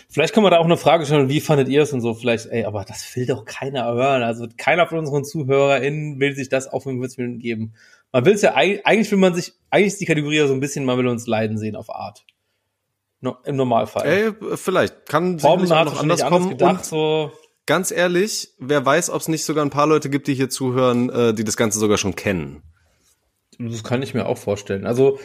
vielleicht kann man da auch eine Frage stellen, wie fandet ihr es und so, vielleicht, ey, aber das will doch keiner hören, also keiner von unseren ZuhörerInnen will sich das auf 45 Minuten geben. Man will es ja, eig- eigentlich will man sich, eigentlich ist die Kategorie ja so ein bisschen, man will uns leiden sehen auf Art. No, Im Normalfall. Ey, vielleicht. Kann Torben sicherlich auch hat noch anders kommen. anders gedacht, Und so, ganz ehrlich, wer weiß, ob es nicht sogar ein paar Leute gibt, die hier zuhören, äh, die das Ganze sogar schon kennen. das kann ich mir auch vorstellen. Also,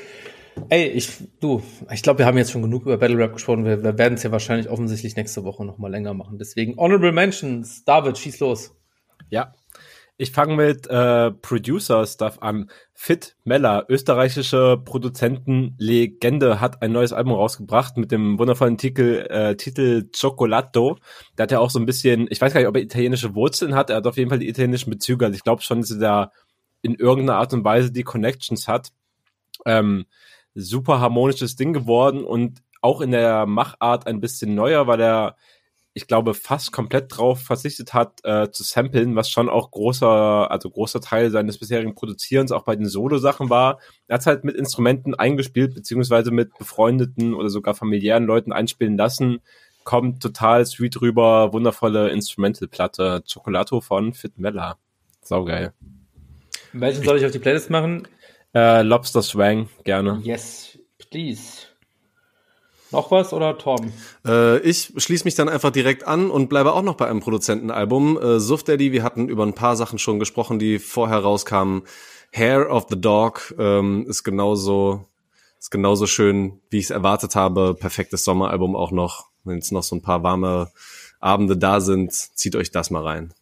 ey, ich, du, ich glaube, wir haben jetzt schon genug über Battle Rap gesprochen. Wir, wir werden es ja wahrscheinlich offensichtlich nächste Woche noch mal länger machen. Deswegen Honorable Mentions. David, schieß los. Ja. Ich fange mit äh, Producer-Stuff an. Fit Meller, österreichische Produzentenlegende, hat ein neues Album rausgebracht mit dem wundervollen Titel, äh, Titel Cioccolato. Der hat ja auch so ein bisschen, ich weiß gar nicht, ob er italienische Wurzeln hat, er hat auf jeden Fall die italienischen Bezüge. Also ich glaube schon, dass er da in irgendeiner Art und Weise die Connections hat. Ähm, super harmonisches Ding geworden und auch in der Machart ein bisschen neuer, weil er ich glaube, fast komplett drauf verzichtet hat, äh, zu samplen, was schon auch großer, also großer Teil seines bisherigen Produzierens auch bei den Solo-Sachen war. Er hat halt mit Instrumenten eingespielt, beziehungsweise mit befreundeten oder sogar familiären Leuten einspielen lassen. Kommt total sweet rüber, wundervolle Instrumental-Platte. Chocolato von Fit Mella. Saugeil. Welchen soll ich auf die Playlist machen? Äh, Lobster Swang, gerne. Yes, please. Noch was oder Torben? Äh, ich schließe mich dann einfach direkt an und bleibe auch noch bei einem Produzentenalbum. Äh, Suf Daddy, wir hatten über ein paar Sachen schon gesprochen, die vorher rauskamen. Hair of the Dog ähm, ist genauso ist genauso schön, wie ich es erwartet habe. Perfektes Sommeralbum auch noch. Wenn jetzt noch so ein paar warme Abende da sind, zieht euch das mal rein.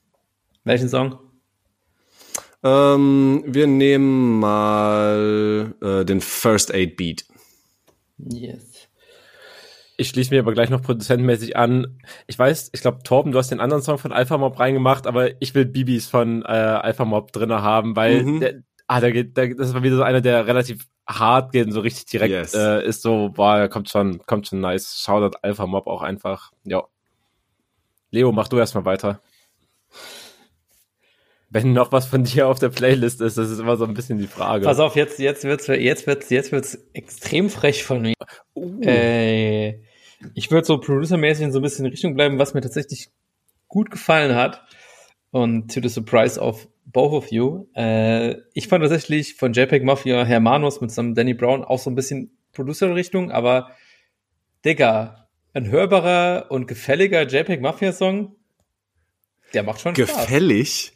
Welchen Song? Ähm, wir nehmen mal äh, den First Aid Beat. Yes. Ich schließe mir aber gleich noch produzentenmäßig an. Ich weiß, ich glaube, Torben, du hast den anderen Song von Alpha Mob reingemacht, aber ich will Bibis von äh, Alpha Mob drinne haben, weil Mhm. der, ah, der geht, der, das war wieder so einer, der relativ hart geht und so richtig direkt Yes. äh, ist so, boah, kommt schon, kommt schon nice. Shoutout Alpha Mob auch einfach. Ja. Leo, mach du erstmal weiter. Wenn noch was von dir auf der Playlist ist, das ist immer so ein bisschen die Frage. Pass auf, jetzt, jetzt wird's, jetzt wird's, jetzt wird's extrem frech von mir. Uh. Äh, ich würde so producermäßig in so ein bisschen in Richtung bleiben, was mir tatsächlich gut gefallen hat. Und to the surprise of both of you. Äh, ich fand tatsächlich von JPEG Mafia Hermanos mit seinem Danny Brown auch so ein bisschen Producer-Richtung, aber Digga, ein hörbarer und gefälliger JPEG Mafia Song, der macht schon Spaß. Gefällig.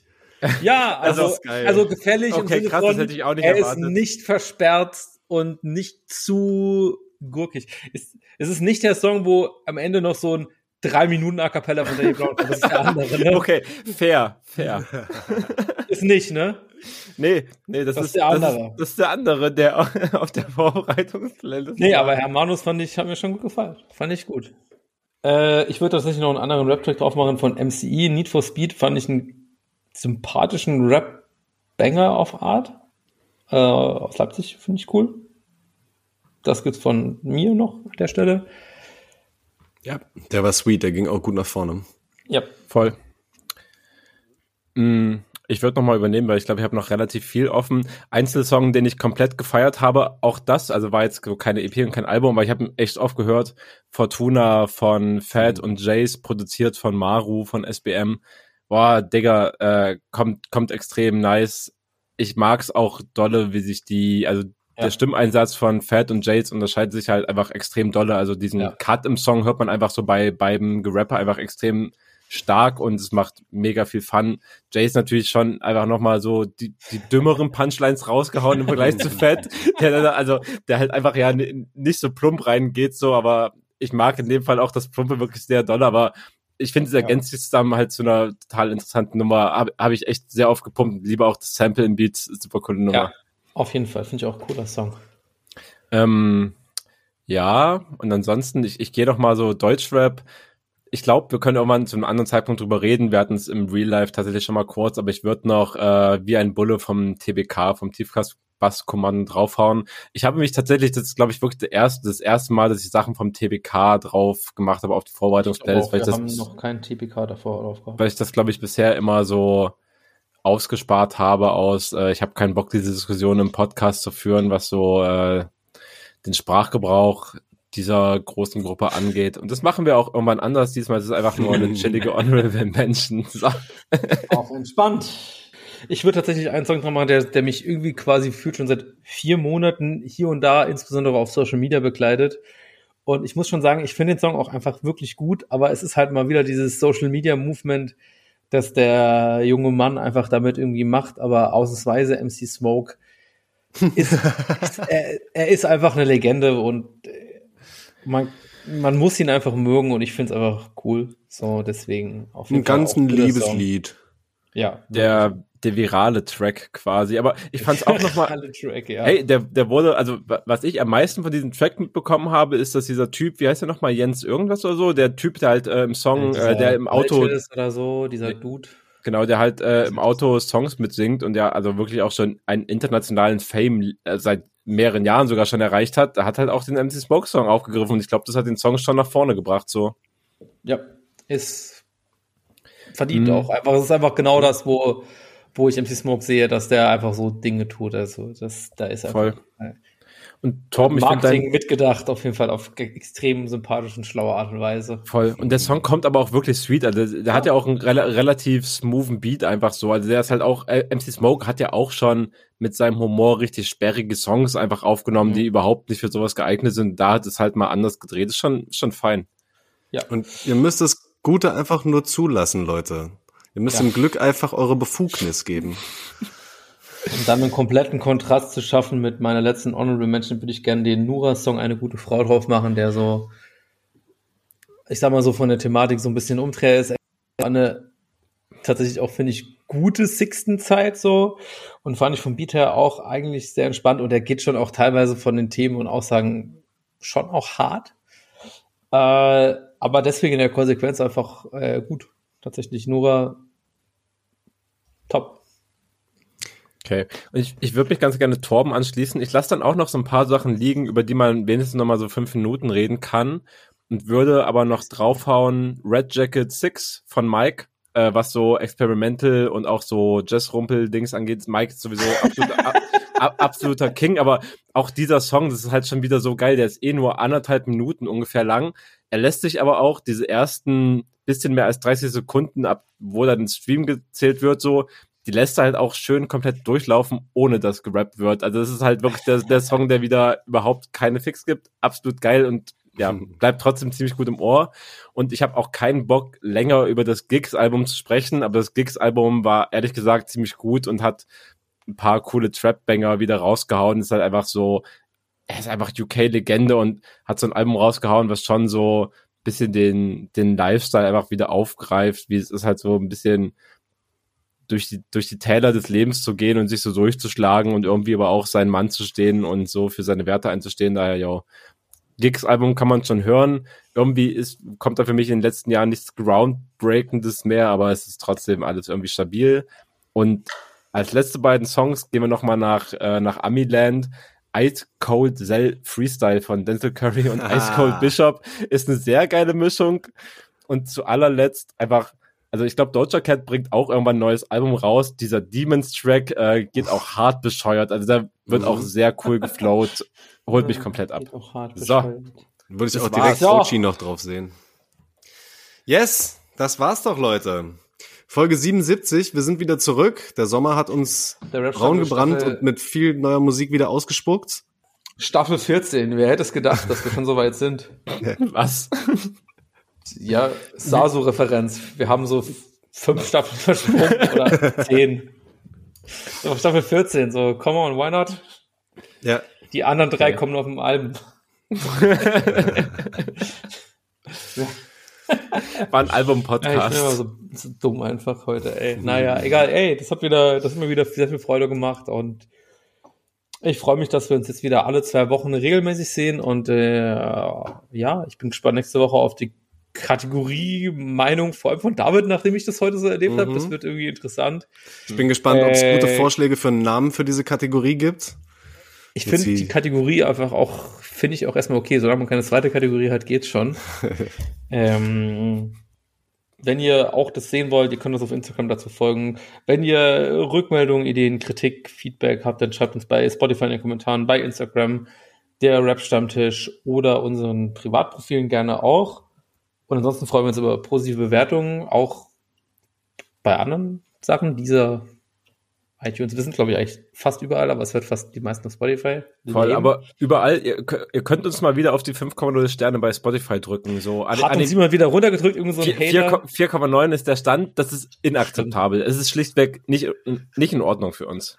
Ja, also, ist geil. also gefällig im Okay, Sinne krass, von, das hätte ich auch nicht er erwartet. ist nicht versperrt und nicht zu gurkig. Es, es ist nicht der Song, wo am Ende noch so ein drei Minuten A Cappella von Danny Brown kommt. Das ist der andere, ne? Okay, fair, fair. Ist nicht, ne? Nee, nee, das, Das ist, ist der Das andere. ist, das ist der andere, der auf der Vorbereitungsliste Nee, aber Hermanus fand ich, hat mir schon gut gefallen. Fand ich gut. Äh, ich würde tatsächlich noch einen anderen Rap-Track drauf machen von MCE. Need for Speed fand ich einen sympathischen Rap-Banger auf Art. Äh, aus Leipzig finde ich cool. Das gibt's von mir noch an der Stelle. Ja, der war sweet, der ging auch gut nach vorne. Ja. Voll. Mm, Ich würde nochmal übernehmen, weil ich glaube, ich habe noch relativ viel offen. Einzelsong, den ich komplett gefeiert habe, auch das, also war jetzt so keine EP und kein Album, aber ich habe ihn echt oft gehört. Fortuna von Fat und Jace, produziert von Maru, von SBM. Boah, Digga, äh, kommt, kommt extrem nice. Ich mag's auch dolle, wie sich die, also Ja. der Stimmeinsatz von Fat und Jace unterscheidet sich halt einfach extrem dolle. Also diesen Ja. Cut im Song hört man einfach so bei beim Gerapper einfach extrem stark und es macht mega viel Fun. Ist natürlich schon einfach nochmal so die, die dümmeren Punchlines rausgehauen im Vergleich zu Fett. Der, also, der halt einfach ja ni- nicht so plump reingeht, so, aber ich mag in dem Fall auch das Plumpe wirklich sehr doll, aber ich finde, es ergänzt sich zusammen halt zu einer total interessanten Nummer. Habe hab ich echt sehr oft gepumpt. Lieber auch das Sample im Beat, super coole Nummer. Ja, auf jeden Fall. Finde ich auch ein cooler Song. Ähm, ja, und ansonsten, ich, ich gehe doch mal so Deutschrap. Ich glaube, wir können mal zu einem anderen Zeitpunkt drüber reden. Wir hatten es im Real Life tatsächlich schon mal kurz, aber ich würde noch äh, wie ein Bulle vom TBK, vom Tiefkast-Bass-Kommando draufhauen. Ich habe mich tatsächlich, das ist glaube ich wirklich das erste, das erste Mal, dass ich Sachen vom TBK drauf gemacht habe auf die Vorbereitungsplaylist, weil ich wir das haben noch keinen TPK davor drauf gehabt. weil ich das, glaube ich, bisher immer so ausgespart habe aus, äh, ich habe keinen Bock, diese Diskussion im Podcast zu führen, was so äh, den Sprachgebrauch dieser großen Gruppe angeht. Und das machen wir auch irgendwann anders. Diesmal ist es einfach nur eine chillige Honorable. So. Auch entspannt. Ich würde tatsächlich einen Song dran machen, der, der mich irgendwie quasi fühlt schon seit vier Monaten hier und da, insbesondere auf Social Media begleitet. Und ich muss schon sagen, ich finde den Song auch einfach wirklich gut, aber es ist halt mal wieder dieses Social Media Movement, dass der junge Mann einfach damit irgendwie macht, aber ausnahmsweise MC Smoke ist, er, er, ist einfach eine Legende und man, man muss ihn einfach mögen und ich finde es einfach cool. So, deswegen auf jeden Ein Fall. Ein ganz Liebeslied. Ja. Der, der virale Track quasi. Aber ich fand es auch nochmal. Track, ja. Hey, der, der wurde, also was ich am meisten von diesem Track mitbekommen habe, ist, dass dieser Typ, wie heißt der nochmal, Jens irgendwas oder so, der Typ, der halt äh, im Song, ja, äh, der im Auto. Ist oder so, dieser Dude. Genau, der halt äh, im Auto Songs mitsingt und der also wirklich auch schon einen internationalen Fame äh, seit mehreren Jahren sogar schon erreicht hat. Hat halt auch den MC Smoke Song aufgegriffen und ich glaube, das hat den Song schon nach vorne gebracht, so. Ja, ist verdient mhm. auch. Einfach, es ist einfach genau das, wo wo ich MC Smoke sehe, dass der einfach so Dinge tut. Also das, da ist einfach Voll. Und Torben, ich Marketing dein, mitgedacht, auf jeden Fall auf extrem sympathischen, schlauer Art und Weise. Voll. Und der Song kommt aber auch wirklich sweet. Also der ja. hat ja auch einen re relativ smoothen Beat einfach so. Also der ist halt auch, äh, MC Smoke hat ja auch schon mit seinem Humor richtig sperrige Songs einfach aufgenommen, mhm. die überhaupt nicht für sowas geeignet sind. Da hat es halt mal anders gedreht. Ist schon, schon fein. Ja. Und ihr müsst das Gute einfach nur zulassen, Leute. Ihr müsst ja. dem Glück einfach eure Befugnis geben. Um dann einen kompletten Kontrast zu schaffen mit meiner letzten Honorable Mention, würde ich gerne den Nura-Song Eine gute Frau drauf machen, der so, ich sag mal so von der Thematik so ein bisschen umdreht ist. Eine tatsächlich auch, finde ich, gute Sixten-Zeit so und fand ich vom Beat her auch eigentlich sehr entspannt und er geht schon auch teilweise von den Themen und Aussagen schon auch hart. Äh, aber deswegen in der Konsequenz einfach äh, gut tatsächlich Nura top. Okay. Und ich, ich würde mich ganz gerne Torben anschließen. Ich lasse dann auch noch so ein paar Sachen liegen, über die man wenigstens noch mal so fünf Minuten reden kann und würde aber noch draufhauen Red Jacket 6 von Mike, äh, was so Experimental und auch so Jazz-Rumpel-Dings angeht. Mike ist sowieso absolut, ab, absoluter King, aber auch dieser Song, das ist halt schon wieder so geil. Der ist eh nur anderthalb Minuten ungefähr lang. Er lässt sich aber auch diese ersten bisschen mehr als 30 Sekunden ab, wo dann ein Stream gezählt wird, so, die lässt er halt auch schön komplett durchlaufen, ohne dass gerappt wird. Also das ist halt wirklich der, der Song, der wieder überhaupt keine Fix gibt. Absolut geil und ja, bleibt trotzdem ziemlich gut im Ohr. Und ich habe auch keinen Bock, länger über das Gigs-Album zu sprechen, aber das Gigs-Album war ehrlich gesagt ziemlich gut und hat ein paar coole Trap-Banger wieder rausgehauen. Ist halt einfach so, er ist einfach UK-Legende und hat so ein Album rausgehauen, was schon so bisschen den, den Lifestyle einfach wieder aufgreift, wie es ist halt so ein bisschen durch die, durch die Täler des Lebens zu gehen und sich so durchzuschlagen und irgendwie aber auch seinen Mann zu stehen und so für seine Werte einzustehen. Daher, ja, Gigs-Album kann man schon hören. Irgendwie ist, kommt da für mich in den letzten Jahren nichts Groundbreakendes mehr, aber es ist trotzdem alles irgendwie stabil. Und als letzte beiden Songs gehen wir nochmal nach, äh, nach Amiland. Ice Cold Cell Freestyle von Denzel Curry und ah. Ice Cold Bishop ist eine sehr geile Mischung. Und zu allerletzt einfach, also ich glaube, Doja Cat bringt auch irgendwann ein neues Album raus. Dieser Demons Track äh, geht auch hart bescheuert. Also der wird mhm. auch sehr cool geflowt. Holt mich komplett ab. so. Würde ich das auch direkt Ochi noch drauf sehen. Yes, das war's doch, Leute. Folge 77, wir sind wieder zurück. Der Sommer hat uns braun gebrannt Staffel, und mit viel neuer Musik wieder ausgespuckt. Staffel 14, wer hätte es gedacht, dass wir schon so weit sind? Was? Ja, Sasu-Referenz. Wir haben so fünf Staffeln versprungen oder zehn. So, Staffel 14, so, come on, why not? Ja. Die anderen drei ja. kommen auf dem Album. War ein Album-Podcast. Ja, ich bin immer so, so, dumm einfach heute, ey. Naja, egal, ey, das hat wieder, das hat mir wieder sehr viel Freude gemacht und ich freue mich, dass wir uns jetzt wieder alle zwei Wochen regelmäßig sehen und äh, ja, ich bin gespannt nächste Woche auf die Kategorie Meinung, vor allem von David, nachdem ich das heute so erlebt mhm. habe. Das wird irgendwie interessant. Ich bin gespannt, ob es gute äh, Vorschläge für einen Namen für diese Kategorie gibt. Ich finde die Kategorie einfach auch, finde ich auch erstmal okay. Solange man keine zweite Kategorie hat, geht's schon. ähm, wenn ihr auch das sehen wollt, ihr könnt uns auf Instagram dazu folgen. Wenn ihr Rückmeldungen, Ideen, Kritik, Feedback habt, dann schreibt uns bei Spotify in den Kommentaren, bei Instagram, der Rap-Stammtisch oder unseren Privatprofilen gerne auch. Und ansonsten freuen wir uns über positive Bewertungen, auch bei anderen Sachen dieser iTunes. Wir sind, glaube ich, eigentlich fast überall, aber es wird fast die meisten auf Spotify. Voll, leben. aber überall, ihr, ihr könnt uns mal wieder auf die 5,0 Sterne bei Spotify drücken. So an, Hat an uns jemand wieder runtergedrückt, irgend so ein vier- Hater. 4 4,9 ist der Stand, das ist inakzeptabel. Es ist schlichtweg nicht, nicht in Ordnung für uns.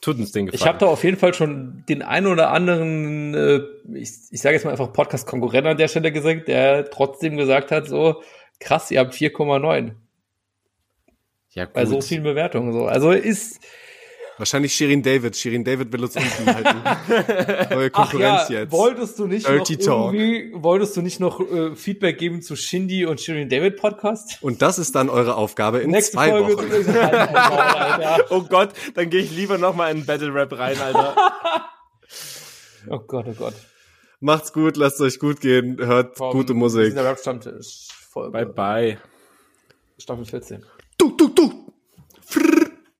Tut uns den Gefallen. Ich habe da auf jeden Fall schon den einen oder anderen, äh, ich, ich sage jetzt mal einfach Podcast-Konkurrent an der Stelle gesagt, der trotzdem gesagt hat, so krass, ihr habt 4,9 ja, gut. bei so vielen Bewertungen. So. Also ist, Wahrscheinlich Shirin David. Shirin David will uns unten halten. Neue ach Konkurrenz ja, jetzt. wolltest du nicht Dirty noch Talk. wolltest du nicht noch äh, Feedback geben zu Shindy und Shirin David Podcast? Und das ist dann eure Aufgabe in Nächste zwei Folge. Wochen. Alter. Oh Gott, dann gehe ich lieber noch mal in Battle Rap rein, Alter. Oh Gott, oh Gott. Macht's gut, lasst euch gut gehen, hört Vom- gute Musik. der Rap-Stammtisch. Folge bye bye. Staffel 14. Tu, tu, tu,